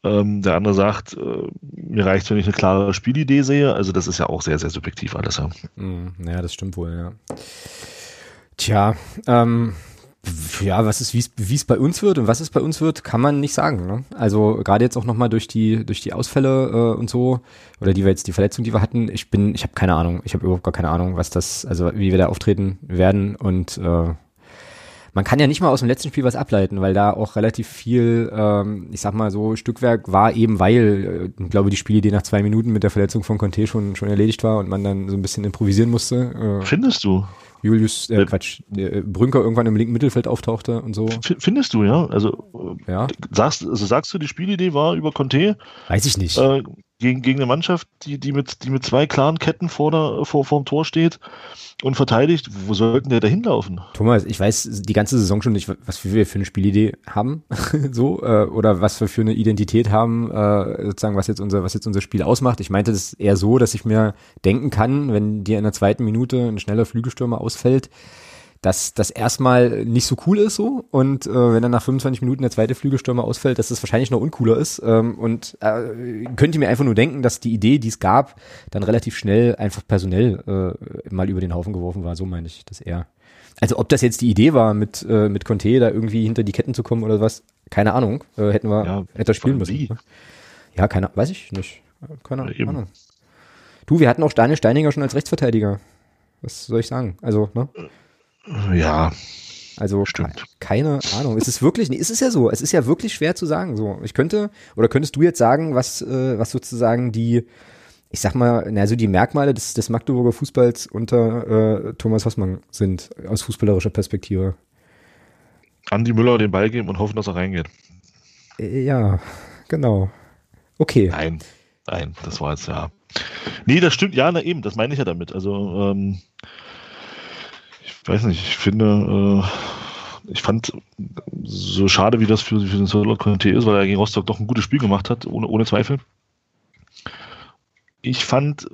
Ähm, der andere sagt, äh, mir reicht, wenn ich eine klare Spielidee sehe. Also das ist ja auch sehr, sehr subjektiv alles. Ja, mm, ja das stimmt wohl, ja. Tja, ähm, ja, was ist, wie es bei uns wird und was es bei uns wird, kann man nicht sagen. Ne? Also gerade jetzt auch nochmal durch die durch die Ausfälle äh, und so oder die wir jetzt die Verletzung, die wir hatten. Ich bin, ich habe keine Ahnung. Ich habe überhaupt gar keine Ahnung, was das, also wie wir da auftreten werden und äh, man kann ja nicht mal aus dem letzten Spiel was ableiten, weil da auch relativ viel, ähm, ich sag mal so, Stückwerk war eben, weil, äh, ich glaube, die Spielidee nach zwei Minuten mit der Verletzung von Conte schon, schon erledigt war und man dann so ein bisschen improvisieren musste. Äh, Findest du? Julius, äh, Quatsch, äh, Brünker irgendwann im linken Mittelfeld auftauchte und so. Findest du, ja? Also, ja. Sagst, also sagst du, die Spielidee war über Conte? Weiß ich nicht. Äh, gegen, gegen eine Mannschaft, die, die, mit, die mit zwei klaren Ketten vor, der, vor, vor dem Tor steht und verteidigt, wo sollten der da hinlaufen? Thomas, ich weiß die ganze Saison schon nicht, was wir für eine Spielidee haben, [LAUGHS] so, äh, oder was wir für eine Identität haben, äh, sozusagen, was jetzt unser, was jetzt unser Spiel ausmacht. Ich meinte das eher so, dass ich mir denken kann, wenn dir in der zweiten Minute ein schneller Flügelstürmer ausfällt, dass das erstmal nicht so cool ist so und äh, wenn dann nach 25 Minuten der zweite Flügelstürmer ausfällt, dass das wahrscheinlich noch uncooler ist ähm, und äh, könnt ihr mir einfach nur denken, dass die Idee, die es gab, dann relativ schnell einfach personell äh, mal über den Haufen geworfen war, so meine ich das eher. Also ob das jetzt die Idee war, mit, äh, mit Conte da irgendwie hinter die Ketten zu kommen oder was, keine Ahnung, äh, hätten wir, ja, hätte spielen müssen. Wie? Ja, keine, weiß ich nicht, keine ja, Ahnung. Du, wir hatten auch Daniel Steininger schon als Rechtsverteidiger. Was soll ich sagen? Also, ne? Ja. Also Stimmt. keine Ahnung. Es ist wirklich, es ist ja so, es ist ja wirklich schwer zu sagen. So, ich könnte oder könntest du jetzt sagen, was äh, was sozusagen die, ich sag mal, na, also die Merkmale des, des Magdeburger Fußballs unter äh, Thomas Hossmann sind aus fußballerischer Perspektive. Andi Müller den Ball geben und hoffen, dass er reingeht. Äh, ja, genau. Okay. Nein, nein, das war jetzt ja. Nee, das stimmt, ja, na eben, das meine ich ja damit. Also ähm, weiß nicht, ich finde, ich fand, so schade wie das für, für den Solot Conte ist, weil er gegen Rostock doch ein gutes Spiel gemacht hat, ohne, ohne Zweifel. Ich fand,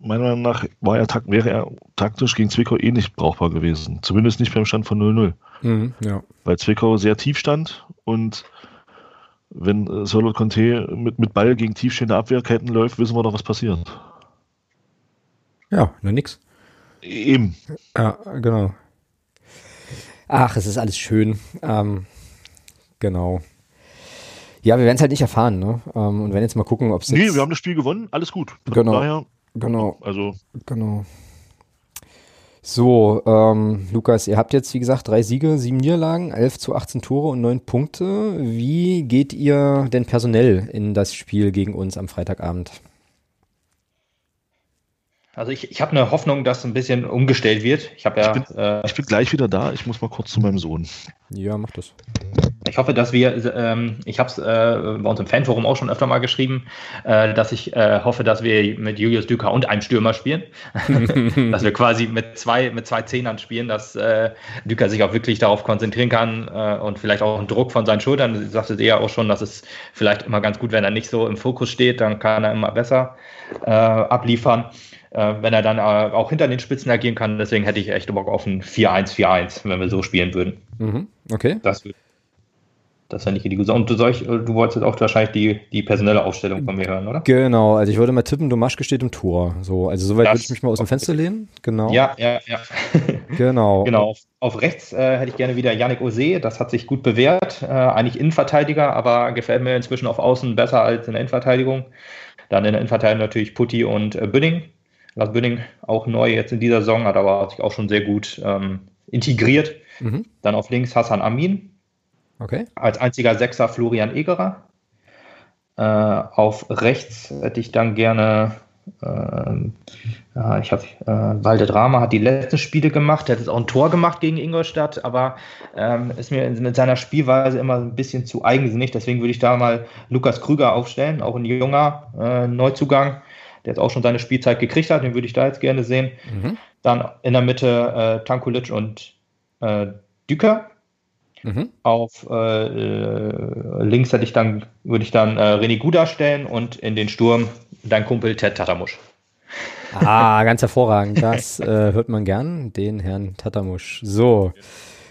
meiner Meinung nach war er, wäre er taktisch gegen Zwickau eh nicht brauchbar gewesen. Zumindest nicht beim Stand von 0-0. Mhm, ja. Weil Zwickau sehr tief stand und wenn äh, Solo Conte mit, mit Ball gegen tiefstehende Abwehrketten läuft, wissen wir doch, was passiert. Ja, nur nix. Eben. Ja, genau. Ach, es ist alles schön. Ähm, genau. Ja, wir werden es halt nicht erfahren, ne? Ähm, und wenn jetzt mal gucken, ob es. Nee, wir haben das Spiel gewonnen, alles gut. Von genau. Daher, genau. Also. Genau. So, ähm, Lukas, ihr habt jetzt, wie gesagt, drei Siege, sieben Niederlagen, elf zu 18 Tore und neun Punkte. Wie geht ihr denn personell in das Spiel gegen uns am Freitagabend? Also ich, ich habe eine Hoffnung, dass ein bisschen umgestellt wird. Ich habe ja. Ich bin, äh, ich bin, gleich wieder da. Ich muss mal kurz zu meinem Sohn. Ja, mach das. Ich hoffe, dass wir, ähm, ich habe es äh, bei uns im Fanforum auch schon öfter mal geschrieben, äh, dass ich äh, hoffe, dass wir mit Julius Düker und einem Stürmer spielen. [LAUGHS] dass wir quasi mit zwei, mit zwei Zehnern spielen, dass äh, Düker sich auch wirklich darauf konzentrieren kann äh, und vielleicht auch einen Druck von seinen Schultern. Du sagtest eher auch schon, dass es vielleicht immer ganz gut, wenn er nicht so im Fokus steht, dann kann er immer besser äh, abliefern äh, wenn er dann äh, auch hinter den Spitzen agieren kann. Deswegen hätte ich echt Bock auf ein 4-1-4-1, wenn wir so spielen würden. Mhm. Okay. Das, das wäre nicht die gute Und du, soll du wolltest jetzt auch wahrscheinlich die, die personelle Aufstellung von mir hören, oder? Genau, also ich würde mal tippen, Domaschke steht im Tor. So, also soweit würde ich mich mal aus dem Fenster lehnen. Genau. Ja, ja, ja. [LAUGHS] genau. Genau. Auf, auf rechts äh, hätte ich gerne wieder Yannick Ose, das hat sich gut bewährt. Äh, eigentlich Innenverteidiger, aber gefällt mir inzwischen auf Außen besser als in der Innenverteidigung. Dann in der Innenverteidigung natürlich Putti und äh, Bünding. Lars Bünding auch neu jetzt in dieser Saison, hat aber sich auch schon sehr gut ähm, integriert. Mhm. Dann auf links Hassan Amin. Okay. Als einziger Sechser Florian Egerer. Äh, auf rechts hätte ich dann gerne, äh, ja, ich habe, äh, Walde Drama hat die letzten Spiele gemacht, der hat jetzt auch ein Tor gemacht gegen Ingolstadt, aber ähm, ist mir mit seiner Spielweise immer ein bisschen zu eigensinnig, deswegen würde ich da mal Lukas Krüger aufstellen, auch ein junger äh, Neuzugang der jetzt auch schon seine Spielzeit gekriegt hat, den würde ich da jetzt gerne sehen. Mhm. Dann in der Mitte äh, Tankulic und äh, Düker. Mhm. Auf äh, äh, links hätte ich dann, würde ich dann äh, René Guda stellen und in den Sturm dein Kumpel Ted Tatamusch. Ah, ganz hervorragend. Das äh, hört man gern, den Herrn Tatamusch. So.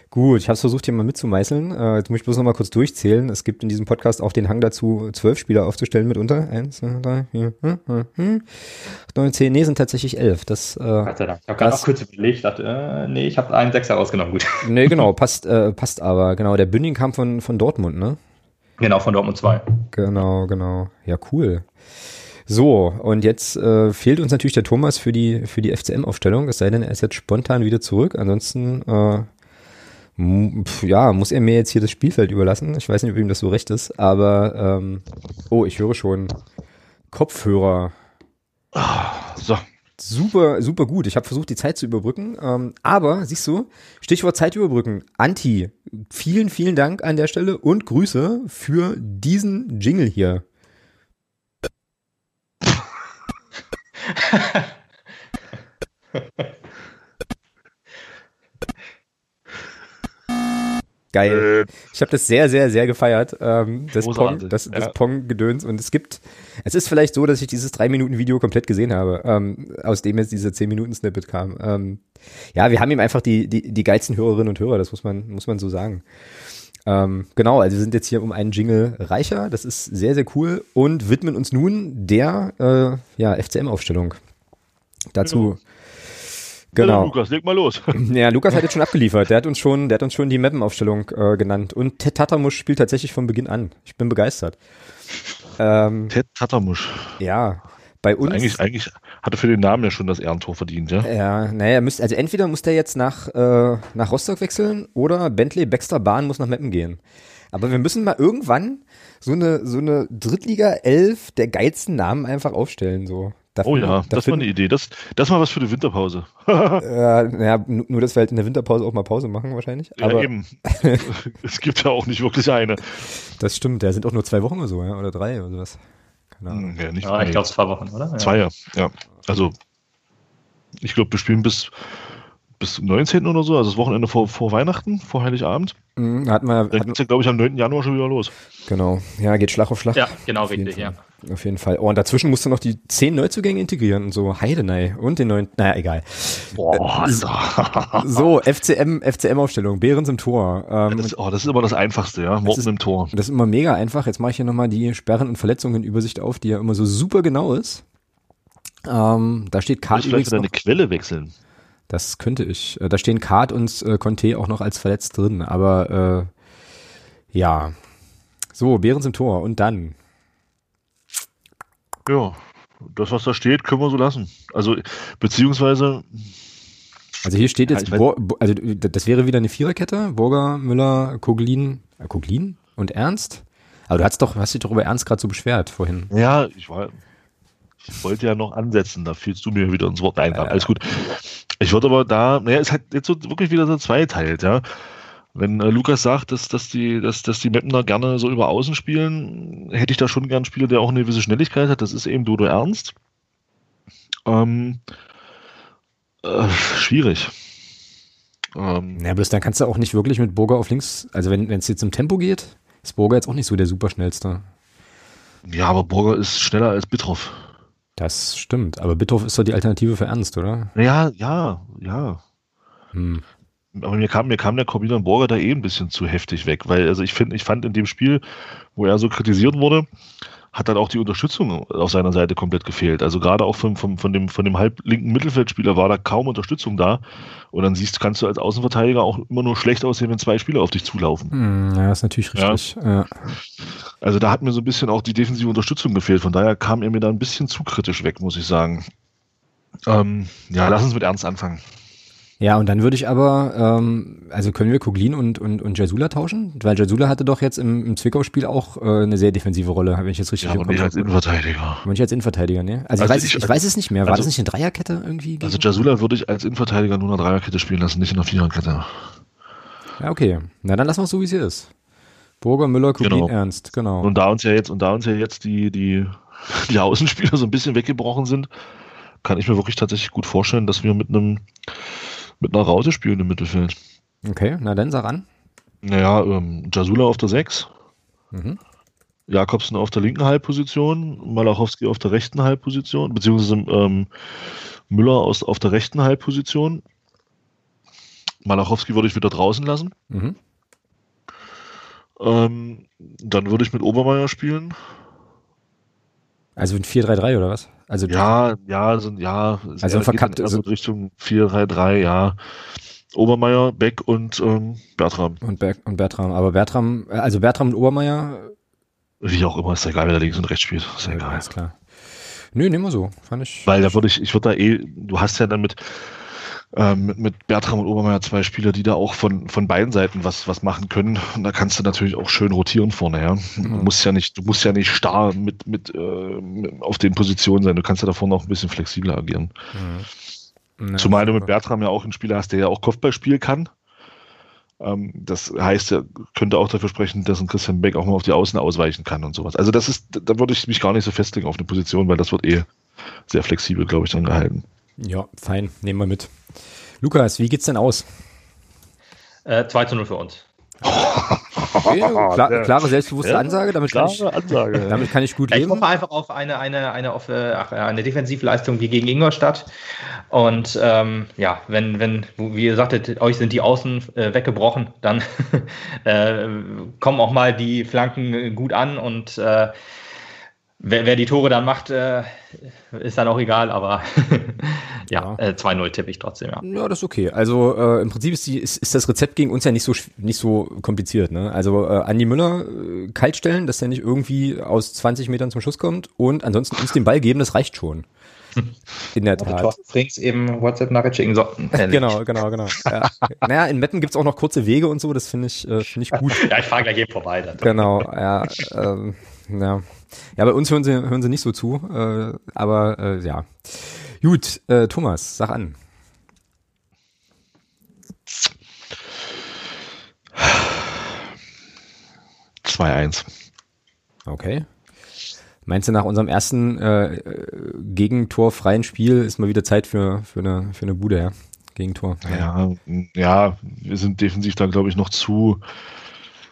Gut, ich habe es versucht, hier mal mitzumeißeln. Äh, jetzt muss ich bloß noch mal kurz durchzählen. Es gibt in diesem Podcast auch den Hang dazu, zwölf Spieler aufzustellen mitunter. Eins, zwei, drei, vier, fünf, fünf, neun, zehn. Nee, sind tatsächlich elf. Das, äh, Gott sei Dank. Ich habe gerade auch kurz überlegt, dachte, äh, nee, ich habe einen Sechser rausgenommen. Gut. [LAUGHS] Nee, genau, passt, äh, passt aber. Genau, der Bünding kam von, von Dortmund, ne? Genau, von Dortmund 2. Genau, genau. Ja, cool. So, und jetzt äh, fehlt uns natürlich der Thomas für die, für die FCM-Aufstellung, es sei denn, er ist jetzt spontan wieder zurück. Ansonsten äh, ja, muss er mir jetzt hier das Spielfeld überlassen? Ich weiß nicht, ob ihm das so recht ist, aber ähm, oh, ich höre schon Kopfhörer. so. Super, super gut. Ich habe versucht, die Zeit zu überbrücken. Ähm, aber, siehst du, Stichwort Zeit überbrücken. Anti, vielen, vielen Dank an der Stelle und Grüße für diesen Jingle hier. [LAUGHS] Geil. Äh, ich habe das sehr, sehr, sehr gefeiert. Ähm, das Pong, das, das ja. Pong-Gedöns. Und es gibt, es ist vielleicht so, dass ich dieses drei Minuten Video komplett gesehen habe, ähm, aus dem jetzt dieser zehn Minuten Snippet kam. Ähm, ja, wir haben ihm einfach die, die, die geilsten Hörerinnen und Hörer, das muss man, muss man so sagen. Ähm, genau, also wir sind jetzt hier um einen Jingle reicher. Das ist sehr, sehr cool und widmen uns nun der äh, ja, FCM-Aufstellung. Dazu Genau. Ja, Lukas, leg mal los. [LAUGHS] Ja, Lukas hat jetzt schon abgeliefert. Der hat uns schon, der hat uns schon die Mappenaufstellung äh, genannt. Und Ted Tatamusch spielt tatsächlich von Beginn an. Ich bin begeistert. Ähm, Ted Tatamusch. Ja. Bei uns. Eigentlich, eigentlich hat er für den Namen ja schon das Ehrentor verdient, ja? Ja, naja, müsste, also entweder muss der jetzt nach, äh, nach Rostock wechseln oder Bentley Baxter Bahn muss nach Meppen gehen. Aber wir müssen mal irgendwann so eine, so eine Drittliga 11 der geilsten Namen einfach aufstellen, so. Dafür, oh ja, das war eine Idee. Das, das mal was für die Winterpause. [LAUGHS] äh, naja, nur, dass wir halt in der Winterpause auch mal Pause machen wahrscheinlich. Ja, Aber eben. es gibt ja auch nicht wirklich eine. Das stimmt, da sind auch nur zwei Wochen oder so, ja, oder drei oder sowas. Keine Ahnung. Hm, ja, nicht ja, ich glaube zwei Wochen, oder? Zwei, ja. ja. Also, ich glaube, wir spielen bis, bis zum 19. oder so, also das Wochenende vor, vor Weihnachten, vor Heiligabend. Mhm, hatten wir, Dann geht's ja, glaube ich, am 9. Januar schon wieder los. Genau. Ja, geht Schlag auf Schlag. Ja, genau, richtig, ja. Auf jeden Fall. Oh, und dazwischen musst du noch die zehn Neuzugänge integrieren und so. Heidenei. Und den neuen, naja, egal. Boah, Alter. So, FCM, FCM-Aufstellung. Behrens im Tor. Ähm, Das, oh, das ist immer das Einfachste, ja. Morten im Tor. Das ist immer mega einfach. Jetzt mache ich hier nochmal die Sperren und Verletzungen-Übersicht auf, die ja immer so super genau ist. Ähm, da steht Kart du vielleicht übrigens wieder noch, eine Quelle wechseln? Das könnte ich. Äh, Da stehen Kart und äh, Conte auch noch als verletzt drin. Aber äh, ja. So, Behrens im Tor. Und dann. Ja, das, was da steht, können wir so lassen. Also, beziehungsweise, Also hier steht Ja, jetzt, Bo- also das wäre wieder eine Viererkette. Burger, Müller, Koglin, äh, Koglin und Ernst. Aber du hast doch, hast dich doch über Ernst gerade so beschwert vorhin. ja, ich war, ich wollte ja noch ansetzen, da fielst du mir wieder ins Wort. Nein, alles gut. Ich würde aber da, naja, es hat jetzt so wirklich wieder so zweiteilt, ja. Wenn äh, Lukas sagt, dass, dass die, dass, dass die Mapner gerne so über Außen spielen, hätte ich da schon gern einen Spieler, der auch eine gewisse Schnelligkeit hat. Das ist eben Dodo Ernst. Ähm, äh, schwierig. Ähm, Ja, bloß dann kannst du auch nicht wirklich mit Burger auf links, also wenn es jetzt im Tempo geht, ist Burger jetzt auch nicht so der superschnellste. ja, aber Borger ist schneller als Bittroff. Das stimmt, aber Bitthoff ist doch die Alternative für Ernst, oder? Ja, ja, ja. Hm. Aber mir kam, mir kam der Corbinian Borger da eh ein bisschen zu heftig weg, weil also ich finde, ich fand in dem Spiel, wo er so kritisiert wurde, hat dann auch die Unterstützung auf seiner Seite komplett gefehlt. Also gerade auch vom, vom, von dem, von dem halblinken Mittelfeldspieler war da kaum Unterstützung da. Und dann siehst, kannst du als Außenverteidiger auch immer nur schlecht aussehen, wenn zwei Spieler auf dich zulaufen. Hm, ja, ist natürlich Ja. richtig. Ja. Also da hat mir so ein bisschen auch die defensive Unterstützung gefehlt. Von daher kam er mir da ein bisschen zu kritisch weg, muss ich sagen. Ähm, ja, lass uns mit Ernst anfangen. Ja, und dann würde ich aber, ähm, also können wir Koglin und, und, und Jasula tauschen? Weil Jasula hatte doch jetzt im, im Zwickau-Spiel auch äh, eine sehr defensive Rolle, wenn ich jetzt richtig Ja, aber nicht als. Innenverteidiger. Aber nicht als Innenverteidiger, ne? Also, ich, Also weiß, ich- ich, ich weiß es nicht mehr. War also- das nicht eine Dreierkette irgendwie? Also gegen- Jasula würde ich als Innenverteidiger nur in einer Dreierkette spielen lassen, nicht in einer Viererkette. ja, okay. Na, dann lassen wir es so, wie es hier ist. Burger, Müller, Koglin, Genau. Ernst, genau. Und da uns ja jetzt, und da uns ja jetzt die, die, [LAUGHS] die Außenspieler so ein bisschen weggebrochen sind, kann ich mir wirklich tatsächlich gut vorstellen, dass wir mit einem mit einer Raute spielen im Mittelfeld. Okay, na dann sag an. Naja, ähm, Jasula auf der 6, Mhm. Jakobsen auf der linken Halbposition, Malachowski auf der rechten Halbposition, beziehungsweise ähm, Müller aus, auf der rechten Halbposition. Malachowski würde ich wieder draußen lassen. Mhm. Ähm, dann würde ich mit Obermeier spielen. Also ein 4-3-3 oder was? Also Ja, ja, so, ja. Also dann eher also- so Richtung 4-3-3, ja. Obermeier, Beck und ähm, Bertram. und, Ber und Bertram. Aber Bertram, äh, also Bertram und Obermeier, Wie auch immer, ist ja egal, wer da links und rechts spielt. Ist ja egal. alles klar. Nö, nehmen wir so. Fand ich. Weil da würde ich, ich würde da eh, du hast ja dann mit, ähm, mit, mit Bertram und Obermeier zwei Spieler, die da auch von, von beiden Seiten was, was machen können. Und da kannst du natürlich auch schön rotieren vorne, ja. Du musst ja nicht, du musst ja nicht starr mit, mit, äh, mit auf den Positionen sein. Du kannst ja da vorne auch ein bisschen flexibler agieren. Mhm. Zumal du mit. Bertram ja auch einen Spieler hast, der ja auch Kopfballspiel kann. Ähm, das heißt, er könnte auch dafür sprechen, dass ein Christian Beck auch mal auf die Außen ausweichen kann und sowas. Also das ist, da würde ich mich gar nicht so festlegen auf eine Position, weil das wird eh sehr flexibel, glaube ich, dann gehalten. Ja, fein. Nehmen wir mit. Lukas, wie geht's denn aus? Äh, 2 zu 0 für uns. Okay, [LAUGHS] klar, klare, selbstbewusste Ja, Ansage. Damit kann, ich, Ansage. [LAUGHS] damit kann ich gut Ich leben. hoffe einfach auf eine, eine, eine, auf, ach, eine Defensivleistung wie gegen Ingolstadt. Und ähm, ja, wenn, wenn, wie ihr sagtet, euch sind die Außen äh, weggebrochen, dann [LAUGHS] äh, kommen auch mal die Flanken gut an und äh, wer, wer die Tore dann macht, äh, ist dann auch egal, aber [LAUGHS] ja, Ja. äh, 2-0 tippe ich trotzdem, ja. Ja, das ist okay. Also äh, im Prinzip ist, die, ist, ist das Rezept gegen uns ja nicht so nicht so kompliziert. Ne? Also äh, Andi Müller äh, kalt stellen, dass der nicht irgendwie aus 20 Metern zum Schuss kommt und ansonsten uns den Ball geben, das reicht schon. [LAUGHS] In der Tat. Frings eben WhatsApp-Nachricht schicken so. [LAUGHS] Genau, genau, genau. Ja. Naja, in Metten gibt's auch noch kurze Wege und so, das finde ich, äh, finde ich gut. Ja, ich fahre gleich eben vorbei. Dann. Genau, ja, ähm, ja. Ja, bei uns hören sie, hören sie nicht so zu, äh, aber äh, ja. Gut, äh, Thomas, sag an. Zwei 2-1. Okay. Meinst du, nach unserem ersten äh, äh, gegentorfreien Spiel ist mal wieder Zeit für, für, eine, für eine Bude, ja? Gegentor. Ja, ja, wir sind defensiv da, glaube ich, noch zu,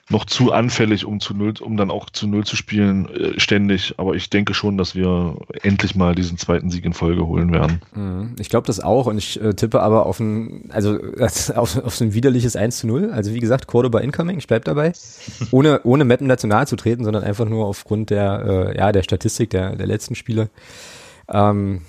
noch zu anfällig, um zu null, um dann auch zu null zu spielen, äh, ständig. Aber ich denke schon, dass wir endlich mal diesen zweiten Sieg in Folge holen werden. Mhm. Ich glaube das auch und ich äh, tippe aber auf ein, also [LAUGHS] auf, auf so ein widerliches 1 zu 0. Also wie gesagt, Cordoba incoming, ich bleib dabei. ohne, ohne Mappen national zu treten, sondern einfach nur aufgrund der, äh, ja, der Statistik der, der letzten Spiele. Ähm,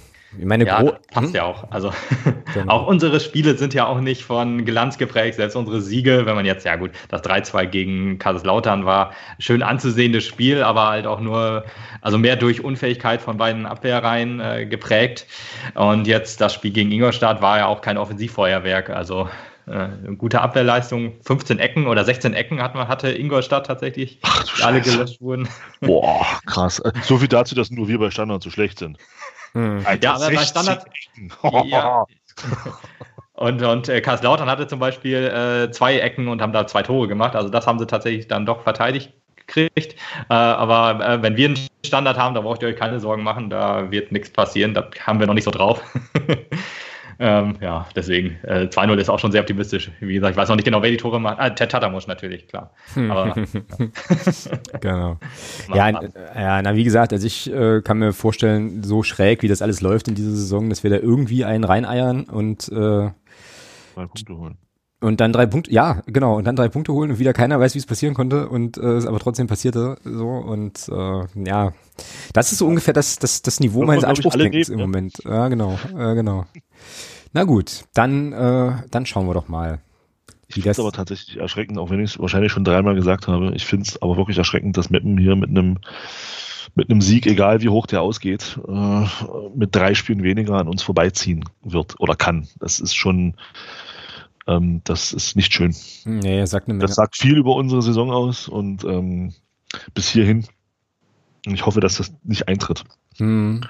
meine ja, passt hm? ja auch. Also [LAUGHS] genau. auch unsere Spiele sind ja auch nicht von Glanz geprägt, selbst unsere Siege, wenn man jetzt, ja gut, das 3-2 gegen Kaiserslautern war schön anzusehendes Spiel, aber halt auch nur, also mehr durch Unfähigkeit von beiden Abwehrreihen äh, geprägt. Und jetzt das Spiel gegen Ingolstadt war ja auch kein Offensivfeuerwerk, also äh, gute Abwehrleistung, 15 Ecken oder 16 Ecken hat man, hatte Ingolstadt tatsächlich, Ach, die alle gelöscht wurden. Boah, [LAUGHS] krass. So viel dazu, dass nur wir bei Standard so schlecht sind. Hm. Ja, aber bei Standard. [LAUGHS] ja. Und, und äh, Karlslautern hatte zum Beispiel äh, zwei Ecken und haben da zwei Tore gemacht. Also das haben sie tatsächlich dann doch verteidigt gekriegt. Äh, aber äh, wenn wir einen Standard haben, da braucht ihr euch keine Sorgen machen, da wird nichts passieren. Da haben wir noch nicht so drauf. [LAUGHS] Ähm, ja, deswegen, äh, 2-0 ist auch schon sehr optimistisch. Wie gesagt, ich weiß noch nicht genau, wer die Tore macht. Ah, Ted Tatamusch natürlich, klar. Aber, [LAUGHS] genau. [LAUGHS] ja, ja, na, wie gesagt, also ich äh, kann mir vorstellen, so schräg, wie das alles läuft in dieser Saison, dass wir da irgendwie einen reineiern und äh, Drei Punkte holen. Und dann drei Punkte, ja, genau, und dann drei Punkte holen und wieder keiner weiß, wie es passieren konnte und äh, es aber trotzdem passierte so und äh, ja, das ist so ungefähr das, das, das Niveau meines Anspruchsdenkens im Moment. Ja, genau, äh, genau. Na gut, dann, äh, dann schauen wir doch mal. Ich finde es aber tatsächlich erschreckend, auch wenn ich es wahrscheinlich schon dreimal gesagt habe. Ich finde es aber wirklich erschreckend, dass Meppen hier mit einem mit einem Sieg, egal wie hoch der ausgeht, äh, mit drei Spielen weniger an uns vorbeiziehen wird oder kann. Das ist schon, ähm, das ist nicht schön. Nee, sagt eine Menge. Das sagt viel über unsere Saison aus und ähm, bis hierhin. Ich hoffe, dass das nicht eintritt. Hm.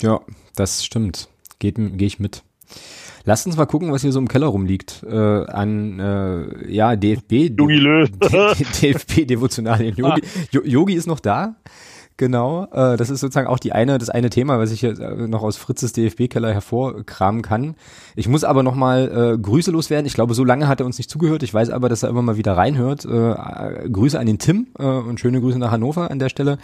Ja, das stimmt. Gehe ich mit. Lasst uns mal gucken, was hier so im Keller rumliegt. Äh, an äh, ja, DFB. Yogi Löw. DFB Devotionalien. [LAUGHS] Yogi, Yogi ist noch da. Genau, äh, das ist sozusagen auch die eine, das eine Thema, was ich hier äh, noch aus Fritzes DFB-Keller hervorkramen kann. Ich muss aber nochmal äh, Grüße loswerden. Ich glaube, so lange hat er uns nicht zugehört. Ich weiß aber, dass er immer mal wieder reinhört. Äh, Grüße an den Tim äh, und schöne Grüße nach Hannover an der Stelle.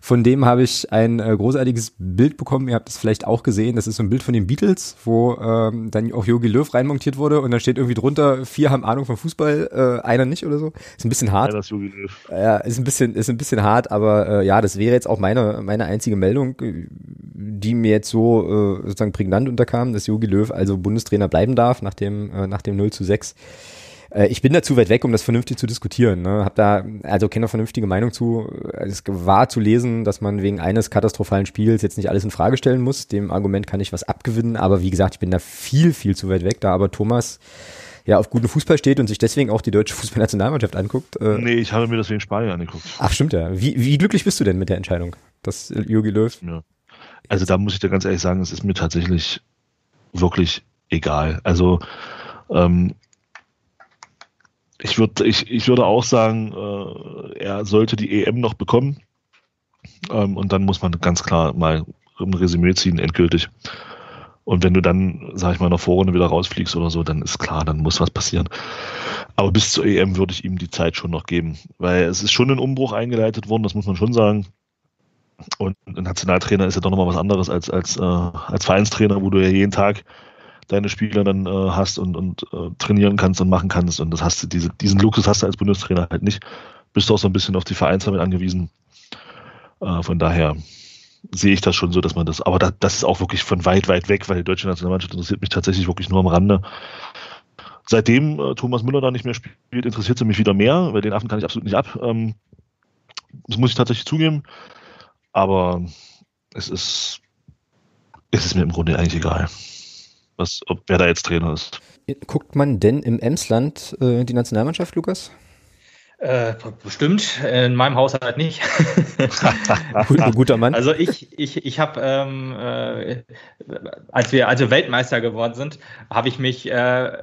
Von dem habe ich ein äh, großartiges Bild bekommen. Ihr habt es vielleicht auch gesehen. Das ist so ein Bild von den Beatles, wo ähm, dann auch Yogi Löw reinmontiert wurde und da steht irgendwie drunter, vier haben Ahnung von Fußball, äh, einer nicht oder so. Ist ein bisschen hart. Ja, das Yogi Löw. Ja, ist ein bisschen, ist ein bisschen hart, aber äh, ja, das wäre jetzt auch meine, meine einzige Meldung, die mir jetzt so äh, sozusagen prägnant unterkam, dass Jogi Löw also Bundestrainer bleiben darf nach dem, äh, nach dem 0 zu 6 äh, ich bin da zu weit weg, um das vernünftig zu diskutieren. Ne? Hab da also keine vernünftige Meinung zu. Es war zu lesen, dass man wegen eines katastrophalen Spiels jetzt nicht alles in Frage stellen muss. Dem Argument kann ich was abgewinnen, aber wie gesagt, ich bin da viel, viel zu weit weg. Da aber Thomas ja auf guten Fußball steht und sich deswegen auch die deutsche Fußballnationalmannschaft anguckt. Äh, nee, ich habe mir das wegen Spanien angeguckt. Ach, stimmt ja. Wie, wie glücklich bist du denn mit der Entscheidung, dass Jogi Löw? Ja. Also da muss ich dir ganz ehrlich sagen, es ist mir tatsächlich wirklich egal. Also ähm, ich würde ich, ich würde auch sagen, äh, er sollte die EM noch bekommen. Ähm, und dann muss man ganz klar mal ein Resümee ziehen, endgültig. Und wenn du dann, sag ich mal, in der Vorrunde wieder rausfliegst oder so, dann ist klar, dann muss was passieren. Aber bis zur EM würde ich ihm die Zeit schon noch geben, weil es ist schon ein Umbruch eingeleitet worden, das muss man schon sagen. Und ein Nationaltrainer ist ja doch nochmal was anderes als, als, äh, als Vereinstrainer, wo du ja jeden Tag deine Spieler dann äh, hast und, und äh, trainieren kannst und machen kannst. Und das hast du, diese, diesen Luxus hast du als Bundestrainer halt nicht. Bist du auch so ein bisschen auf die Vereinsarbeit angewiesen. Äh, von daher sehe ich das schon so, dass man das, aber da, das ist auch wirklich von weit, weit weg, weil die deutsche Nationalmannschaft interessiert mich tatsächlich wirklich nur am Rande. Seitdem äh, Thomas Müller da nicht mehr spielt, interessiert sie mich wieder mehr, weil den Affen kann ich absolut nicht ab. Ähm, das muss ich tatsächlich zugeben. Aber es ist, es ist mir im Grunde eigentlich egal, was, ob wer da jetzt Trainer ist. Guckt man denn im Emsland äh, die Nationalmannschaft, Lukas? Äh, bestimmt, in meinem Haushalt nicht. [LAUGHS] Guter Mann. Also ich, ich, ich habe, ähm, äh, als wir also Weltmeister geworden sind, habe ich mich äh,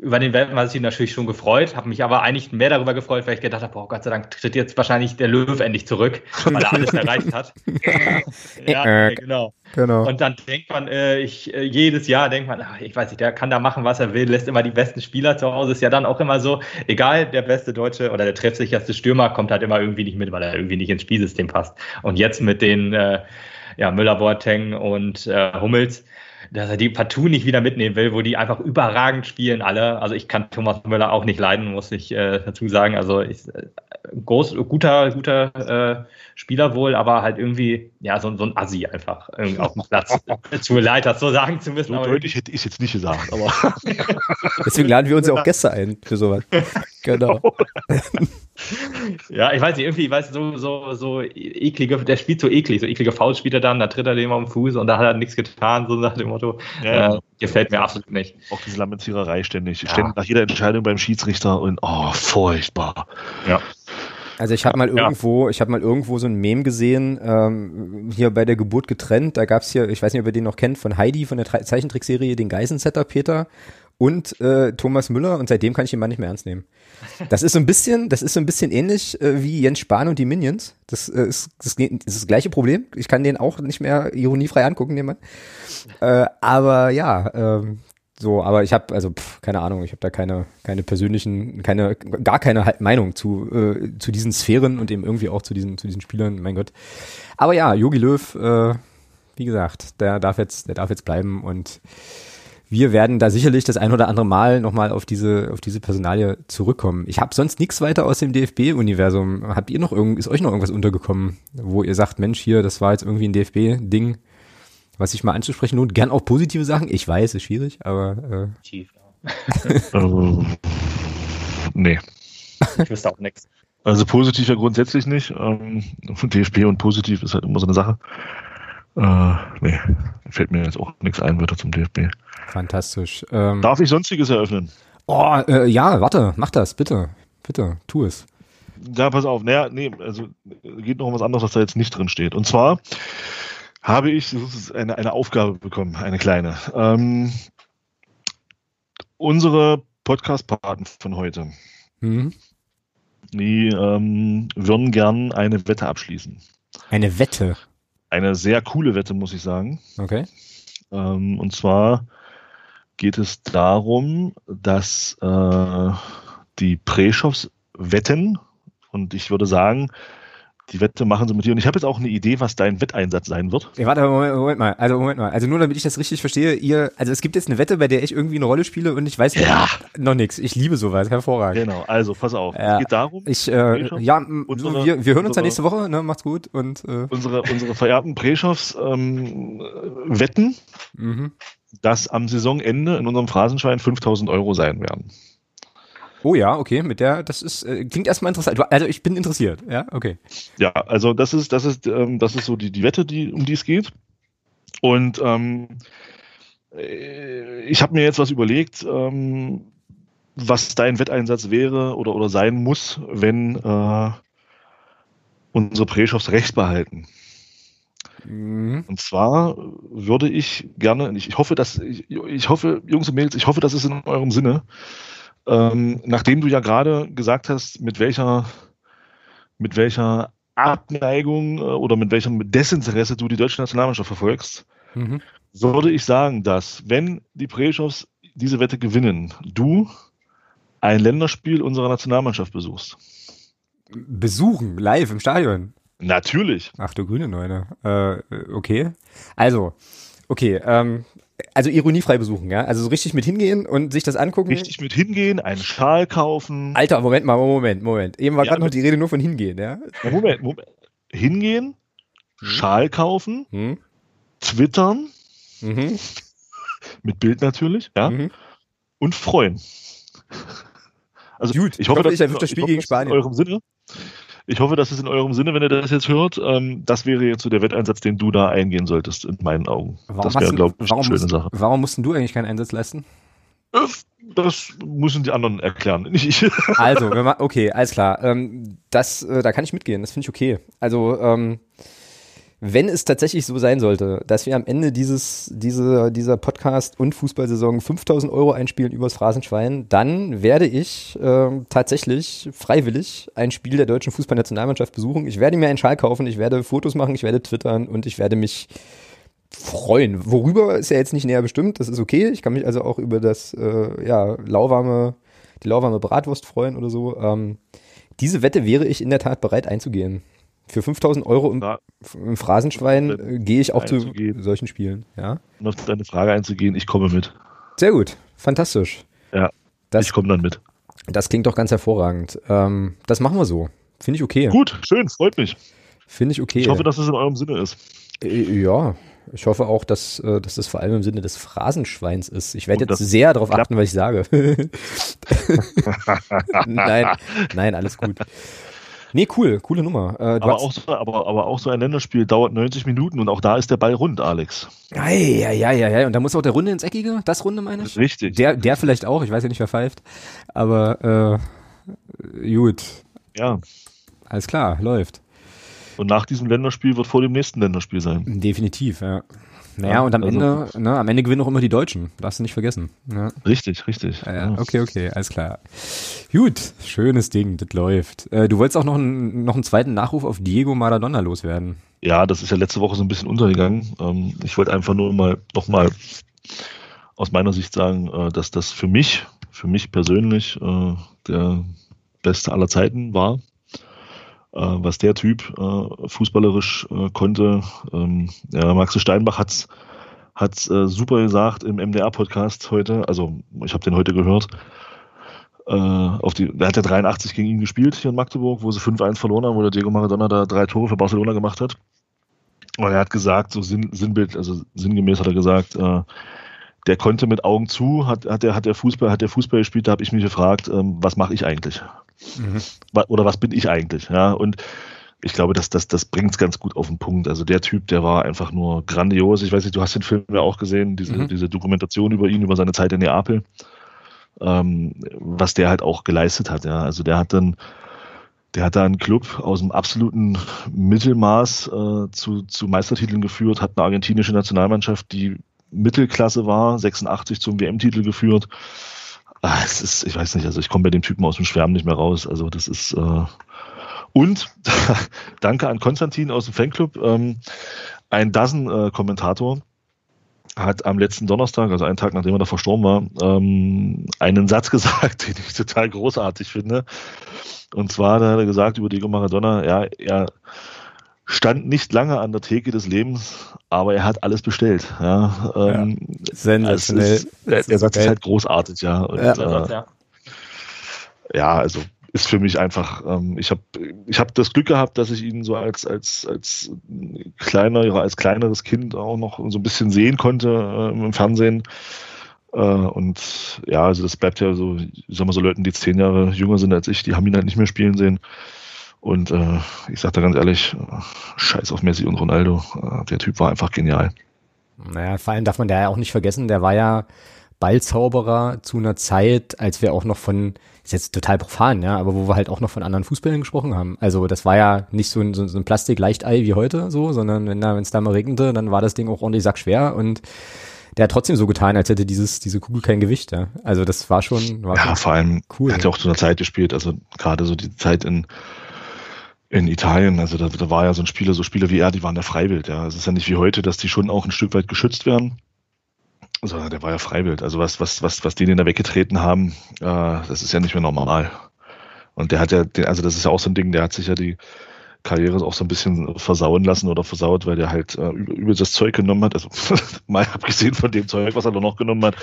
über den Weltmeister natürlich schon gefreut, habe mich aber eigentlich mehr darüber gefreut, weil ich gedacht habe, oh Gott sei Dank tritt jetzt wahrscheinlich der Löw endlich zurück, [LAUGHS] weil er alles erreicht hat. [LAUGHS] ja, genau. Genau. Und dann denkt man, äh, ich, äh, jedes Jahr denkt man, ach, ich weiß nicht, der kann da machen, was er will, lässt immer die besten Spieler zu Hause. Ist ja dann auch immer so, egal, der beste Deutsche oder der treffsicherste Stürmer kommt halt immer irgendwie nicht mit, weil er irgendwie nicht ins Spielsystem passt. Und jetzt mit den äh, ja, Müller, Boateng und äh, Hummels, dass er die partout nicht wieder mitnehmen will, wo die einfach überragend spielen alle. Also ich kann Thomas Müller auch nicht leiden, muss ich äh, dazu sagen. Also ich, äh, groß, guter, guter äh, Spieler wohl, aber halt irgendwie, ja, so, so ein Assi einfach irgendwie auf dem Platz. [LAUGHS] Tut mir leid, das so sagen zu müssen. So deutlich hätte ich es jetzt nicht gesagt, aber. [LAUGHS] Deswegen laden wir uns ja auch Gäste ein für sowas. [LAUGHS] Genau. Ja, ich weiß nicht, irgendwie, weiß so, so, so eklige, der spielt so eklig, so eklige Fouls spielt er dann, da tritt er dem auf den Fuß und da hat er nichts getan, so nach dem Motto. Ja, äh, gefällt mir absolut nicht. Auch diese Lamentiererei ständig. Ja. Ständig nach jeder Entscheidung beim Schiedsrichter und oh, furchtbar. Ja. Also ich habe mal irgendwo, ja. ich habe mal irgendwo so ein Mem gesehen, ähm, hier bei der Geburt getrennt. Da gab's hier, ich weiß nicht, ob ihr den noch kennt, von Heidi von der Zeichentrickserie, den Geisensetter Peter und äh, Thomas Müller und seitdem kann ich ihn mal nicht mehr ernst nehmen. Das ist so ein bisschen, das ist so ein bisschen ähnlich äh, wie Jens Spahn und die Minions. Das, äh, ist, das, ist das gleiche Problem. Ich kann den auch nicht mehr ironiefrei angucken, den Mann. Äh, aber ja, ähm, so, aber ich habe also pff, keine Ahnung, ich habe da keine keine persönlichen, keine gar keine Meinung zu äh, zu diesen Sphären und eben irgendwie auch zu diesen zu diesen Spielern. Mein Gott. Aber ja, Yogi Löw, äh, wie gesagt, der darf jetzt der darf jetzt bleiben und wir werden da sicherlich das ein oder andere Mal nochmal auf diese, auf diese Personalie zurückkommen. Ich habe sonst nichts weiter aus dem DFB-Universum. Habt ihr noch irgend, ist euch noch irgendwas untergekommen, wo ihr sagt, Mensch, hier, das war jetzt irgendwie ein DFB-Ding? was ich mal anzusprechen lohnt. Gern auch positive Sachen. Ich weiß, ist schwierig, aber. Äh. Tief, ja. uh, [LAUGHS] nee. Ich wüsste auch nichts. Also positiv ja grundsätzlich nicht. Ähm, DFB und positiv ist halt immer so eine Sache. Äh, nee, fällt mir jetzt auch nichts ein, weiter zum DFB. Fantastisch. Ähm, Darf ich Sonstiges eröffnen? Oh, äh, ja, warte, mach das, bitte. Bitte, tu es. Ja, pass auf. Naja, nee, also geht noch um was anderes, was da jetzt nicht drin steht. Und zwar habe ich eine, eine Aufgabe bekommen, eine kleine. Ähm, unsere Podcast-Paten von heute, mhm. die ähm, würden gern eine Wette abschließen. Eine Wette? Eine sehr coole Wette, muss ich sagen. Okay. Ähm, und zwar geht es darum, dass äh, die Preschows wetten, und ich würde sagen, die Wette machen sie mit dir. Und ich habe jetzt auch eine Idee, was dein Wetteinsatz sein wird. Ja, warte, Moment, Moment, mal. Also Moment mal. Also nur damit ich das richtig verstehe, ihr, also es gibt jetzt eine Wette, bei der ich irgendwie eine Rolle spiele und ich weiß ja. noch nichts. Ich liebe sowas, hervorragend. Genau, also pass auf. Ja. Es geht darum. Ich, äh, ja, unsere, wir, wir hören uns dann nächste Woche, ne? Macht's gut und äh. unsere, unsere verehrten Preschows ähm, wetten, mhm. Dass am Saisonende in unserem Phrasenschwein 5000 Euro sein werden. Oh ja, okay, mit der, das ist, äh, klingt erstmal interessant. Also ich bin interessiert, ja, okay. Ja, also das ist, das ist, ähm, das ist so die, die Wette, die, um die es geht. Und ähm, äh, ich habe mir jetzt was überlegt, ähm, was dein Wetteinsatz wäre oder, oder sein muss, wenn äh, unsere Preschows recht behalten. Mhm. Und zwar würde ich gerne, ich, ich hoffe, dass ich, ich hoffe, Jungs und Mädels, ich hoffe, das ist in eurem Sinne, ähm, nachdem du ja gerade gesagt hast, mit welcher, mit welcher Abneigung äh, oder mit welchem Desinteresse du die deutsche Nationalmannschaft verfolgst, mhm. würde ich sagen, dass wenn die Preschows diese Wette gewinnen, du ein Länderspiel unserer Nationalmannschaft besuchst. Besuchen, live im Stadion. Natürlich. Ach du grüne Neune. Äh, okay. Also, okay, ähm, also ironiefrei besuchen, ja? Also so richtig mit hingehen und sich das angucken. Richtig mit hingehen, einen Schal kaufen. Alter, Moment mal, Moment, Moment. Eben war ja, gerade noch die Rede nur von hingehen, ja? Moment, Moment. Hingehen, hm. Schal kaufen, hm. twittern, mhm. [LAUGHS] mit Bild natürlich, ja? Mhm. Und freuen. Also Gut, ich hoffe, ich hoffe das, das Spiel gegen Spanien. in eurem Sinne. Ich hoffe, dass es in eurem Sinne, wenn ihr das jetzt hört, ähm, das wäre jetzt so der Wetteinsatz, den du da eingehen solltest, in meinen Augen. Warum das wäre, glaube ich, eine schöne musst, Sache. Warum mussten du eigentlich keinen Einsatz leisten? Das müssen die anderen erklären, [LAUGHS] nicht ich. Also, okay, alles klar. Ähm, das, äh, da kann ich mitgehen, das finde ich okay. Also, ähm, wenn es tatsächlich so sein sollte, dass wir am Ende dieses, diese, dieser Podcast- und Fußballsaison 5000 Euro einspielen übers Phrasenschwein, dann werde ich äh, tatsächlich freiwillig ein Spiel der deutschen Fußballnationalmannschaft besuchen. Ich werde mir einen Schal kaufen, ich werde Fotos machen, ich werde twittern und ich werde mich freuen. Worüber ist ja jetzt nicht näher bestimmt, das ist okay. Ich kann mich also auch über das äh, ja, lauwarme, die lauwarme Bratwurst freuen oder so. Ähm, diese Wette wäre ich in der Tat bereit einzugehen. Für 5000 Euro im, im Phrasenschwein äh, gehe ich auch zu solchen Spielen. Ja? Um auf deine Frage einzugehen, ich komme mit. Sehr gut, fantastisch. Ja, das, ich komme dann mit. Das klingt doch ganz hervorragend. Ähm, das machen wir so. Finde ich okay. Gut, schön, freut mich. Finde ich okay. Ich hoffe, dass es in eurem Sinne ist. Äh, ja, ich hoffe auch, dass, äh, dass das vor allem im Sinne des Phrasenschweins ist. Ich werde jetzt sehr darauf achten, was ich sage. [LAUGHS] [LAUGHS] nein, nein, alles gut. Nee, cool, coole Nummer. Äh, aber, auch so, aber, aber auch so ein Länderspiel dauert 90 Minuten und auch da ist der Ball rund, Alex. Ja, ja, ja, ja. Und da muss auch der Runde ins Eckige, das Runde meine ich? Richtig. Der, der vielleicht auch, ich weiß ja nicht, wer pfeift. Aber äh, gut. Ja. Alles klar, läuft. Und nach diesem Länderspiel wird vor dem nächsten Länderspiel sein. Definitiv, ja. Naja, ja, und am also, Ende, ne, am Ende gewinnen auch immer die Deutschen. Darfst du nicht vergessen. Ja. Richtig, richtig. Ja, ja. Okay, okay, alles klar. Gut, schönes Ding, das läuft. Äh, du wolltest auch noch, einen, noch einen zweiten Nachruf auf Diego Maradona loswerden. Ja, das ist ja letzte Woche so ein bisschen untergegangen. Ähm, ich wollte einfach nur mal nochmal aus meiner Sicht sagen, äh, dass das für mich, für mich persönlich äh, der beste aller Zeiten war. Äh, was der Typ äh, fußballerisch äh, konnte. Ähm, ja, Max Steinbach hat's hat's äh, super gesagt im MDR-Podcast heute. Also ich habe den heute gehört. Äh, auf die, der hat ja 83 gegen ihn gespielt hier in Magdeburg, wo sie 5-1 verloren haben, wo der Diego Maradona da drei Tore für Barcelona gemacht hat. Und er hat gesagt, so Sinn, Sinnbild, also sinngemäß hat er gesagt, äh, der konnte mit Augen zu, hat, hat, der, hat der Fußball, hat der Fußball gespielt, da habe ich mich gefragt, ähm, was mache ich eigentlich? Mhm. Oder was bin ich eigentlich? Ja, und ich glaube, dass das, das bringt es ganz gut auf den Punkt. Also der Typ, der war einfach nur grandios. Ich weiß nicht, du hast den Film ja auch gesehen, diese, mhm. diese Dokumentation über ihn, über seine Zeit in Neapel, ähm, was der halt auch geleistet hat. Ja, also der hat dann, der hat da einen Club aus dem absoluten Mittelmaß äh, zu, zu Meistertiteln geführt, hat eine argentinische Nationalmannschaft, die Mittelklasse war, 86 zum WM-Titel geführt. Ah, es ist, ich weiß nicht, also ich komme bei dem Typen aus dem Schwärmen nicht mehr raus. Also das ist äh und [LAUGHS] danke an Konstantin aus dem Fanclub. Ähm, ein Dozen-Kommentator äh, hat am letzten Donnerstag, also einen Tag nachdem er da verstorben war, ähm, einen Satz [LAUGHS] gesagt, den ich total großartig finde. Und zwar hat er gesagt über Diego Maradona, ja, er stand nicht lange an der Theke des Lebens, aber er hat alles bestellt. Ja, ähm, ja sensationell. Ist, der, der Satz ist halt großartig, ja. Und, ja. Äh, ja. also ist für mich einfach, ähm, ich habe ich hab das Glück gehabt, dass ich ihn so als, als, als kleiner, als kleineres Kind auch noch so ein bisschen sehen konnte äh, im Fernsehen. Äh, und ja, also das bleibt ja so, ich sag mal so Leuten, die zehn Jahre jünger sind als ich, die haben ihn halt nicht mehr spielen sehen. Und äh, ich sage da ganz ehrlich, scheiß auf Messi und Ronaldo. Äh, der Typ war einfach genial. Naja, vor allem darf man da ja auch nicht vergessen, der war ja Ballzauberer zu einer Zeit, als wir auch noch von, ist jetzt total profan, ja, aber wo wir halt auch noch von anderen Fußballern gesprochen haben. Also das war ja nicht so ein, so, ein Plastik-Leichtei wie heute so, sondern wenn da, wenn es da mal regnete, dann war das Ding auch ordentlich sackschwer und der hat trotzdem so getan, als hätte dieses, diese Kugel kein Gewicht, ja. Also das war schon, war ja, schon vor allem cool. Er hat ja auch zu einer Zeit gespielt, also gerade so die Zeit in in Italien, also da, da war ja so ein Spieler, so Spieler wie er, die waren ja freiwild, ja. Es ist ja nicht wie heute, dass die schon auch ein Stück weit geschützt werden. Sondern der war ja freiwild. Also was, was, was, was die den da weggetreten haben, äh, das ist ja nicht mehr normal. Und der hat ja, den, also das ist ja auch so ein Ding, der hat sich ja die Karriere auch so ein bisschen versauen lassen oder versaut, weil der halt äh, übel das Zeug genommen hat. Also [LAUGHS] mal abgesehen von dem Zeug, was er da noch genommen hat,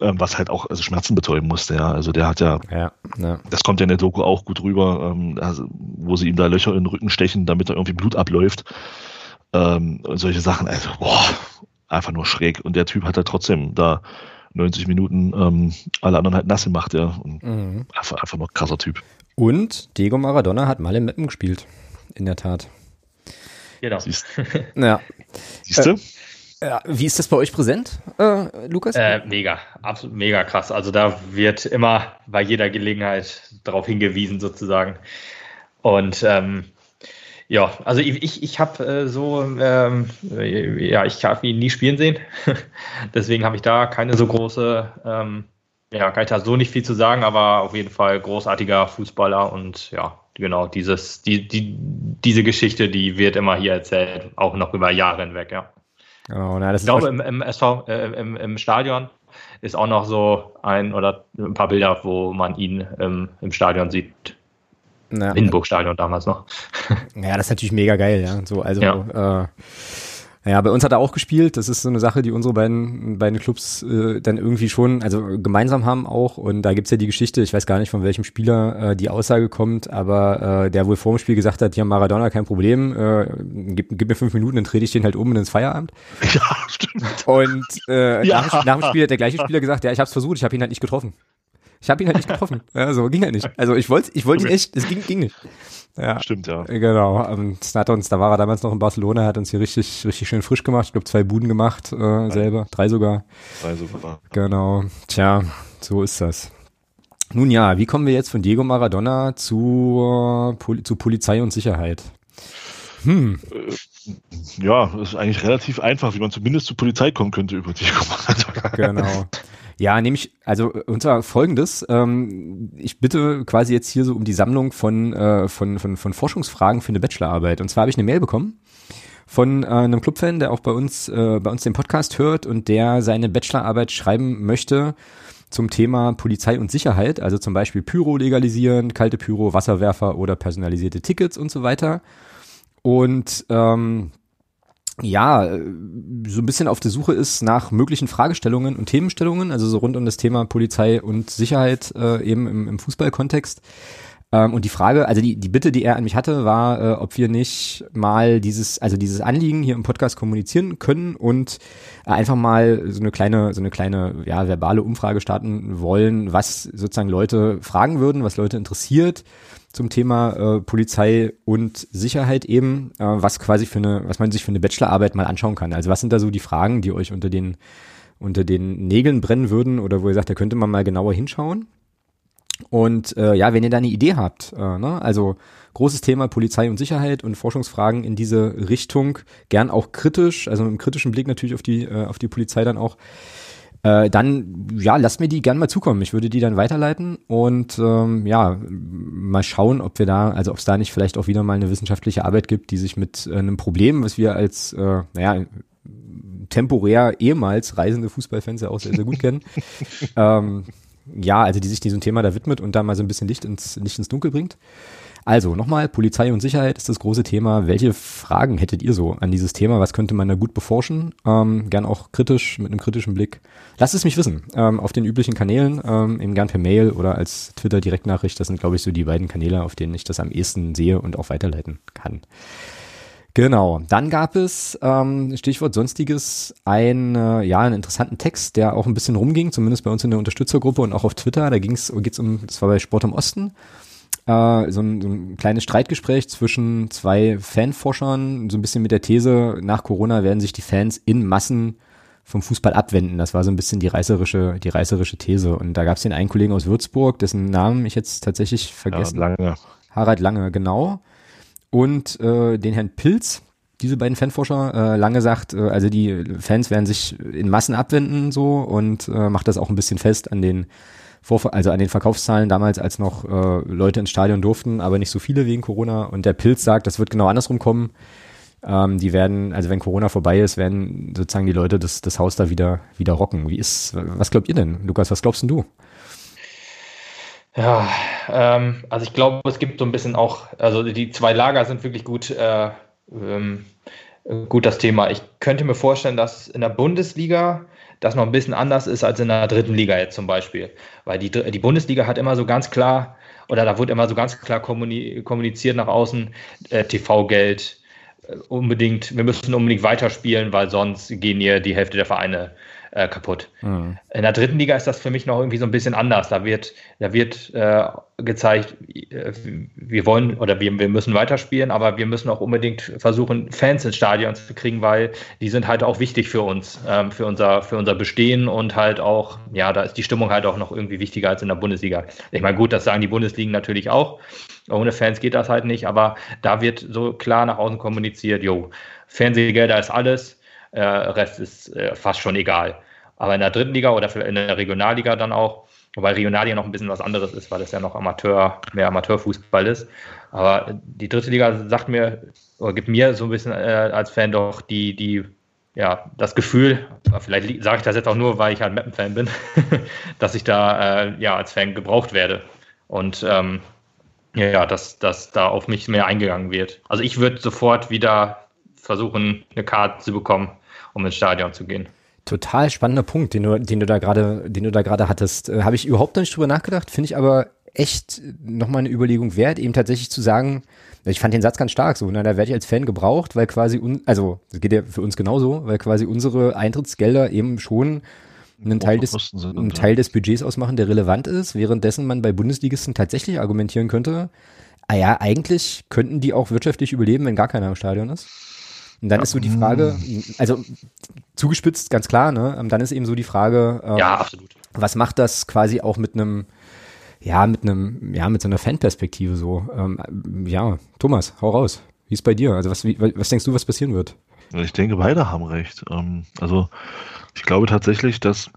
ähm, was halt auch also Schmerzen betäuben musste, ja. Also der hat ja, ja, ja. das kommt ja in der Doku auch gut rüber, ähm, also, wo sie ihm da Löcher in den Rücken stechen, damit da irgendwie Blut abläuft. Ähm, und solche Sachen, also, boah, einfach nur schräg. Und der Typ hat da trotzdem da 90 Minuten ähm, alle anderen halt nass gemacht, ja. Und mhm. einfach, einfach nur krasser Typ. Und Diego Maradona hat mal im Mappen gespielt. In der Tat. Genau. Siehst, [LAUGHS] ja. Siehst du? Äh, ja, wie ist das bei euch präsent, äh, Lukas? Äh, mega, absolut mega krass. Also da wird immer bei jeder Gelegenheit darauf hingewiesen sozusagen. Und ähm, ja, also ich, ich, ich habe äh, so, ähm, ja, ich habe ihn nie spielen sehen. [LAUGHS] Deswegen habe ich da keine so große, ähm, ja, kann ich da so nicht viel zu sagen, aber auf jeden Fall großartiger Fußballer und ja, genau, dieses, die, die, diese Geschichte, die wird immer hier erzählt, auch noch über Jahre hinweg, ja. Genau, na, ich glaube, im, im, SV, äh, im, im Stadion ist auch noch so ein oder ein paar Bilder, wo man ihn ähm, im Stadion sieht. Ja. Hindenburg-Stadion damals noch. [LAUGHS] Ja, das ist natürlich mega geil, ja. So, also ja. Äh, ja, bei uns hat er auch gespielt. Das ist so eine Sache, die unsere beiden, beiden Clubs äh, dann irgendwie schon, also gemeinsam haben auch. Und da gibt's ja die Geschichte, ich weiß gar nicht, von welchem Spieler äh, die Aussage kommt, aber äh, der wohl vor dem Spiel gesagt hat, ja, Maradona, kein Problem, äh, gib, gib mir fünf Minuten, dann trete ich den halt um und ins Feierabend. [LAUGHS] Ja, stimmt. Und äh, ja. Nach, nach dem Spiel hat der gleiche Spieler gesagt, ja, ich hab's versucht, ich habe ihn halt nicht getroffen. Ich habe ihn halt nicht [LAUGHS] getroffen. ja, so ging halt nicht. Also ich wollte ich wollte ihn echt, es ging, ging nicht. Ja, Stimmt, ja. Genau. Und hat uns, da war er damals noch in Barcelona, hat uns hier richtig, richtig schön frisch gemacht. Ich glaube, zwei Buden gemacht äh, selber, drei sogar. Drei sogar. Genau. Tja, so ist das. Nun ja, wie kommen wir jetzt von Diego Maradona zu, äh, zu Polizei und Sicherheit? Hm. Äh, ja, ist eigentlich relativ einfach, wie man zumindest zur Polizei kommen könnte über Diego Maradona. Genau. Ja, nämlich, also zwar folgendes, ähm, ich bitte quasi jetzt hier so um die Sammlung von, äh, von, von, von Forschungsfragen für eine Bachelorarbeit. Und zwar habe ich eine Mail bekommen von äh, einem Clubfan, der auch bei uns, äh, bei uns den Podcast hört und der seine Bachelorarbeit schreiben möchte zum Thema Polizei und Sicherheit, also zum Beispiel Pyro legalisieren, kalte Pyro, Wasserwerfer oder personalisierte Tickets und so weiter. Und ähm, ja, so ein bisschen auf der Suche ist nach möglichen Fragestellungen und Themenstellungen, also so rund um das Thema Polizei und Sicherheit äh, eben im, im Fußballkontext. Ähm, und die Frage, also die, die Bitte, die er an mich hatte, war, äh, ob wir nicht mal dieses, also dieses Anliegen hier im Podcast kommunizieren können und äh, einfach mal so eine kleine, so eine kleine, ja, verbale Umfrage starten wollen, was sozusagen Leute fragen würden, was Leute interessiert zum Thema äh, Polizei und Sicherheit eben, äh, was quasi für eine, was man sich für eine Bachelorarbeit mal anschauen kann. Also was sind da so die Fragen, die euch unter den unter den Nägeln brennen würden oder wo ihr sagt, da könnte man mal genauer hinschauen. Und äh, ja, wenn ihr da eine Idee habt, äh, ne, also großes Thema Polizei und Sicherheit und Forschungsfragen in diese Richtung, gern auch kritisch, also mit einem kritischen Blick natürlich auf die äh, auf die Polizei dann auch äh, dann ja, lasst mir die gern mal zukommen. Ich würde die dann weiterleiten und ähm, ja, mal schauen, ob wir da, also ob es da nicht vielleicht auch wieder mal eine wissenschaftliche Arbeit gibt, die sich mit äh, einem Problem, was wir als, äh, naja, temporär ehemals reisende Fußballfans ja auch sehr, sehr gut kennen, [LAUGHS] ähm, ja, also die sich diesem Thema da widmet und da mal so ein bisschen Licht ins, Licht ins Dunkel bringt. Also nochmal, Polizei und Sicherheit ist das große Thema. Welche Fragen hättet ihr so an dieses Thema? Was könnte man da gut beforschen? Ähm, gern auch kritisch, mit einem kritischen Blick. Lasst es mich wissen. Ähm, auf den üblichen Kanälen, ähm, eben gern per Mail oder als Twitter-Direktnachricht. Das sind, glaube ich, so die beiden Kanäle, auf denen ich das am ehesten sehe und auch weiterleiten kann. Genau. Dann gab es, ähm, Stichwort Sonstiges, ein, äh, ja, einen interessanten Text, der auch ein bisschen rumging, zumindest bei uns in der Unterstützergruppe und auch auf Twitter. Da ging es geht's um, das war bei Sport im Osten äh, so, ein, so ein kleines Streitgespräch zwischen zwei Fanforschern, so ein bisschen mit der These, nach Corona werden sich die Fans in Massen vom Fußball abwenden. Das war so ein bisschen die reißerische, die reißerische These. Und da gab es den einen Kollegen aus Würzburg, dessen Namen ich jetzt tatsächlich vergessen. Harald Lange. Harald Lange, genau. Und äh, den Herrn Pilz, diese beiden Fanforscher, äh, lange sagt, äh, also die Fans werden sich in Massen abwenden so und äh, macht das auch ein bisschen fest an den vor, also an den Verkaufszahlen damals, als noch äh, Leute ins Stadion durften, aber nicht so viele wegen Corona. Und der Pilz sagt, das wird genau andersrum kommen. Ähm, die werden, also wenn Corona vorbei ist, werden sozusagen die Leute das, das Haus da wieder, wieder rocken. Wie ist, was glaubt ihr denn, Lukas? Was glaubst denn du? Ja, ähm, also ich glaube, es gibt so ein bisschen auch, also die zwei Lager sind wirklich gut, äh, ähm, gut das Thema. Ich könnte mir vorstellen, dass in der Bundesliga das noch ein bisschen anders ist als in der dritten Liga jetzt zum Beispiel. Weil die, die Bundesliga hat immer so ganz klar, oder da wurde immer so ganz klar kommuniziert nach außen, äh, TV-Geld, äh, unbedingt, wir müssen unbedingt weiterspielen, weil sonst gehen hier die Hälfte der Vereine äh, kaputt. Mhm. In der dritten Liga ist das für mich noch irgendwie so ein bisschen anders. Da wird, da wird äh, gezeigt, äh, wir wollen oder wir, wir müssen weiterspielen, aber wir müssen auch unbedingt versuchen, Fans ins Stadion zu kriegen, weil die sind halt auch wichtig für uns, ähm, für, unser, für unser Bestehen und halt auch, ja, da ist die Stimmung halt auch noch irgendwie wichtiger als in der Bundesliga. Ich meine, gut, das sagen die Bundesligen natürlich auch. Ohne Fans geht das halt nicht, aber da wird so klar nach außen kommuniziert, jo, Fernsehgelder ist alles, äh, Rest ist äh, fast schon egal. Aber in der dritten Liga oder in der Regionalliga dann auch, wobei Regionalliga noch ein bisschen was anderes ist, weil es ja noch Amateur, mehr Amateurfußball ist. Aber die dritte Liga sagt mir, oder gibt mir so ein bisschen äh, als Fan doch die, die, ja, das Gefühl, vielleicht sage ich das jetzt auch nur, weil ich halt Mappen-Fan bin, [LAUGHS] dass ich da äh, ja als Fan gebraucht werde. Und ähm, ja, dass, dass da auf mich mehr eingegangen wird. Also ich würde sofort wieder versuchen, eine Karte zu bekommen, um ins Stadion zu gehen. Total spannender Punkt, den du, den du da gerade, den du da gerade hattest. Äh, Habe ich überhaupt noch nicht drüber nachgedacht, finde ich aber echt nochmal eine Überlegung wert, eben tatsächlich zu sagen, ich fand den Satz ganz stark so, na, da werde ich als Fan gebraucht, weil quasi, un, also das geht ja für uns genauso, weil quasi unsere Eintrittsgelder eben schon einen Teil, des, sind, einen Teil des Budgets ausmachen, der relevant ist, währenddessen man bei Bundesligisten tatsächlich argumentieren könnte, ah ja, eigentlich könnten die auch wirtschaftlich überleben, wenn gar keiner im Stadion ist. Und dann ja. ist so die Frage, also zugespitzt, ganz klar, ne? Ähm, dann ist eben so die Frage, ähm, ja, absolut. was macht das quasi auch mit einem, ja, mit einem, ja, mit so einer Fanperspektive so. Ähm, ja, Thomas, hau raus. Wie ist bei dir? Also was, wie, was denkst du, was passieren wird? Ich denke, beide haben recht. Ähm, also ich glaube tatsächlich, dass,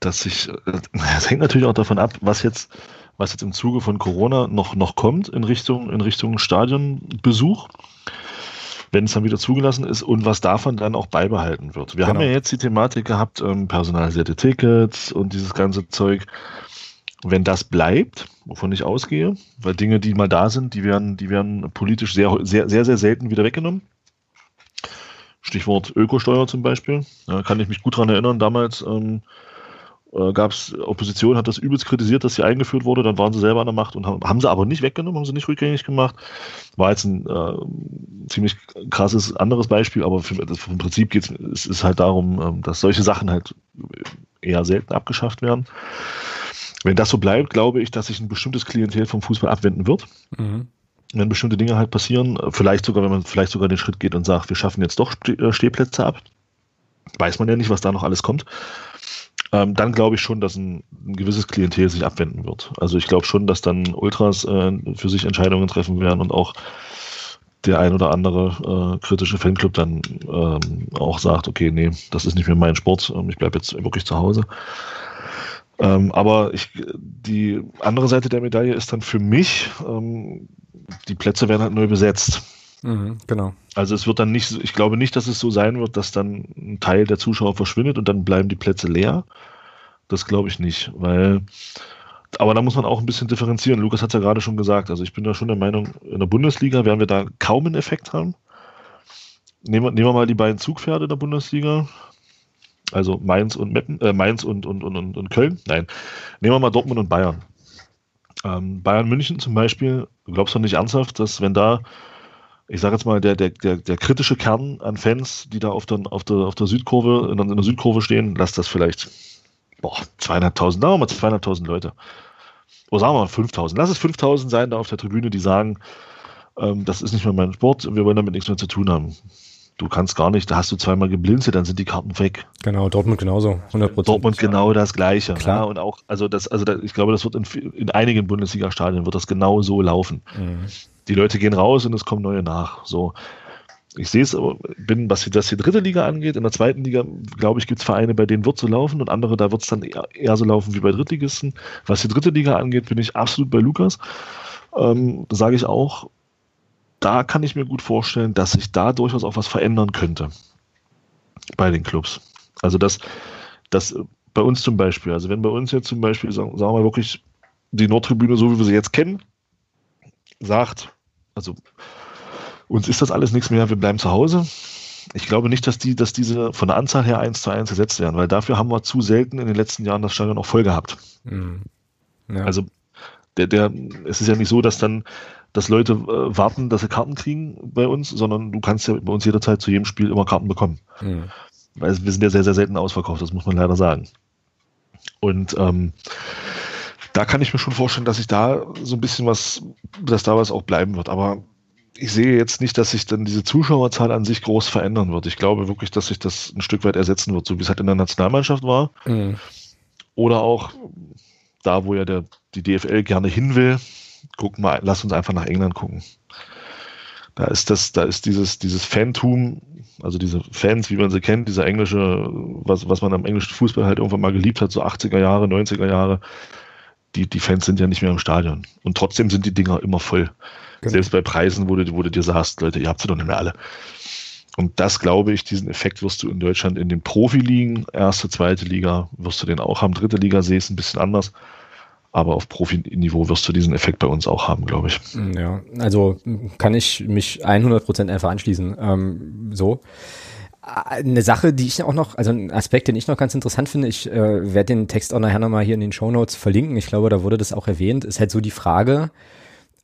dass sich, [LAUGHS] es hängt natürlich auch davon ab, was jetzt, was jetzt im Zuge von Corona noch, noch kommt in Richtung, in Richtung Stadionbesuch wenn es dann wieder zugelassen ist und was davon dann auch beibehalten wird. Wir genau. haben ja jetzt die Thematik gehabt, ähm, personalisierte Tickets und dieses ganze Zeug. Wenn das bleibt, wovon ich ausgehe, weil Dinge, die mal da sind, die werden, die werden politisch sehr, sehr, sehr, sehr selten wieder weggenommen. Stichwort Ökosteuer zum Beispiel. Da kann ich mich gut daran erinnern, damals ähm, äh, gab es, Opposition hat das übelst kritisiert, dass sie eingeführt wurde, dann waren sie selber an der Macht und haben, haben sie aber nicht weggenommen, haben sie nicht rückgängig gemacht. War jetzt ein äh, ziemlich krasses anderes Beispiel, aber für, das, vom Prinzip geht es ist halt darum, ähm, dass solche Sachen halt eher selten abgeschafft werden. Wenn das so bleibt, glaube ich, dass sich ein bestimmtes Klientel vom Fußball abwenden wird. Mhm. Wenn bestimmte Dinge halt passieren, vielleicht sogar, wenn man vielleicht sogar den Schritt geht und sagt, wir schaffen jetzt doch äh, Stehplätze ab, weiß man ja nicht, was da noch alles kommt ähm, dann glaube ich schon, dass ein, ein, gewisses Klientel sich abwenden wird. Also ich glaube schon, dass dann Ultras äh, für sich Entscheidungen treffen werden und auch der ein oder andere äh, kritische Fanclub dann ähm, auch sagt, okay, nee, das ist nicht mehr mein Sport, ähm, ich bleibe jetzt wirklich zu Hause. Ähm, aber ich, die andere Seite der Medaille ist dann für mich, ähm, die Plätze werden halt neu besetzt. Mhm, genau. Also es wird dann nicht, ich glaube nicht, dass es so sein wird, dass dann ein Teil der Zuschauer verschwindet und dann bleiben die Plätze leer. Das glaube ich nicht, weil, aber da muss man auch ein bisschen differenzieren. Lukas hat es ja gerade schon gesagt. Also ich bin da schon der Meinung, in der Bundesliga werden wir da kaum einen Effekt haben. Nehmen wir, nehmen wir mal die beiden Zugpferde der Bundesliga. Also Mainz und Meppen, äh, Mainz und, und, und, und, Köln. Nein. Nehmen wir mal Dortmund und Bayern. Ähm, Bayern München zum Beispiel, glaubst du nicht ernsthaft, dass wenn da ich sage jetzt mal, der, der, der, der kritische Kern an Fans, die da auf der, auf der, auf der Südkurve, in der, Südkurve stehen, lass das vielleicht, boah, zweieinhalbtausend, sagen wir mal zweieinhalbtausend Leute. Oder sagen wir mal 5000. Lass es 5000 sein da auf der Tribüne, die sagen, ähm, das ist nicht mehr mein Sport, wir wollen damit nichts mehr zu tun haben. Du kannst gar nicht, da hast du zweimal geblinzelt, dann sind die Karten weg. Genau, Dortmund genauso, 100%. Dortmund genau das Gleiche. Klar. Ja, und auch, also das, also da, ich glaube, das wird in, in einigen Bundesliga-Stadien wird das genau so laufen. Mhm die Leute gehen raus und es kommen neue nach. So. Ich sehe es, bin, was das die dritte Liga angeht, in der zweiten Liga, glaube ich, gibt es Vereine, bei denen wird so laufen und andere, da wird es dann eher, eher, so laufen wie bei Drittligisten. Was die dritte Liga angeht, bin ich absolut bei Lukas. Ähm, sage ich auch, da kann ich mir gut vorstellen, dass sich da durchaus auch was verändern könnte bei den Clubs. Also dass, dass bei uns zum Beispiel, also wenn bei uns jetzt zum Beispiel, sagen wir mal wirklich, die Nordtribüne, so wie wir sie jetzt kennen, sagt, also uns ist das alles nichts mehr, wir bleiben zu Hause. Ich glaube nicht, dass die, dass diese von der Anzahl her eins zu eins ersetzt werden, weil dafür haben wir zu selten in den letzten Jahren das Stadion auch voll gehabt. Mhm. Ja. Also der, der, es ist ja nicht so, dass dann, dass Leute äh, warten, dass sie Karten kriegen bei uns, sondern du kannst ja bei uns jederzeit zu jedem Spiel immer Karten bekommen. Mhm. Weil wir sind ja sehr, sehr selten ausverkauft, das muss man leider sagen. Und ähm, da kann ich mir schon vorstellen, dass ich da so ein bisschen was, dass da was auch bleiben wird. Aber ich sehe jetzt nicht, dass sich dann diese Zuschauerzahl an sich groß verändern wird. Ich glaube wirklich, dass sich das ein Stück weit ersetzen wird, so wie es halt in der Nationalmannschaft war. Mhm. Oder auch da, wo ja der, die DFL gerne hin will. Guck mal, lass uns einfach nach England gucken. Da ist das, da ist dieses, dieses Fantum, also diese Fans, wie man sie kennt, dieser englische, was, was man am englischen Fußball halt irgendwann mal geliebt hat, so 80er Jahre, 90er Jahre, die, die Fans sind ja nicht mehr im Stadion. Und trotzdem sind die Dinger immer voll. Genau. Selbst bei Preisen, wo du, wo du dir sagst, Leute, ihr habt sie doch nicht mehr alle. Und das glaube ich, diesen Effekt wirst du in Deutschland in den Profiligen, erste, zweite Liga, wirst du den auch haben. Dritte Liga sehe ich es ein bisschen anders. Aber auf Profiniveau wirst du diesen Effekt bei uns auch haben, glaube ich. Ja, also kann ich mich 100% einfach anschließen. Ähm, so. Eine Sache, die ich auch noch, also ein Aspekt, den ich noch ganz interessant finde, ich äh, werde den Text auch nachher nochmal hier in den Show Notes verlinken. Ich glaube, da wurde das auch erwähnt, ist halt so die Frage,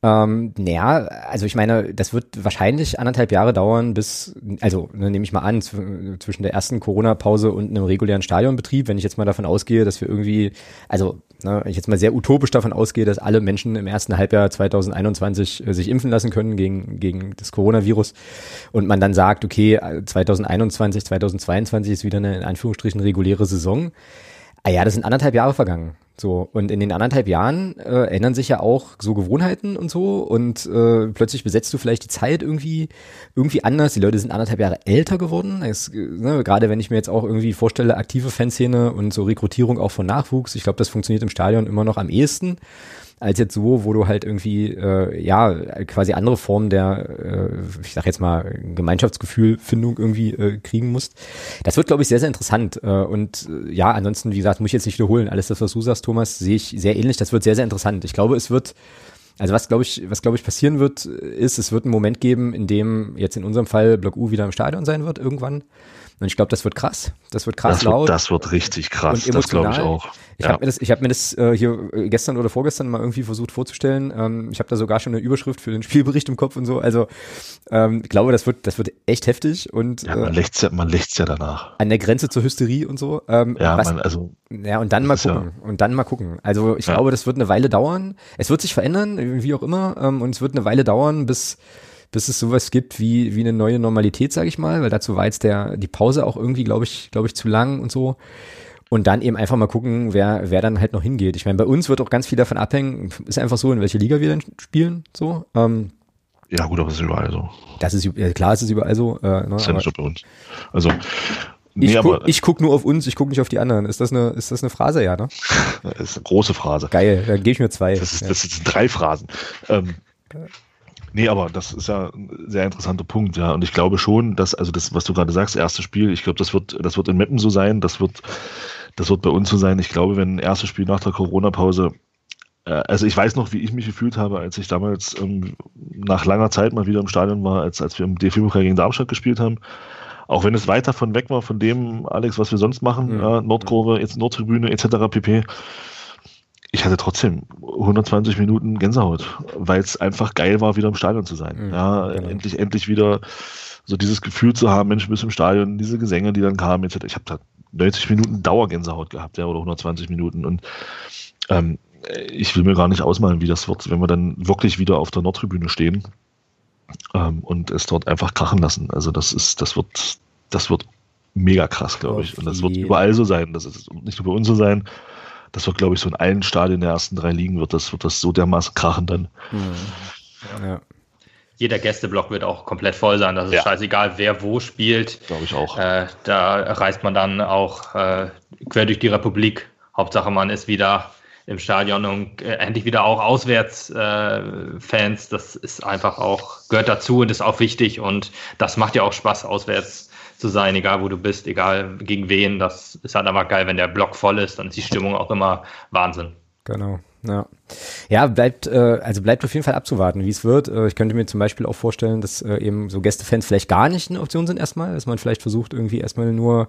ähm, naja, also ich meine, das wird wahrscheinlich anderthalb Jahre dauern, bis, also ne, nehme ich mal an, zwischen der ersten Corona-Pause und einem regulären Stadionbetrieb, wenn ich jetzt mal davon ausgehe, dass wir irgendwie, also ne, ich jetzt mal sehr utopisch davon ausgehe, dass alle Menschen im ersten Halbjahr 2021 äh, sich impfen lassen können gegen, gegen das Coronavirus und man dann sagt, okay, 2021, 2022 ist wieder eine in Anführungsstrichen reguläre Saison. Ah ja, das sind anderthalb Jahre vergangen. So, und in den anderthalb Jahren äh, ändern sich ja auch so Gewohnheiten und so und äh, plötzlich besetzt du vielleicht die Zeit irgendwie irgendwie anders. Die Leute sind anderthalb Jahre älter geworden. Es, ne, gerade wenn ich mir jetzt auch irgendwie vorstelle, aktive Fanszene und so Rekrutierung auch von Nachwuchs, ich glaube, das funktioniert im Stadion immer noch am ehesten als jetzt so, wo du halt irgendwie äh, ja quasi andere Formen der, äh, ich sag jetzt mal Gemeinschaftsgefühlfindung irgendwie äh, kriegen musst. Das wird, glaube ich, sehr sehr interessant. Äh, und äh, ja, ansonsten wie gesagt, muss ich jetzt nicht wiederholen. Alles das, was du sagst, Thomas, sehe ich sehr ähnlich. Das wird sehr sehr interessant. Ich glaube, es wird also was glaube ich, was glaube ich passieren wird, ist, es wird einen Moment geben, in dem jetzt in unserem Fall Block U wieder im Stadion sein wird irgendwann. Und ich glaube, das wird krass. Das wird krass das laut. Wird, das wird richtig krass. Das glaube ich auch. Ich ja. habe mir das, ich hab mir das äh, hier äh, gestern oder vorgestern mal irgendwie versucht vorzustellen. Ähm, ich habe da sogar schon eine Überschrift für den [LAUGHS] Spielbericht im Kopf und so. Also ähm, ich glaube, das wird, das wird echt heftig und ja, man äh, lächt's ja, man lächt's ja danach. An der Grenze zur Hysterie und so. Ähm, ja, was, man, also ja und dann mal gucken ja. und dann mal gucken. Also ich glaube, das wird eine Weile dauern. Es wird sich verändern, wie auch immer, ähm, und es wird eine Weile dauern, bis bis es sowas gibt wie, wie eine neue Normalität, sage ich mal, weil dazu war jetzt der, die Pause auch irgendwie, glaube ich, glaube ich, zu lang und so. Und dann eben einfach mal gucken, wer, wer dann halt noch hingeht. Ich meine, bei uns wird auch ganz viel davon abhängen, ist einfach so, in welche Liga wir dann spielen, so. Ähm, ja, gut, aber das ist überall so. Das ist, ja, klar, es ist überall so. Äh, ne, das ist ja nicht bei uns. Also, Nee, ich, guck, ich guck nur auf uns, ich guck nicht auf die anderen. Ist das eine, ist das eine Phrase, ja, ne? [LAUGHS] Das ist eine große Phrase. Geil, dann gebe ich mir zwei. Das, ist, ja. das sind drei Phrasen. Ähm, Nee, aber das ist ja ein sehr interessanter Punkt, ja. Und ich glaube schon, dass, also das, was du gerade sagst, erstes Spiel, ich glaube, das wird, das wird in Meppen so sein, das wird, das wird bei uns so sein. Ich glaube, wenn ein erstes Spiel nach der Corona-Pause, äh, also ich weiß noch, wie ich mich gefühlt habe, als ich damals ähm, nach langer Zeit mal wieder im Stadion war, als, als wir im DFB-Pokal gegen Darmstadt gespielt haben. Auch wenn es weit davon weg war von dem, Alex, was wir sonst machen, mhm. ja, Nordkurve, jetzt Nordtribüne etc. pp ich hatte trotzdem 120 Minuten Gänsehaut, weil es einfach geil war, wieder im Stadion zu sein. Mhm, ja, genau. endlich, endlich wieder so dieses Gefühl zu haben, Mensch, du bist im Stadion, diese Gesänge, die dann kamen, etc. Ich habe da 90 Minuten Dauergänsehaut gehabt, ja, oder 120 Minuten. Und ähm, ich will mir gar nicht ausmalen, wie das wird, wenn wir dann wirklich wieder auf der Nordtribüne stehen ähm, und es dort einfach krachen lassen. Also das ist, das wird, das wird mega krass, glaube ich. Und das wird überall so sein. Das ist nicht nur bei uns so sein, das wird, glaube ich, so in allen Stadien der ersten drei Ligen wird das, wird das so dermaßen krachen dann. Mhm. Ja. Jeder Gästeblock wird auch komplett voll sein. Das ist ja. scheißegal, wer wo spielt. Glaube ich auch. Äh, da reist man dann auch äh, quer durch die Republik. Hauptsache, man ist wieder im Stadion und äh, endlich wieder auch Auswärtsfans. das ist einfach auch, gehört dazu und ist auch wichtig und das macht ja auch Spaß, auswärts zu sein, egal wo du bist, egal gegen wen. Das ist halt einfach geil, wenn der Block voll ist, dann ist die Stimmung auch immer Wahnsinn. Genau. Ja, ja bleibt, äh, also bleibt auf jeden Fall abzuwarten, wie es wird. Äh, ich könnte mir zum Beispiel auch vorstellen, dass äh, eben so Gästefans vielleicht gar nicht eine Option sind erstmal, dass man vielleicht versucht, irgendwie erstmal nur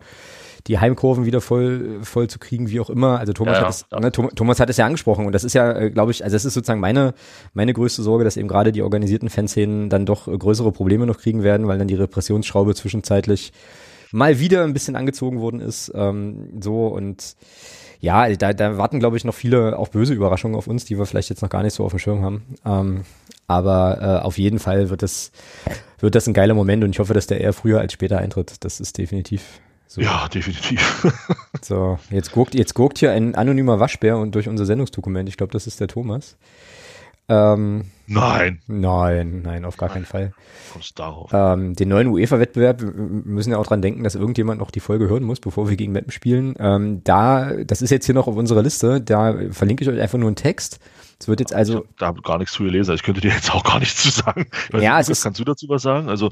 die Heimkurven wieder voll, voll zu kriegen, wie auch immer. Also Thomas, ja, hat es, ja. ne, Thomas hat es ja angesprochen und das ist ja, äh, glaube ich, also das ist sozusagen meine, meine größte Sorge, dass eben gerade die organisierten Fanszenen dann doch äh, größere Probleme noch kriegen werden, weil dann die Repressionsschraube zwischenzeitlich mal wieder ein bisschen angezogen worden ist. Ähm, so und ja, da, da warten, glaube ich, noch viele auch böse Überraschungen auf uns, die wir vielleicht jetzt noch gar nicht so auf dem Schirm haben. Ähm, aber äh, auf jeden Fall wird das, wird das ein geiler Moment und ich hoffe, dass der eher früher als später eintritt. Das ist definitiv so. Ja, definitiv. [LAUGHS] so, jetzt guckt, jetzt guckt hier ein anonymer Waschbär und durch unser Sendungsdokument, ich glaube, das ist der Thomas. Ähm, nein. Nein, nein, auf gar nein. keinen Fall. Kommst darauf. Ähm, den neuen UEFA-Wettbewerb, wir müssen ja auch dran denken, dass irgendjemand noch die Folge hören muss, bevor wir gegen Mappen spielen. Ähm, da, das ist jetzt hier noch auf unserer Liste, da verlinke ich euch einfach nur einen Text. Es wird jetzt also. Ich habe da gar nichts zu gelesen, ich könnte dir jetzt auch gar nichts zu sagen. ja, nicht, es ist, kannst du dazu was sagen? Also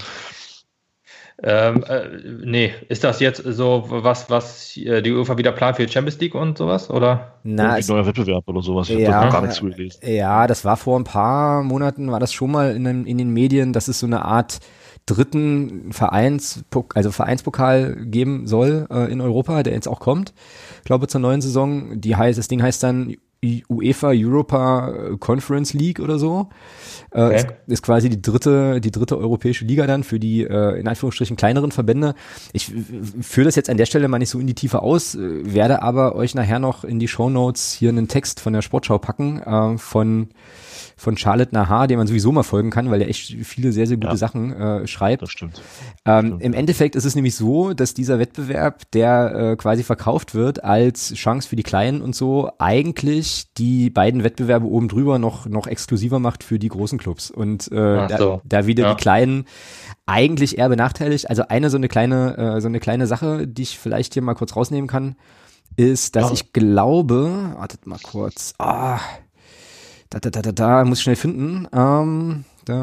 Ähm, äh, nee, ist das jetzt so was, was äh, die UEFA wieder plant für die Champions League und sowas, oder? Na, ein neuer Wettbewerb oder sowas. Ich ja, habe gar nichts zugelesen. Ja, das war vor ein paar Monaten, war das schon mal in, in den Medien, dass es so eine Art dritten Vereins, also Vereinspokal geben soll äh, in Europa, der jetzt auch kommt, ich glaube zur neuen Saison. Die heißt, das Ding heißt dann UEFA Europa Conference League oder so. Äh, okay. ist, ist, quasi die dritte, die dritte europäische Liga dann für die äh, in Anführungsstrichen kleineren Verbände. Ich führe das jetzt an der Stelle mal nicht so in die Tiefe aus, äh, werde aber euch nachher noch in die Show Notes hier einen Text von der Sportschau packen äh, von von Charlotte Nahar, dem man sowieso mal folgen kann, weil er echt viele sehr, sehr gute ja, Sachen äh, schreibt. Das stimmt. Ähm, stimmt. Im Endeffekt ist es nämlich so, dass dieser Wettbewerb, der äh, quasi verkauft wird als Chance für die Kleinen und so, eigentlich die beiden Wettbewerbe oben drüber noch, noch exklusiver macht für die großen Clubs. Und äh, so. da, da, wieder ja. die Kleinen eigentlich eher benachteiligt. Also eine so eine kleine, äh, so eine kleine Sache, die ich vielleicht hier mal kurz rausnehmen kann, ist, dass ja. ich glaube, wartet mal kurz, ah, da, da, da, da, da, muss ich schnell finden. Ähm, da,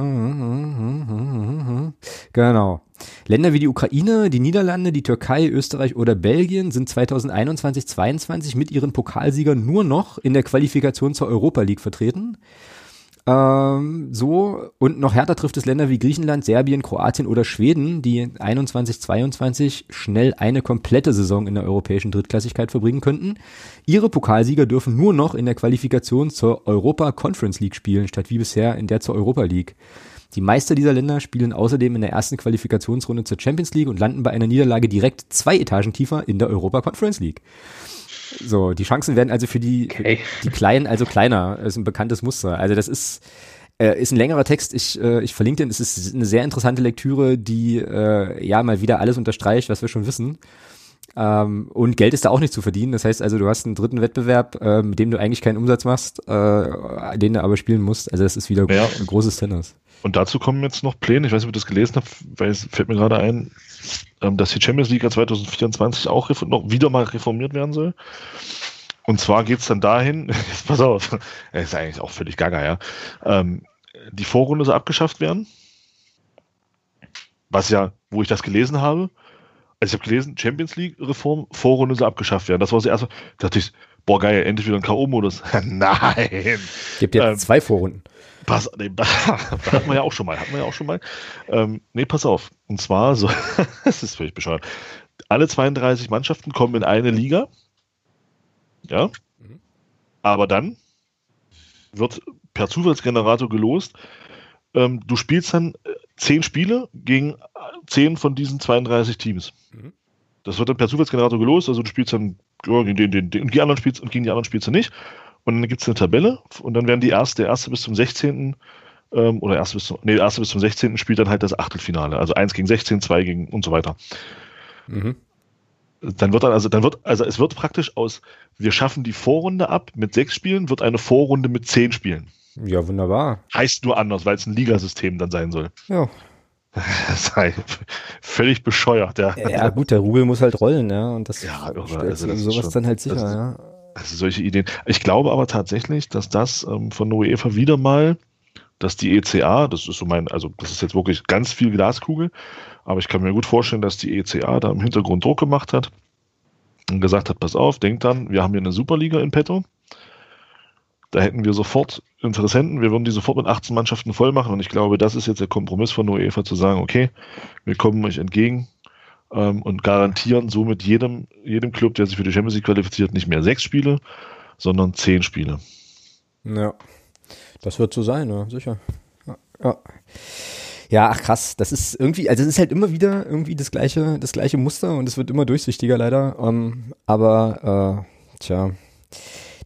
genau. Länder wie die Ukraine, die Niederlande, die Türkei, Österreich oder Belgien sind 2021-22 mit ihren Pokalsiegern nur noch in der Qualifikation zur Europa League vertreten. Ähm, so, und noch härter trifft es Länder wie Griechenland, Serbien, Kroatien oder Schweden, die 21, 22 schnell eine komplette Saison in der europäischen Drittklassigkeit verbringen könnten. Ihre Pokalsieger dürfen nur noch in der Qualifikation zur Europa Conference League spielen, statt wie bisher in der zur Europa League. Die Meister dieser Länder spielen außerdem in der ersten Qualifikationsrunde zur Champions League und landen bei einer Niederlage direkt zwei Etagen tiefer in der Europa Conference League. So, die Chancen werden also für die, okay. die Kleinen also kleiner. Das ist ein bekanntes Muster. Also das ist, äh, ist ein längerer Text. Ich, äh, ich verlinke den. Es ist eine sehr interessante Lektüre, die äh, ja mal wieder alles unterstreicht, was wir schon wissen. Ähm, und Geld ist da auch nicht zu verdienen. Das heißt also, du hast einen dritten Wettbewerb, äh, mit dem du eigentlich keinen Umsatz machst, äh, den du aber spielen musst. Also das ist wieder ja. ein großes Tennis. Und dazu kommen jetzt noch Pläne. Ich weiß nicht, ob ihr das gelesen habt, weil es fällt mir gerade ein, ähm, dass die Champions League 2024 auch noch wieder mal reformiert werden soll. Und zwar geht es dann dahin, [LAUGHS] jetzt pass auf, das ist eigentlich auch völlig gaga, ja. Ähm, die Vorrunde soll abgeschafft werden. Was ja, wo ich das gelesen habe, also ich habe gelesen, Champions League Reform, Vorrunde soll abgeschafft werden. Das war das erste. Da dachte ich, boah geil, endlich wieder ein K.O.-Modus. [LAUGHS] Nein. Gibt jetzt ähm, zwei Vorrunden. Pass, nee, [LAUGHS] hatten wir ja auch schon mal, hatten wir ja auch schon mal. Ähm, nee, pass auf. Und zwar so, [LAUGHS] das ist völlig bescheuert. Alle 32 Mannschaften kommen in eine Liga. Ja. Mhm. Aber dann wird per Zufallsgenerator gelost. Ähm, du spielst dann äh, zehn Spiele gegen zehn von diesen 32 Teams. Das wird dann per Zufallsgenerator gelost. Also du spielst dann ja, gegen den, den, den, und die anderen spielst und gegen die anderen spielst du nicht. Und dann gibt es eine Tabelle und dann werden die erste, der erste bis zum 16. Ähm, oder erste bis zum, nee, erste bis zum 16. spielt dann halt das Achtelfinale. Also 1 gegen 16, 2 gegen und so weiter. Mhm. Dann wird dann, also, dann wird, also es wird praktisch aus, wir schaffen die Vorrunde ab mit sechs Spielen, wird eine Vorrunde mit zehn Spielen. Ja, wunderbar. Heißt nur anders, weil es ein Ligasystem dann sein soll. Ja. [LAUGHS] Das sei völlig bescheuert, ja. Ja, gut, der Rubel muss halt rollen, ja. Und das ja, also das sowas schon, dann halt sicher, das, ja. Also solche Ideen. Ich glaube aber tatsächlich, dass das ähm, von der UEFA wieder mal, dass die ECA, das ist so mein, also das ist jetzt wirklich ganz viel Glaskugel, aber ich kann mir gut vorstellen, dass die ECA da im Hintergrund Druck gemacht hat und gesagt hat, pass auf, denkt dann, wir haben hier eine Superliga in petto. Da hätten wir sofort Interessenten, wir würden die sofort mit 18 Mannschaften voll machen und ich glaube, das ist jetzt der Kompromiss von UEFA zu sagen, okay, wir kommen euch entgegen, ähm, und garantieren somit jedem, jedem Club, der sich für die Champions League qualifiziert, nicht mehr sechs Spiele, sondern zehn Spiele. Ja, das wird so sein, ja, sicher. Ja, ja. Ach krass, das ist irgendwie, also es ist halt immer wieder irgendwie das gleiche, das gleiche Muster und es wird immer durchsichtiger leider. Ähm, aber äh, tja,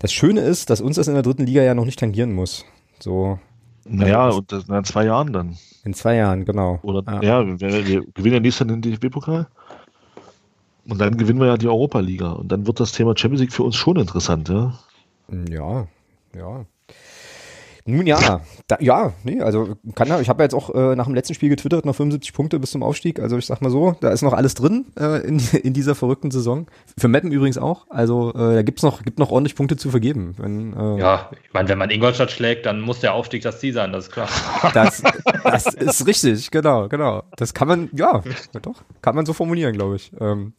das Schöne ist, dass uns das in der dritten Liga ja noch nicht tangieren muss. So. Naja, und das in zwei Jahren dann. In zwei Jahren, genau. Oder ja, ja wir, wir, gewinnen ja nächstes Jahr den DFB-Pokal. Und dann gewinnen wir ja die Europa-Liga. Und dann wird das Thema Champions League für uns schon interessant, ja? Ja, ja. Nun ja, da, ja, nee, also kann er, ich habe ja jetzt auch äh, nach dem letzten Spiel getwittert, noch 75 Punkte bis zum Aufstieg. Also ich sag mal so, da ist noch alles drin äh, in, [LAUGHS] in dieser verrückten Saison. Für Meppen übrigens auch. Also äh, da gibt's noch, gibt noch ordentlich Punkte zu vergeben. Wenn, äh, ja, ich meine, wenn man Ingolstadt schlägt, dann muss der Aufstieg das Ziel sein, das ist klar. [LAUGHS] Das, das ist richtig, genau, genau. Das kann man, ja, doch, kann man so formulieren, glaube ich. Ähm,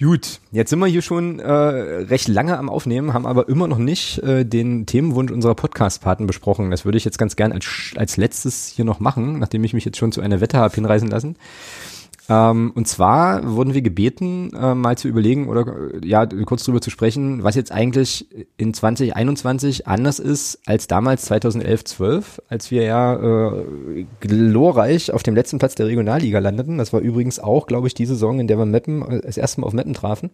Gut, jetzt sind wir hier schon äh, recht lange am Aufnehmen, haben aber immer noch nicht äh, den Themenwunsch unserer Podcast-Paten besprochen. Das würde ich jetzt ganz gern als, als letztes hier noch machen, nachdem ich mich jetzt schon zu einer Wette habe hinreisen lassen. Ähm, und zwar wurden wir gebeten, äh, mal zu überlegen oder äh, ja, kurz drüber zu sprechen, was jetzt eigentlich in 2021 anders ist als damals 2011, 12, als wir ja äh, glorreich auf dem letzten Platz der Regionalliga landeten. Das war übrigens auch, glaube ich, die Saison, in der wir Meppen äh, das erste Mal auf Meppen trafen.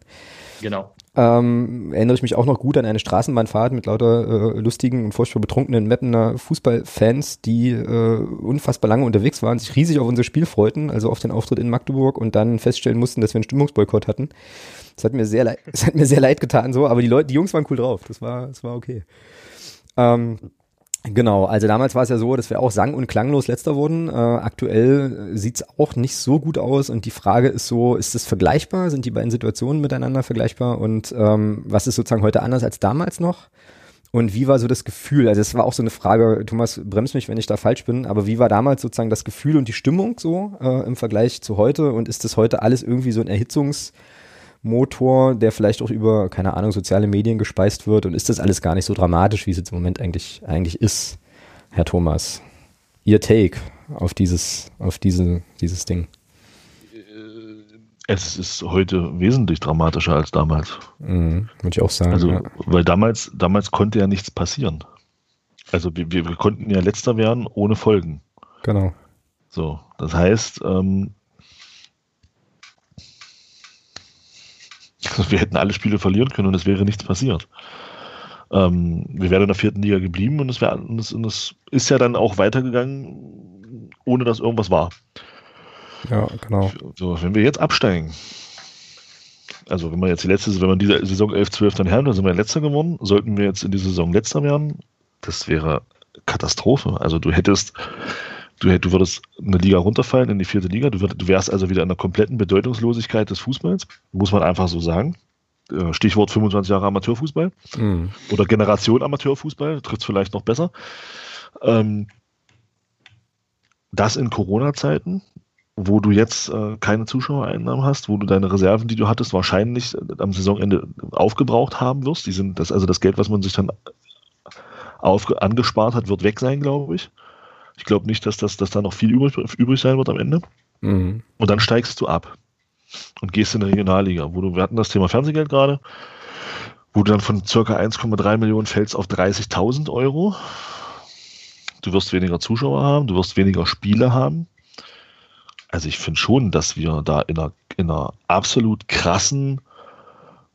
Genau. Ähm, erinnere ich mich auch noch gut an eine Straßenbahnfahrt mit lauter äh, lustigen und furchtbar betrunkenen Mappener Fußballfans, die äh, unfassbar lange unterwegs waren, sich riesig auf unser Spiel freuten, also auf den Auftritt in Magdeburg und dann feststellen mussten, dass wir einen Stimmungsboykott hatten. Das hat mir sehr leid, [LAUGHS] das hat mir sehr leid getan so, aber die Leute, die Jungs waren cool drauf. Das war, das war okay. Ähm, Genau, also damals war es ja so, dass wir auch sang- und klanglos letzter wurden. Äh, aktuell sieht's auch nicht so gut aus und die Frage ist so, ist es vergleichbar? Sind die beiden Situationen miteinander vergleichbar? Und ähm, was ist sozusagen heute anders als damals noch? Und wie war so das Gefühl? Also es war auch so eine Frage, Thomas, bremst mich, wenn ich da falsch bin, aber wie war damals sozusagen das Gefühl und die Stimmung so äh, im Vergleich zu heute? Und ist das heute alles irgendwie so ein Erhitzungs- Motor, der vielleicht auch über, keine Ahnung, soziale Medien gespeist wird und ist das alles gar nicht so dramatisch, wie es jetzt im Moment eigentlich, eigentlich ist, Herr Thomas? Ihr Take auf dieses, auf diese, dieses Ding. Es ist heute wesentlich dramatischer als damals. Mhm, Würde ich auch sagen. Also, ja. weil damals, damals konnte ja nichts passieren. Also wir, wir, konnten ja letzter werden ohne Folgen. Genau. So, das heißt, ähm, [LAUGHS] Wir hätten alle Spiele verlieren können und es wäre nichts passiert. Ähm, wir wären in der vierten Liga geblieben und es, wär, und, es, und es ist ja dann auch weitergegangen, ohne dass irgendwas war. Ja, genau. So, wenn wir jetzt absteigen, also wenn man jetzt die letzte, wenn man diese Saison 11, 12 dann her, dann sind wir letzter geworden, sollten wir jetzt in dieser Saison letzter werden, das wäre Katastrophe. Also du hättest Du, du würdest eine Liga runterfallen in die vierte Liga. Du, würd, du wärst also wieder in der kompletten Bedeutungslosigkeit des Fußballs, muss man einfach so sagen. Äh, Stichwort 25 Jahre Amateurfußball mhm. oder Generation Amateurfußball, trifft es vielleicht noch besser. Ähm, das in Corona-Zeiten, wo du jetzt äh, keine Zuschauereinnahmen hast, wo du deine Reserven, die du hattest, wahrscheinlich am Saisonende aufgebraucht haben wirst. Die sind das, also das Geld, was man sich dann auf, angespart hat, wird weg sein, glaube ich. Ich glaube nicht, dass, das, dass da noch viel übrig, übrig sein wird am Ende. Mhm. Und dann steigst du ab und gehst in die Regionalliga, wo du, wir hatten das Thema Fernsehgeld gerade, wo du dann von circa 1,3 Millionen fällst auf 30.000 Euro. Du wirst weniger Zuschauer haben, du wirst weniger Spiele haben. Also ich finde schon, dass wir da in einer, in einer absolut krassen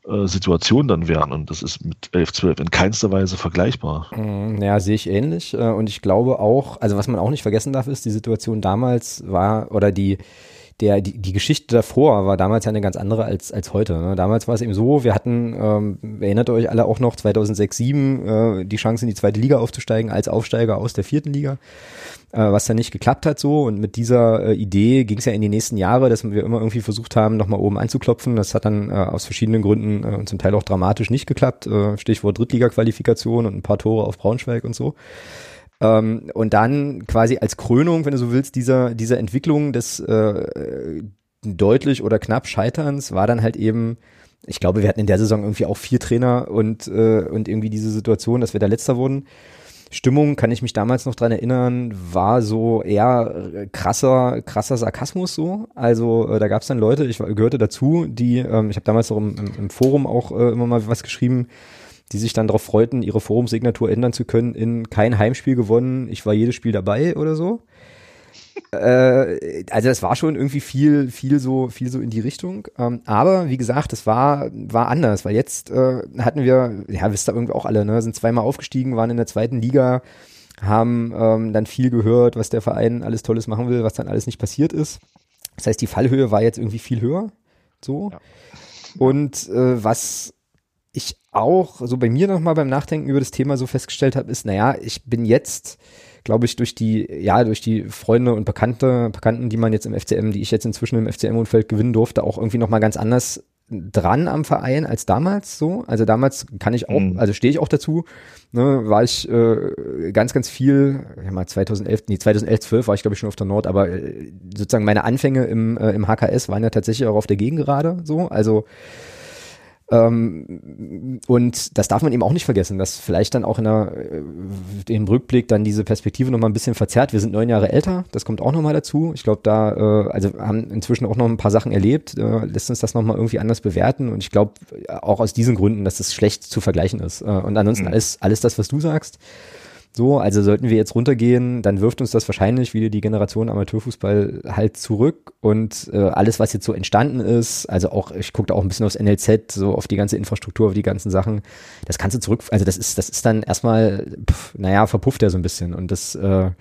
äh, Situation dann wären. Und das ist mit 11, 12 in keinster Weise vergleichbar. Mm, ja, sehe ich ähnlich. Äh, und ich glaube auch, also was man auch nicht vergessen darf, ist, die Situation damals war, oder die, der, die, die Geschichte davor war damals ja eine ganz andere als, als heute. Ne? Damals war es eben so, wir hatten, ähm, erinnert euch alle auch noch, 2006, 2007 äh, die Chance in die zweite Liga aufzusteigen als Aufsteiger aus der vierten Liga äh, was dann nicht geklappt hat so. Und mit dieser äh, Idee ging es ja in die nächsten Jahre, dass wir immer irgendwie versucht haben, nochmal oben anzuklopfen. Das hat dann äh, aus verschiedenen Gründen äh, und zum Teil auch dramatisch nicht geklappt. Äh, Stichwort Drittliga-Qualifikation und ein paar Tore auf Braunschweig und so. Ähm, und dann quasi als Krönung, wenn du so willst, dieser, dieser Entwicklung des äh, deutlich oder knapp Scheiterns war dann halt eben ich glaube, wir hatten in der Saison irgendwie auch vier Trainer und, äh, und irgendwie diese Situation, dass wir da letzter wurden. Stimmung, kann ich mich damals noch dran erinnern, war so eher äh, krasser, krasser Sarkasmus so. Also äh, da gab es dann Leute, ich gehörte dazu, die, ähm, ich habe damals auch im, im, Forum auch äh, immer mal was geschrieben, die sich dann darauf freuten, ihre Forumsignatur ändern zu können in kein Heimspiel gewonnen, ich war jedes Spiel dabei oder so äh, also das war schon irgendwie viel, viel so, viel so in die Richtung. Ähm, aber wie gesagt, es war, war anders, weil jetzt äh, hatten wir, ja, wisst ihr irgendwie auch alle, ne, sind zweimal aufgestiegen, waren in der zweiten Liga, haben ähm, dann viel gehört, was der Verein alles Tolles machen will, was dann alles nicht passiert ist. Das heißt, die Fallhöhe war jetzt irgendwie viel höher. So. Ja. Und äh, was ich auch so bei mir nochmal beim Nachdenken über das Thema so festgestellt habe, ist, naja, ich bin jetzt, glaube ich, durch die, ja, durch die Freunde und Bekannte, Bekannten, die man jetzt im FCM, die ich jetzt inzwischen im FCM-Umfeld gewinnen durfte, auch irgendwie nochmal ganz anders dran am Verein als damals so. Also damals kann ich auch, mhm. also stehe ich auch dazu, ne, war ich äh, ganz, ganz viel, ja mal 2011, nee, 2011, 12 war ich glaube ich schon auf der Nord, aber äh, sozusagen meine Anfänge im, äh, im HKS waren ja tatsächlich auch auf der Gegengerade so. Also ähm, und das darf man eben auch nicht vergessen, dass vielleicht dann auch in der, äh, im Rückblick dann diese Perspektive nochmal ein bisschen verzerrt. Wir sind neun Jahre älter, das kommt auch nochmal dazu. Ich glaube, da, äh, also haben inzwischen auch noch ein paar Sachen erlebt, äh, lässt uns das nochmal irgendwie anders bewerten. Und ich glaube auch aus diesen Gründen, dass es das schlecht zu vergleichen ist. Äh, und ansonsten mhm. alles, alles das, was du sagst. So, also sollten wir jetzt runtergehen, dann wirft uns das wahrscheinlich wieder die Generation Amateurfußball halt zurück und äh, alles, was jetzt so entstanden ist, also auch, ich gucke da auch ein bisschen aufs NLZ, so auf die ganze Infrastruktur, auf die ganzen Sachen, das kannst du zurück, also das ist, das ist dann erstmal, pff, naja, verpufft ja so ein bisschen und das, äh,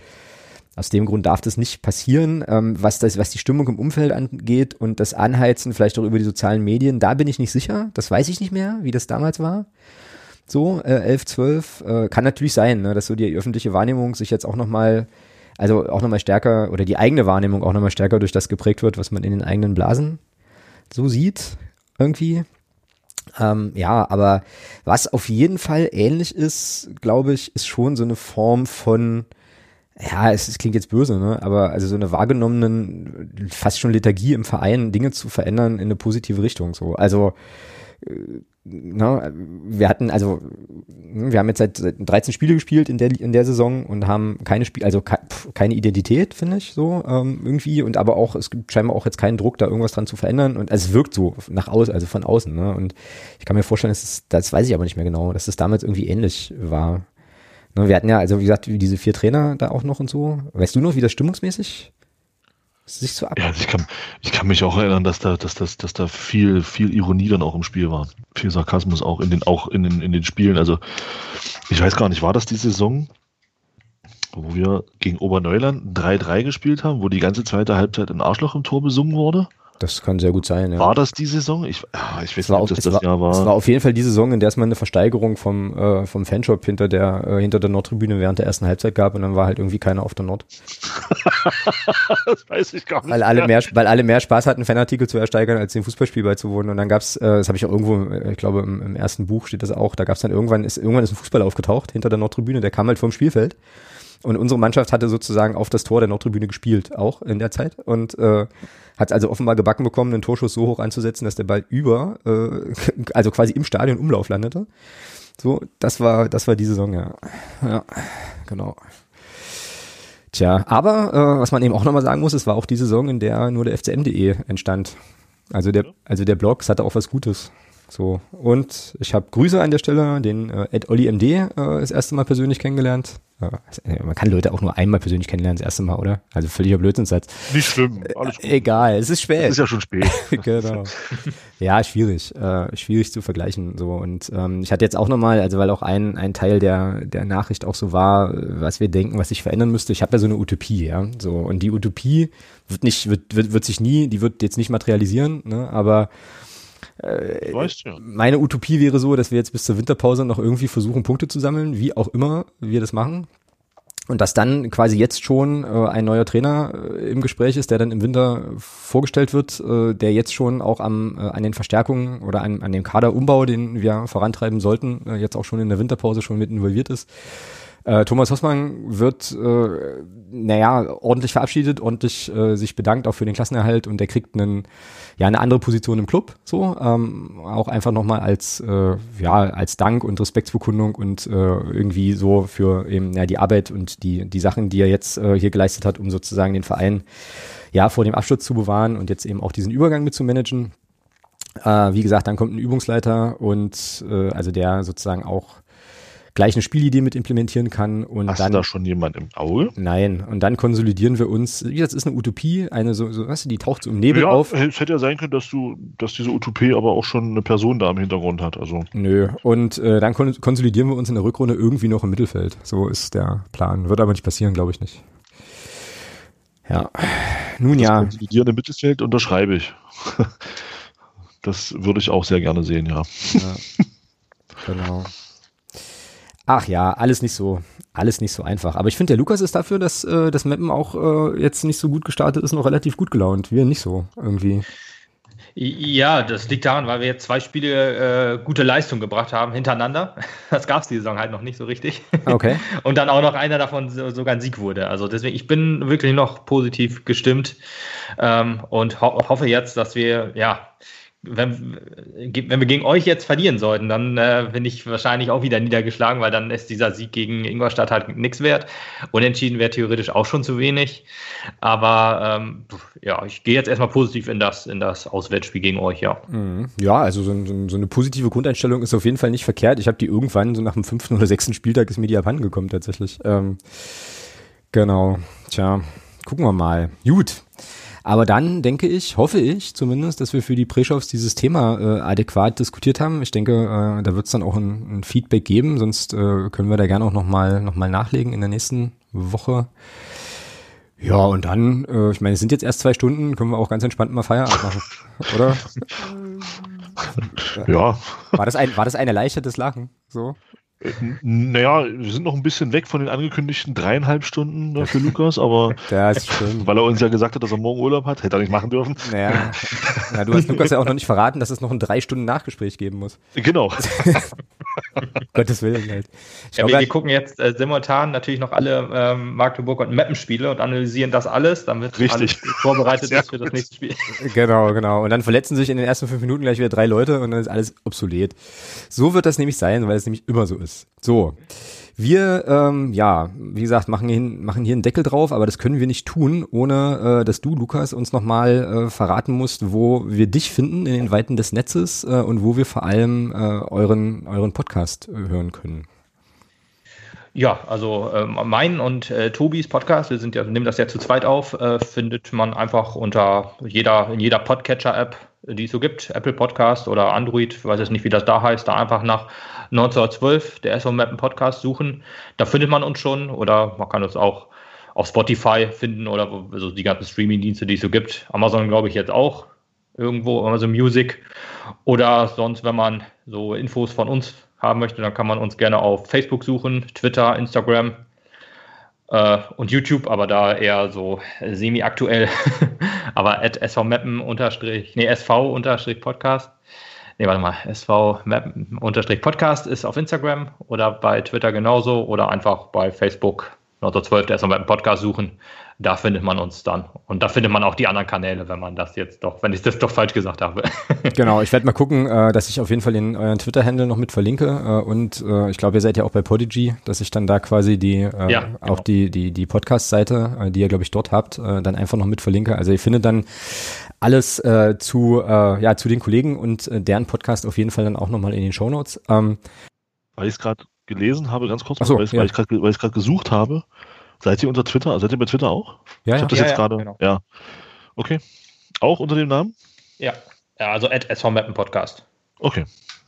aus dem Grund darf das nicht passieren. Ähm, was, das, was die Stimmung im Umfeld angeht und das Anheizen vielleicht auch über die sozialen Medien, da bin ich nicht sicher. Das weiß ich nicht mehr, wie das damals war so, äh, 11, 12, äh, kann natürlich sein, ne, dass so die öffentliche Wahrnehmung sich jetzt auch nochmal, also auch nochmal stärker, oder die eigene Wahrnehmung auch nochmal stärker durch das geprägt wird, was man in den eigenen Blasen so sieht, irgendwie. Ähm, ja, aber was auf jeden Fall ähnlich ist, glaube ich, ist schon so eine Form von, ja, es, es, klingt jetzt böse, ne? aber also so eine wahrgenommenen, fast schon Lethargie im Verein, Dinge zu verändern in eine positive Richtung. So. Also na, wir hatten, also wir haben jetzt seit 13 Spiele gespielt in der, in der Saison und haben keine Spiel, also keine Identität, finde ich, so ähm, irgendwie. Und aber auch, es gibt scheinbar auch jetzt keinen Druck, da irgendwas dran zu verändern. Und also es wirkt so nach außen, also von außen. Ne? Und ich kann mir vorstellen, dass es, das weiß ich aber nicht mehr genau, dass es damals irgendwie ähnlich war. Ne, wir hatten ja, also wie gesagt, diese vier Trainer da auch noch und so. Weißt du noch, wie das stimmungsmäßig sich so ab. Ja, ich kann, ich kann mich auch erinnern, dass da, dass, dass, dass da viel, viel Ironie dann auch im Spiel war. Viel Sarkasmus auch in den, auch in den, in den Spielen. Also, ich weiß gar nicht, war das die Saison, wo wir gegen Oberneuland 3-3 gespielt haben, wo die ganze zweite Halbzeit ein Arschloch im Tor besungen wurde? Das kann sehr gut sein, ja. War das die Saison? Ich, ah, ich weiß nicht, ob das das war, Jahr war. Es war auf jeden Fall die Saison, in der es mal eine Versteigerung vom, äh, vom Fanshop hinter der, äh, hinter der Nordtribüne während der ersten Halbzeit gab und dann war halt irgendwie keiner auf der Nord. [LAUGHS] das weiß ich gar nicht. Weil alle mehr, weil alle mehr Spaß hatten, Fanartikel zu ersteigern, als dem Fußballspiel beizuwohnen. Und dann gab's, äh, das habe ich auch irgendwo, äh, ich glaube, im, im ersten Buch steht das auch, da gab's dann irgendwann, ist, irgendwann ist ein Fußball aufgetaucht hinter der Nordtribüne, der kam halt vom Spielfeld. Und unsere Mannschaft hatte sozusagen auf das Tor der Nordtribüne gespielt, auch in der Zeit. Und äh, hat also offenbar gebacken bekommen, den Torschuss so hoch anzusetzen, dass der Ball über, äh, [LAUGHS] also quasi im Stadion Umlauf landete. So, das war, das war die Saison, ja. Ja, genau. Tja, aber äh, was man eben auch nochmal sagen muss, es war auch die Saison, in der nur der FCM.de entstand. Also der, also der Blog hatte auch was Gutes. So, und ich habe Grüße an der Stelle, den äh, Ed Olli MD äh, das erste Mal persönlich kennengelernt. Äh, man kann Leute auch nur einmal persönlich kennenlernen, das erste Mal, oder? Also völliger Blödsinnsatz. Nicht schlimm, alles gut. Egal, es ist spät. Es ist ja schon spät. [LAUGHS] genau. Ja, schwierig, äh, schwierig zu vergleichen. So und ähm, ich hatte jetzt auch nochmal, also weil auch ein, ein Teil der, der Nachricht auch so war, was wir denken, was sich verändern müsste. Ich habe ja so eine Utopie, ja. So, und die Utopie wird nicht, wird, wird, wird sich nie, die wird jetzt nicht materialisieren, ne? Aber äh, weißt, ja. Meine Utopie wäre so, dass wir jetzt bis zur Winterpause noch irgendwie versuchen, Punkte zu sammeln, wie auch immer wir das machen. Und dass dann quasi jetzt schon äh, ein neuer Trainer äh, im Gespräch ist, der dann im Winter vorgestellt wird, äh, der jetzt schon auch am, äh, an den Verstärkungen oder an, an dem Kaderumbau, den wir vorantreiben sollten, äh, jetzt auch schon in der Winterpause schon mit involviert ist. Äh, Thomas Hossmann wird, äh, naja, ordentlich verabschiedet, ordentlich äh, sich bedankt auch für den Klassenerhalt und der kriegt einen, ja, eine andere Position im Club, so, ähm, auch einfach nochmal als, äh, ja, als Dank und Respektsbekundung und äh, irgendwie so für eben, ja, die Arbeit und die, die Sachen, die er jetzt äh, hier geleistet hat, um sozusagen den Verein, ja, vor dem Absturz zu bewahren und jetzt eben auch diesen Übergang mit zu managen. Äh, wie gesagt, dann kommt ein Übungsleiter und äh, also der sozusagen auch gleich eine Spielidee mit implementieren kann. Und Hast dann, du da schon jemand im Auge? Nein, und dann konsolidieren wir uns. Wie gesagt, das ist eine Utopie, eine so, so weißt du, die taucht so im Nebel ja, auf. Es hätte ja sein können, dass du, dass diese Utopie aber auch schon eine Person da im Hintergrund hat. Also. Nö. Und äh, dann kon konsolidieren wir uns in der Rückrunde irgendwie noch im Mittelfeld. So ist der Plan. Wird aber nicht passieren, glaube ich nicht. Ja. Nun das ja. Konsolidieren im Mittelfeld unterschreibe ich. [LAUGHS] das würde ich auch sehr gerne sehen, ja. ja. Genau. Ach ja, alles nicht so, alles nicht so einfach. Aber ich finde, der Lukas ist dafür, dass äh, das Mappen auch äh, jetzt nicht so gut gestartet ist, noch relativ gut gelaunt. Wir nicht so irgendwie. Ja, das liegt daran, weil wir jetzt zwei Spiele äh, gute Leistung gebracht haben hintereinander. [LAUGHS] Das gab es die Saison halt noch nicht so richtig. Okay. [LAUGHS] Und dann auch noch einer davon so, sogar ein Sieg wurde. Also deswegen, ich bin wirklich noch positiv gestimmt ähm, und ho hoffe jetzt, dass wir ja wenn, wenn wir gegen euch jetzt verlieren sollten, dann äh, bin ich wahrscheinlich auch wieder niedergeschlagen, weil dann ist dieser Sieg gegen Ingolstadt halt nichts wert. Unentschieden wäre theoretisch auch schon zu wenig. Aber ähm, ja, ich gehe jetzt erstmal positiv in das, in das Auswärtsspiel gegen euch, ja. Mhm. Ja, also so, so, so, eine positive Grundeinstellung ist auf jeden Fall nicht verkehrt. Ich habe die irgendwann, so nach dem fünften oder sechsten Spieltag, ist mir die abhanden gekommen tatsächlich. Ähm, genau, tja, gucken wir mal. Gut. Aber dann denke ich, hoffe ich zumindest, dass wir für die Pre-Shows dieses Thema äh, adäquat diskutiert haben. Ich denke, äh, da wird es dann auch ein, ein, Feedback geben, sonst äh, können wir da gerne auch nochmal noch mal nachlegen in der nächsten Woche. Ja, und dann, äh, ich meine, es sind jetzt erst zwei Stunden, können wir auch ganz entspannt mal Feierabend machen, [LAUGHS] oder? Ja. War das ein, war das ein erleichtertes Lachen? So? Naja, wir sind noch ein bisschen weg von den angekündigten dreieinhalb Stunden für Lukas, aber [LAUGHS] weil er uns ja gesagt hat, dass er morgen Urlaub hat, hätte er nicht machen dürfen. Naja, ja, du hast Lukas ja auch noch nicht verraten, dass es noch ein drei Stunden Nachgespräch geben muss. Genau. [LAUGHS] [LAUGHS] Gottes Willen halt. Ja, wir, wir, gucken jetzt äh, simultan natürlich noch alle ähm, Magdeburg und Mappenspiele und analysieren das alles, damit Richtig. alles [LAUGHS] vorbereitet ist für das nächste Spiel. Genau, genau. Und dann verletzen sich in den ersten fünf Minuten gleich wieder drei Leute und dann ist alles obsolet. So wird das nämlich sein, weil es nämlich immer so ist. So. Wir, ähm, ja, wie gesagt, machen hier, machen hier einen Deckel drauf, aber das können wir nicht tun, ohne äh, dass du, Lukas, uns nochmal äh, verraten musst, wo wir dich finden in den Weiten des Netzes äh, und wo wir vor allem äh, euren, euren Podcast äh, hören können. Ja, also äh, mein und äh, Tobis Podcast, wir sind ja, nehmen das ja zu zweit auf, äh, findet man einfach unter jeder, in jeder Podcatcher-App, die es so gibt, Apple Podcast oder Android, ich weiß jetzt nicht, wie das da heißt, da einfach nach 1912, der SV Mappen Podcast suchen. Da findet man uns schon oder man kann uns auch auf Spotify finden oder also die ganzen Streaming-Dienste, die es so gibt. Amazon glaube ich jetzt auch irgendwo, Amazon Music. Oder sonst, wenn man so Infos von uns haben möchte, dann kann man uns gerne auf Facebook suchen, Twitter, Instagram äh, und YouTube, aber da eher so semi-aktuell. [LAUGHS] aber at svmappen unterstrich, nee, sv unterstrich Podcast. Nee, warte mal, sv unterstrich Podcast ist auf Instagram oder bei Twitter genauso oder einfach bei Facebook. 1912 der SV Podcast suchen da findet man uns dann. Und da findet man auch die anderen Kanäle, wenn man das jetzt doch, wenn ich das doch falsch gesagt habe. [LAUGHS] genau, ich werde mal gucken, äh, dass ich auf jeden Fall den euren Twitter-Handle noch mit verlinke. Äh, und äh, ich glaube, ihr seid ja auch bei Podigy, dass ich dann da quasi die äh, ja, genau. auch die, die, die Podcast-Seite, äh, die ihr, glaube ich, dort habt, äh, dann einfach noch mit verlinke. Also ihr findet dann alles äh, zu, äh, ja, zu den Kollegen und äh, deren Podcast auf jeden Fall dann auch nochmal in den Shownotes. Ähm, weil ich es gerade gelesen habe, ganz kurz, so, weil, ich gerade gesucht habe, Seid ihr unter Twitter? Seid ihr bei Twitter auch? Ja, ich habe das ja, jetzt gerade. Genau. Ja. Okay. Auch unter dem Namen? Ja. Ja, also at Podcast. Okay.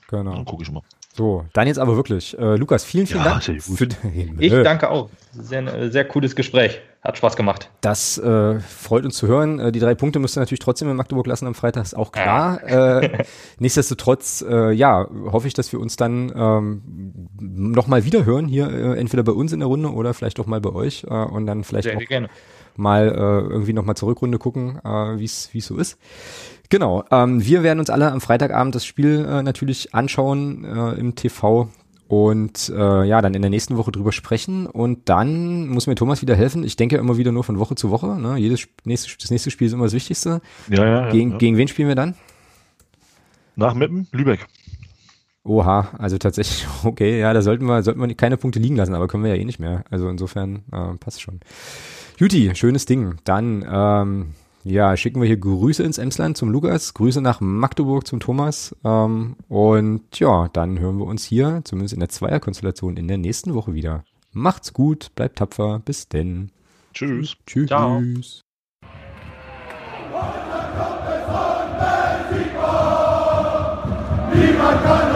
Genau. Dann gucke ich mal. So, dann jetzt aber wirklich. Äh, Lukas, vielen, vielen ja, Dank. Für, [LAUGHS] ich danke auch. Sehr, sehr cooles Gespräch. Hat Spaß gemacht. Das äh, freut uns zu hören. Äh, die drei Punkte müsst ihr natürlich trotzdem in Magdeburg lassen am Freitag, ist auch klar. Ja. Äh, [LAUGHS] nichtsdestotrotz, äh, ja, hoffe ich, dass wir uns dann ähm, nochmal wieder hören, hier äh, entweder bei uns in der Runde oder vielleicht auch mal bei euch äh, und dann vielleicht sehr, auch gerne. mal äh, irgendwie nochmal zur Rückrunde gucken, äh, wie es so ist. Genau, ähm, wir werden uns alle am Freitagabend das Spiel äh, natürlich anschauen äh, im TV und äh, ja, dann in der nächsten Woche drüber sprechen und dann muss mir Thomas wieder helfen. Ich denke immer wieder nur von Woche zu Woche. Ne? Jedes nächste, das nächste Spiel ist immer das Wichtigste. Ja, ja, gegen, ja. gegen wen spielen wir dann? Nach Meppen, Lübeck. Oha, also tatsächlich, [LAUGHS] okay, ja, da sollten wir, sollten wir keine Punkte liegen lassen, aber können wir ja eh nicht mehr. Also insofern äh, passt schon. Juti, schönes Ding. Dann ähm, ja, schicken wir hier Grüße ins Emsland zum Lukas, Grüße nach Magdeburg zum Thomas. Ähm, und ja, dann hören wir uns hier, zumindest in der Zweierkonstellation, in der nächsten Woche wieder. Macht's gut, bleibt tapfer, bis denn. Tschüss. Tschüss. Ciao. Niemand kann